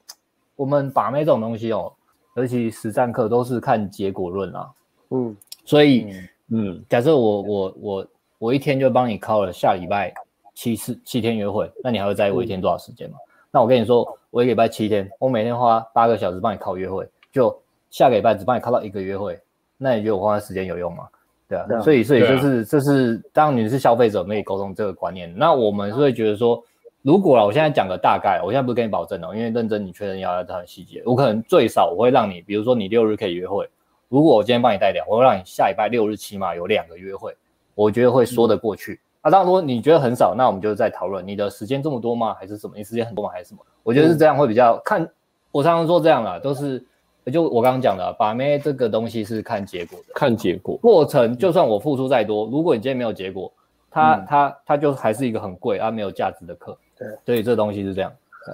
我们把妹这种东西哦，尤其实战课都是看结果论啦。嗯，所以嗯，假设我我我我一天就帮你靠了下礼拜七次七天约会，那你还会在意我一天多少时间吗？嗯、那我跟你说，我一个礼拜七天，我每天花八个小时帮你靠约会，就下个礼拜只帮你靠到一个约会，那你觉得我花的时间有用吗？对啊，所以所以就是这是当你是消费者，可以沟通这个观念。那我们是会觉得说，如果啦，我现在讲个大概，我现在不是跟你保证哦，因为认真你确认要要它的细节，我可能最少我会让你，比如说你六日可以约会，如果我今天帮你带聊，我会让你下礼拜六日起码有两个约会，我觉得会说得过去。嗯、啊，当然如果你觉得很少，那我们就再讨论你的时间这么多吗？还是什么？你时间很多吗？还是什么？我觉得是这样会比较看。我常常说这样啦，都是就我刚刚讲的，把妹这个东西是看结果的，看结果过程，就算我付出再多，如果你今天没有结果，它它它就还是一个很贵而没有价值的课。对，所以这东西是这样。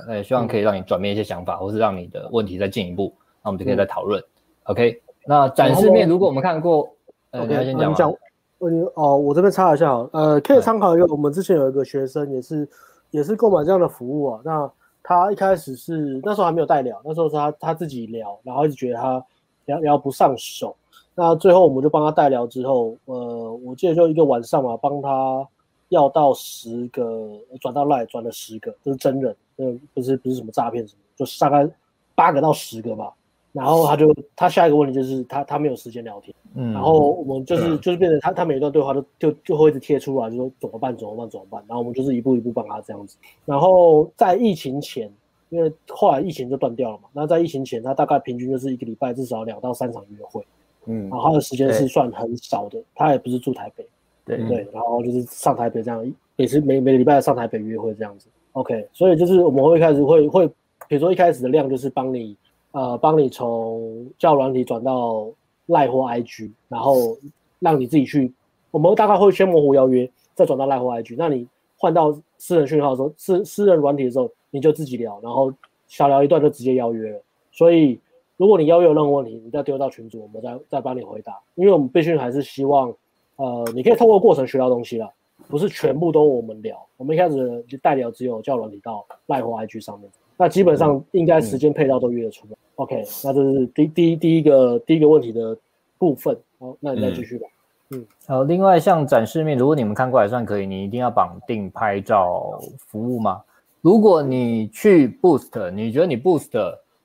那也希望可以让你转变一些想法，或是让你的问题再进一步，那我们就可以再讨论。OK，那展示面如果我们看过，呃，你要先讲。我哦，我这边插一下，呃，可以参考一个，我们之前有一个学生也是也是购买这样的服务啊。那他一开始是那时候还没有代聊，那时候是他他自己聊，然后一直觉得他聊聊不上手。那最后我们就帮他代聊之后，呃，我记得就一个晚上嘛，帮他要到十个，转到赖转了十个，都是真人。呃，不是不是什么诈骗什么，就大概八个到十个吧。然后他就他下一个问题就是他他没有时间聊天，嗯，然后我们就是就是变成他他每一段对话都就就会一直贴出来，就说怎么办怎么办怎么办。然后我们就是一步一步帮他这样子。然后在疫情前，因为后来疫情就断掉了嘛。那在疫情前，他大概平均就是一个礼拜至少两到三场约会，嗯，然后他的时间是算很少的。他也不是住台北，对对，然后就是上台北这样，也是每每个礼拜上台北约会这样子。OK，所以就是我们会开始会会，比如说一开始的量就是帮你，呃，帮你从教软体转到 LINE 或 IG，然后让你自己去，我们大概会先模糊邀约，再转到 LINE 或 IG。那你换到私人讯号的时候，私私人软体的时候，你就自己聊，然后小聊一段就直接邀约了。所以如果你邀约有任何问题，你再丢到群组，我们再再帮你回答。因为我们毕竟还是希望，呃，你可以透过过程学到东西了。不是全部都我们聊，我们一开始就代聊只有教软体到 LINE 或 IG 上面，那基本上应该时间配到都约得出来。嗯、OK，那这是第第一第一个第一个问题的部分。好，那你再继续吧。嗯，嗯好。另外像展示面，如果你们看过还算可以，你一定要绑定拍照服务吗？如果你去 Boost，你觉得你 Boost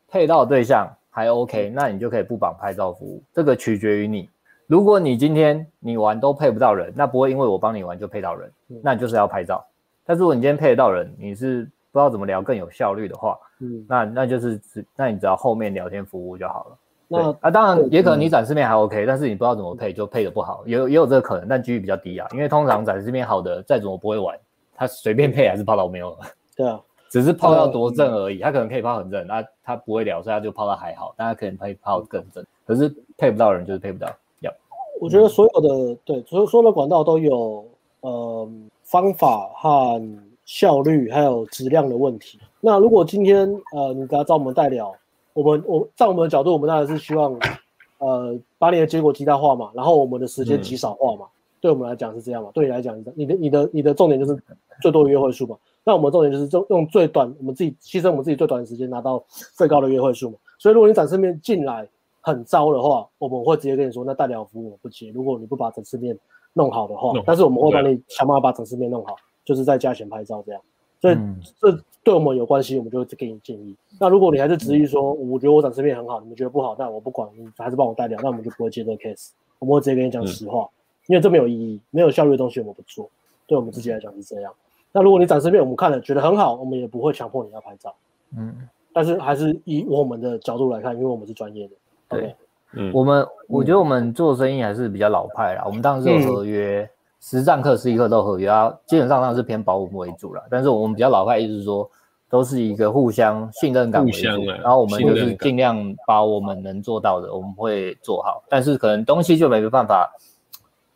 配到对象还 OK，那你就可以不绑拍照服务，这个取决于你。如果你今天你玩都配不到人，那不会因为我帮你玩就配到人，那你就是要拍照。但是如果你今天配得到人，你是不知道怎么聊更有效率的话，嗯，那那就是只那你只要后面聊天服务就好了。那啊，当然也可能你展示面还 OK，但是你不知道怎么配就配的不好，也有也有这个可能，但几率比较低啊。因为通常展示面好的再怎么不会玩，他随便配还是泡到没有了。对啊，只是泡到多正而已，他可能可以泡很正，那他不会聊，所以他就泡到还好，但他可能可以泡更正，可是配不到人就是配不到。我觉得所有的对，所有所有的管道都有呃方法和效率，还有质量的问题。那如果今天呃你给他找我们代聊，我们我在我们的角度，我们当然是希望呃把你的结果极大化嘛，然后我们的时间极少化嘛。嗯、对我们来讲是这样嘛，对你来讲，你的你的你的重点就是最多的约会数嘛。那我们重点就是用用最短，我们自己牺牲我们自己最短的时间拿到最高的约会数嘛。所以如果你展示面进来。很糟的话，我们会直接跟你说，那代表服务我不接。如果你不把展示面弄好的话，但是我们会帮你想办法把展示面弄好，就是在加钱拍照这样。所以这对我们有关系，我们就会给你建议。那如果你还是执意说，我觉得我展示面很好，你们觉得不好，那我不管，你还是帮我代聊，那我们就不会接这个 case。我们会直接跟你讲实话，因为这没有意义，没有效率的东西我们不做。对我们自己来讲是这样。那如果你展示面我们看了觉得很好，我们也不会强迫你要拍照。嗯，但是还是以我们的角度来看，因为我们是专业的。对。嗯，我们我觉得我们做生意还是比较老派啦。嗯、我们当然是有合约，实战课、是一课都合约啊，基本上上是偏保姆为主了。但是我们比较老派，意思是说都是一个互相信任感为主，然后我们就是尽量把我们能做到的，我们会做好。但是可能东西就没办法，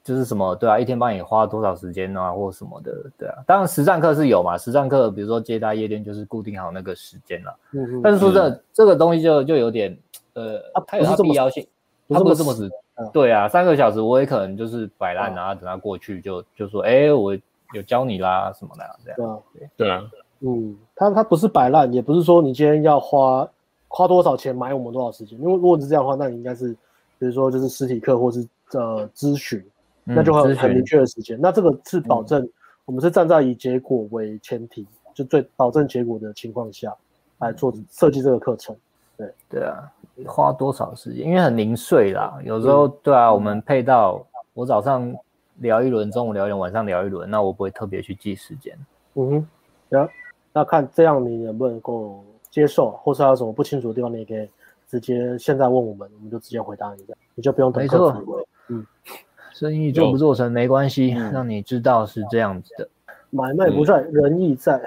就是什么对啊，一天帮你花多少时间啊，或什么的，对啊。当然实战课是有嘛，实战课比如说接待夜店就是固定好那个时间了。嗯嗯。但是说这、嗯、这个东西就就有点。呃，它有它必要性，它不是这么直。对啊，三个小时我也可能就是摆烂，然后等他过去就就说，哎，我有教你啦什么的这样。对对啊，嗯，他他不是摆烂，也不是说你今天要花花多少钱买我们多少时间，因为如果是这样的话，那你应该是比如说就是实体课或是呃咨询，那就会有很明确的时间。那这个是保证我们是站在以结果为前提，就最保证结果的情况下来做设计这个课程。对对啊。花多少时间？因为很零碎啦，有时候对啊，我们配到我早上聊一轮，中午聊一轮，晚上聊一轮，那我不会特别去记时间。嗯哼，行，那看这样你能不能够接受，或是还有什么不清楚的地方，你也可以直接现在问我们，我们就直接回答你，这样你就不用等客服。嗯，生意做不做成没关系，嗯让你知道是这样子的。买卖不在，仁义在。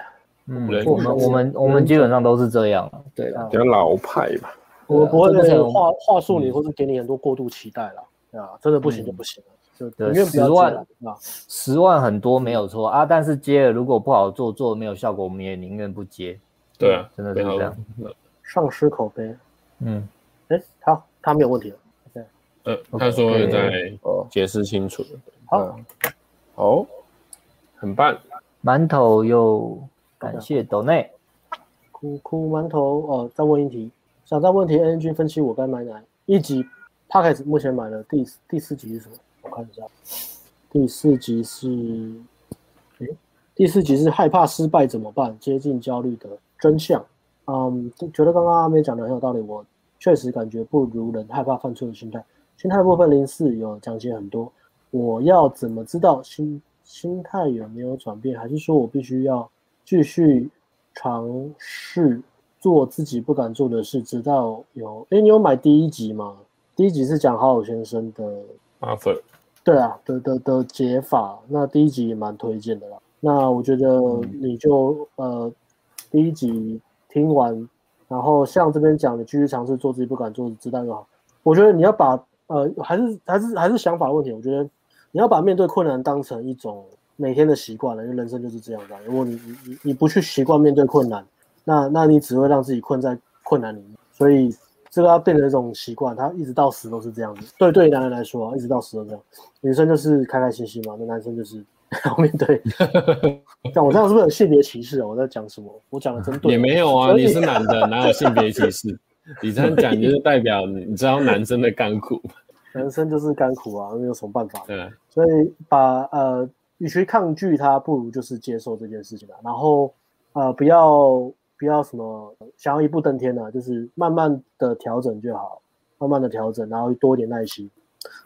嗯，我们我们我们基本上都是这样。对了，比较老派吧。我们不会这个是话话术你，或者给你很多过度期待了，对啊，真的不行就不行了，就对宁愿不要10万接啊。十万很多没有错啊，但是接了如果不好做，做的没有效果，我们也宁愿不接。对啊，真的是这样。丧失口碑，嗯，哎，他他没有问题了。对呃，他说会再哦，解释清楚，好，嗯好，很棒。馒头又感谢斗内，哭哭馒头哦，再问一题，想再问题，N 君分析我该买哪一集 Podcast 目前买了第第四集是什么？我看一下，第四集是，诶，第四集是害怕失败怎么办？接近焦虑的真相。嗯，觉得刚刚阿妹讲的很有道理，我确实感觉不如人害怕犯错的心态。心态部分零四有讲解很多，我要怎么知道心心态有没有转变？还是说我必须要继续尝试做自己不敢做的事，直到有？哎，你有买第一集吗？第一集是讲好好先生的，八分，对啊的的的解法。那第一集也蛮推荐的啦。那我觉得你就、呃第一集听完，然后像这边讲的，继续尝试做自己不敢做的，知道就好。我觉得你要把呃还是还是还是想法问题。我觉得你要把面对困难当成一种每天的习惯了，因为人生就是这样的。如果你你你你不去习惯面对困难，那那你只会让自己困在困难里面。所以这个要变成一种习惯，他一直到死都是这样子。对对，男人来说啊，一直到死都这样。女生就是开开心心嘛，那男生就是 要面对。像我这样是不是有性别歧视啊？我在讲什么？我讲的真对。也没有啊，你是男的，哪有性别歧视？你这样讲就是代表你知道男生的甘苦。男生就是甘苦啊，那有什么办法？对啊，所以把呃，与其抗拒它，不如就是接受这件事情吧。然后呃，不要不要什么想要一步登天啊，就是慢慢的调整就好，慢慢的调整，然后多一点耐心。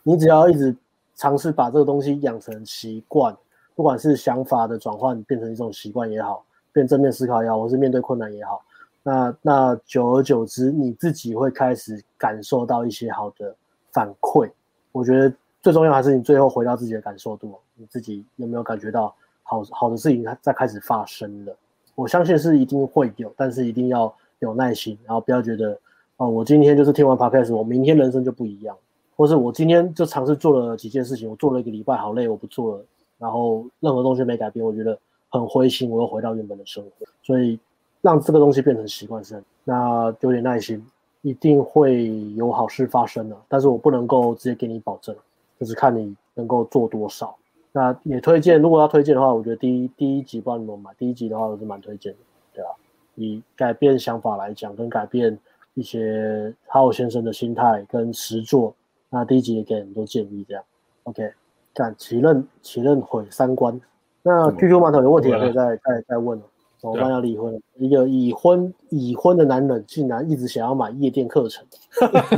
你只要一直尝试把这个东西养成习惯，不管是想法的转换变成一种习惯也好，变正面思考也好，或是面对困难也好，那那久而久之，你自己会开始感受到一些好的反馈。我觉得最重要还是你最后回到自己的感受度，你自己有没有感觉到好好的事情在开始发生了？我相信是一定会有，但是一定要有耐心，然后不要觉得哦，我今天就是听完 podcast，我明天人生就不一样，或是我今天就尝试做了几件事情，我做了一个礼拜，好累，我不做了，然后任何东西没改变，我觉得很灰心，我又回到原本的生活，所以让这个东西变成习惯是，那有点耐心。一定会有好事发生的，但是我不能够直接给你保证，就是看你能够做多少。那也推荐，如果要推荐的话，我觉得第一第一集帮你们买，第一集的话我是蛮推荐的，对吧？以改变想法来讲，跟改变一些好友先生的心态跟实作，那第一集也给很多建议，这样。OK，看启认其认毁三观。那 QQ 馒头有问题也可以再再再问了。怎么办？要离婚了？一个已婚已婚的男人，竟然一直想要买夜店课程。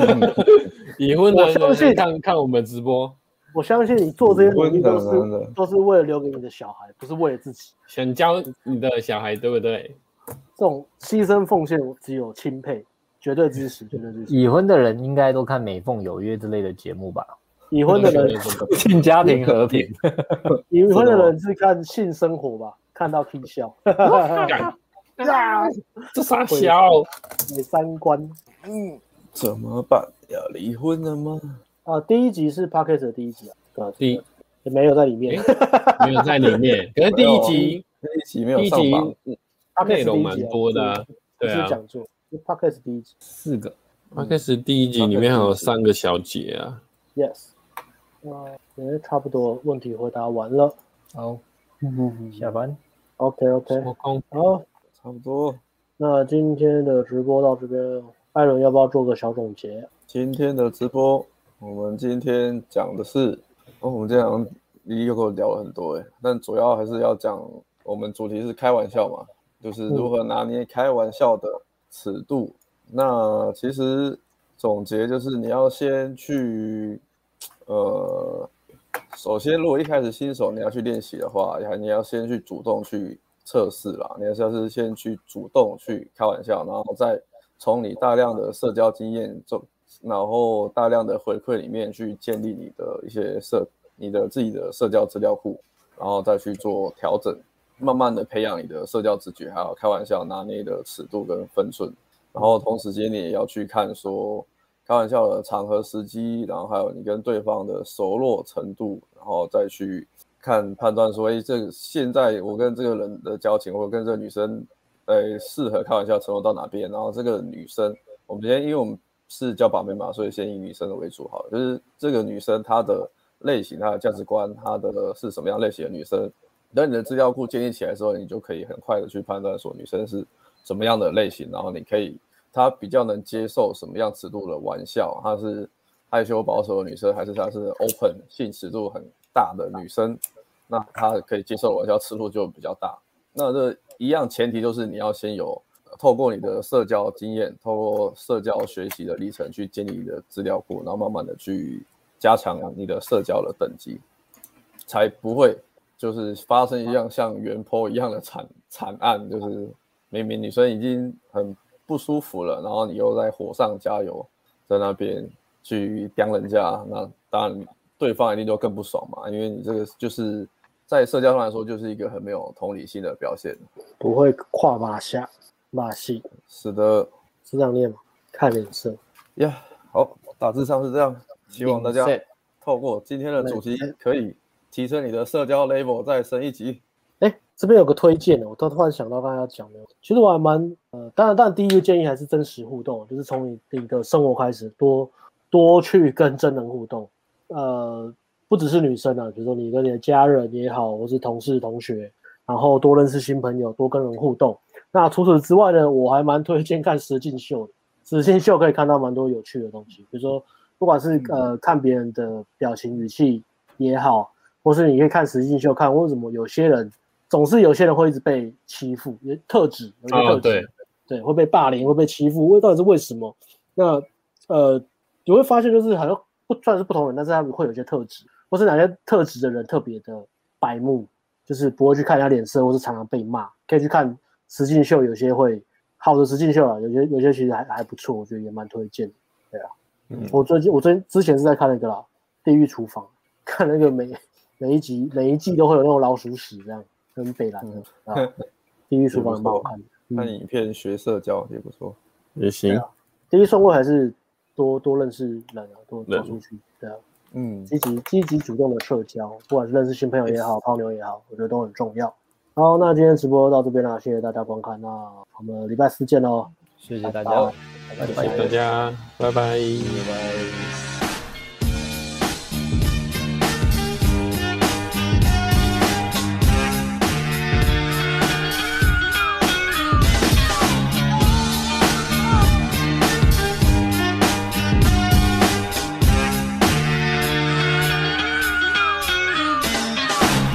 已婚的我相信看看我们直播，我相信你做这些努力都是都是为了留给你的小孩，不是为了自己。想教你的小孩，对不对？这种牺牲奉献，我只有钦佩，绝对支持，绝对支持。已婚的人应该都看《美凤有约》之类的节目吧？已婚的人，性家庭和平。已婚的人是看性生活吧？看到听笑，啊 这傻小，毁三观。嗯，怎么办？要离婚了吗？啊，第一集是 Podcast 的第一集啊，对吧？第也没有在里面，没有在里面，可是第一集第一集没有第一集上榜，内容蛮多的啊，对啊是，讲座，是 Podcast 第一集四个。Parkes 第一集里面还有三个小姐啊，，Yes。啊，也差不多，问题回答完了。好，嗯下班。OK OK，好，差不多。那今天的直播到这边，艾伦要不要做个小总结？今天的直播，我们今天讲的是，哦，我们这样离又跟我聊了很多诶，但主要还是要讲，我们主题是开玩笑嘛，就是如何拿捏开玩笑的尺度。那其实总结就是你要先去，呃。首先，如果一开始新手你要去练习的话，你要先去主动去测试啦。你还是要是先去主动去开玩笑，然后再从你大量的社交经验中，然后大量的回馈里面去建立你的一些社你的自己的社交资料库，然后再去做调整，慢慢的培养你的社交直觉，还有开玩笑拿捏的尺度跟分寸。然后同时间你也要去看说开玩笑的场合时机，然后还有你跟对方的熟络程度，然后再去看判断说，哎，这现在我跟这个人的交情，或者跟这个女生，呃，适合开玩笑程度到哪边？然后这个女生，我们今天因为我们是教把妹嘛，所以先以女生的为主好，就是这个女生她的类型、她的价值观、她的是什么样类型的女生，等你的资料库建立起来之后，你就可以很快的去判断说女生是什么样的类型，然后你可以。她比较能接受什么样尺度的玩笑？她是害羞保守的女生，还是她是 open 性尺度很大的女生？那她可以接受的玩笑尺度就比较大。那这一样前提就是你要先有透过你的社交经验，透过社交学习的历程去建立你的资料库，然后慢慢的去加强你的社交的等级，才不会就是发生一样像原坡一样的惨惨案，就是明明女生已经很。不舒服了，然后你又在火上加油，在那边去刁人家，那当然对方一定就更不爽嘛，因为你这个就是在社交上来说，就是一个很没有同理心的表现，不会跨马下马戏，是的，是这样念吗？看脸色呀。Yeah, 好，大致上是这样，希望大家透过今天的主题，可以提升你的社交 level 再升一级。哎，这边有个推荐的，我突然想到刚才要讲的，其实我还蛮呃，当然，当然第一个建议还是真实互动，就是从你你的生活开始，多多去跟真人互动，呃，不只是女生啊，比如说你跟你的家人也好，或是同事同学，然后多认识新朋友，多跟人互动。那除此之外呢，我还蛮推荐看实境秀的，实境秀可以看到蛮多有趣的东西，比如说不管是呃看别人的表情语气也好，或是你可以看实境秀，看为什么有些人。总是有些人会一直被欺负，有特质，有些特质，哦、对，对，会被霸凌，会被欺负，为到底是为什么？那呃，你会发现就是好像不算是不同人，但是他们会有一些特质，或是哪些特质的人特别的白目，就是不会去看人家脸色，或是常常被骂。可以去看实境秀，有些会好的实境秀啊，有些有些其实还还不错，我觉得也蛮推荐的。对啊，嗯，我最近我最之前是在看那个啦，《地狱厨房》，看那个每每一集每一季都会有那种老鼠屎这样。跟北兰的啊，地狱厨房蛮好看的，看影片学社交也不错，也行。第一顺位还是多多认识人啊，多走出去，对啊，嗯，积极积极主动的社交，不管是认识新朋友也好，泡妞也好，我觉得都很重要。好，那今天直播到这边了，谢谢大家观看，那我们礼拜四见喽，谢谢大家，谢谢大家，拜拜，拜拜。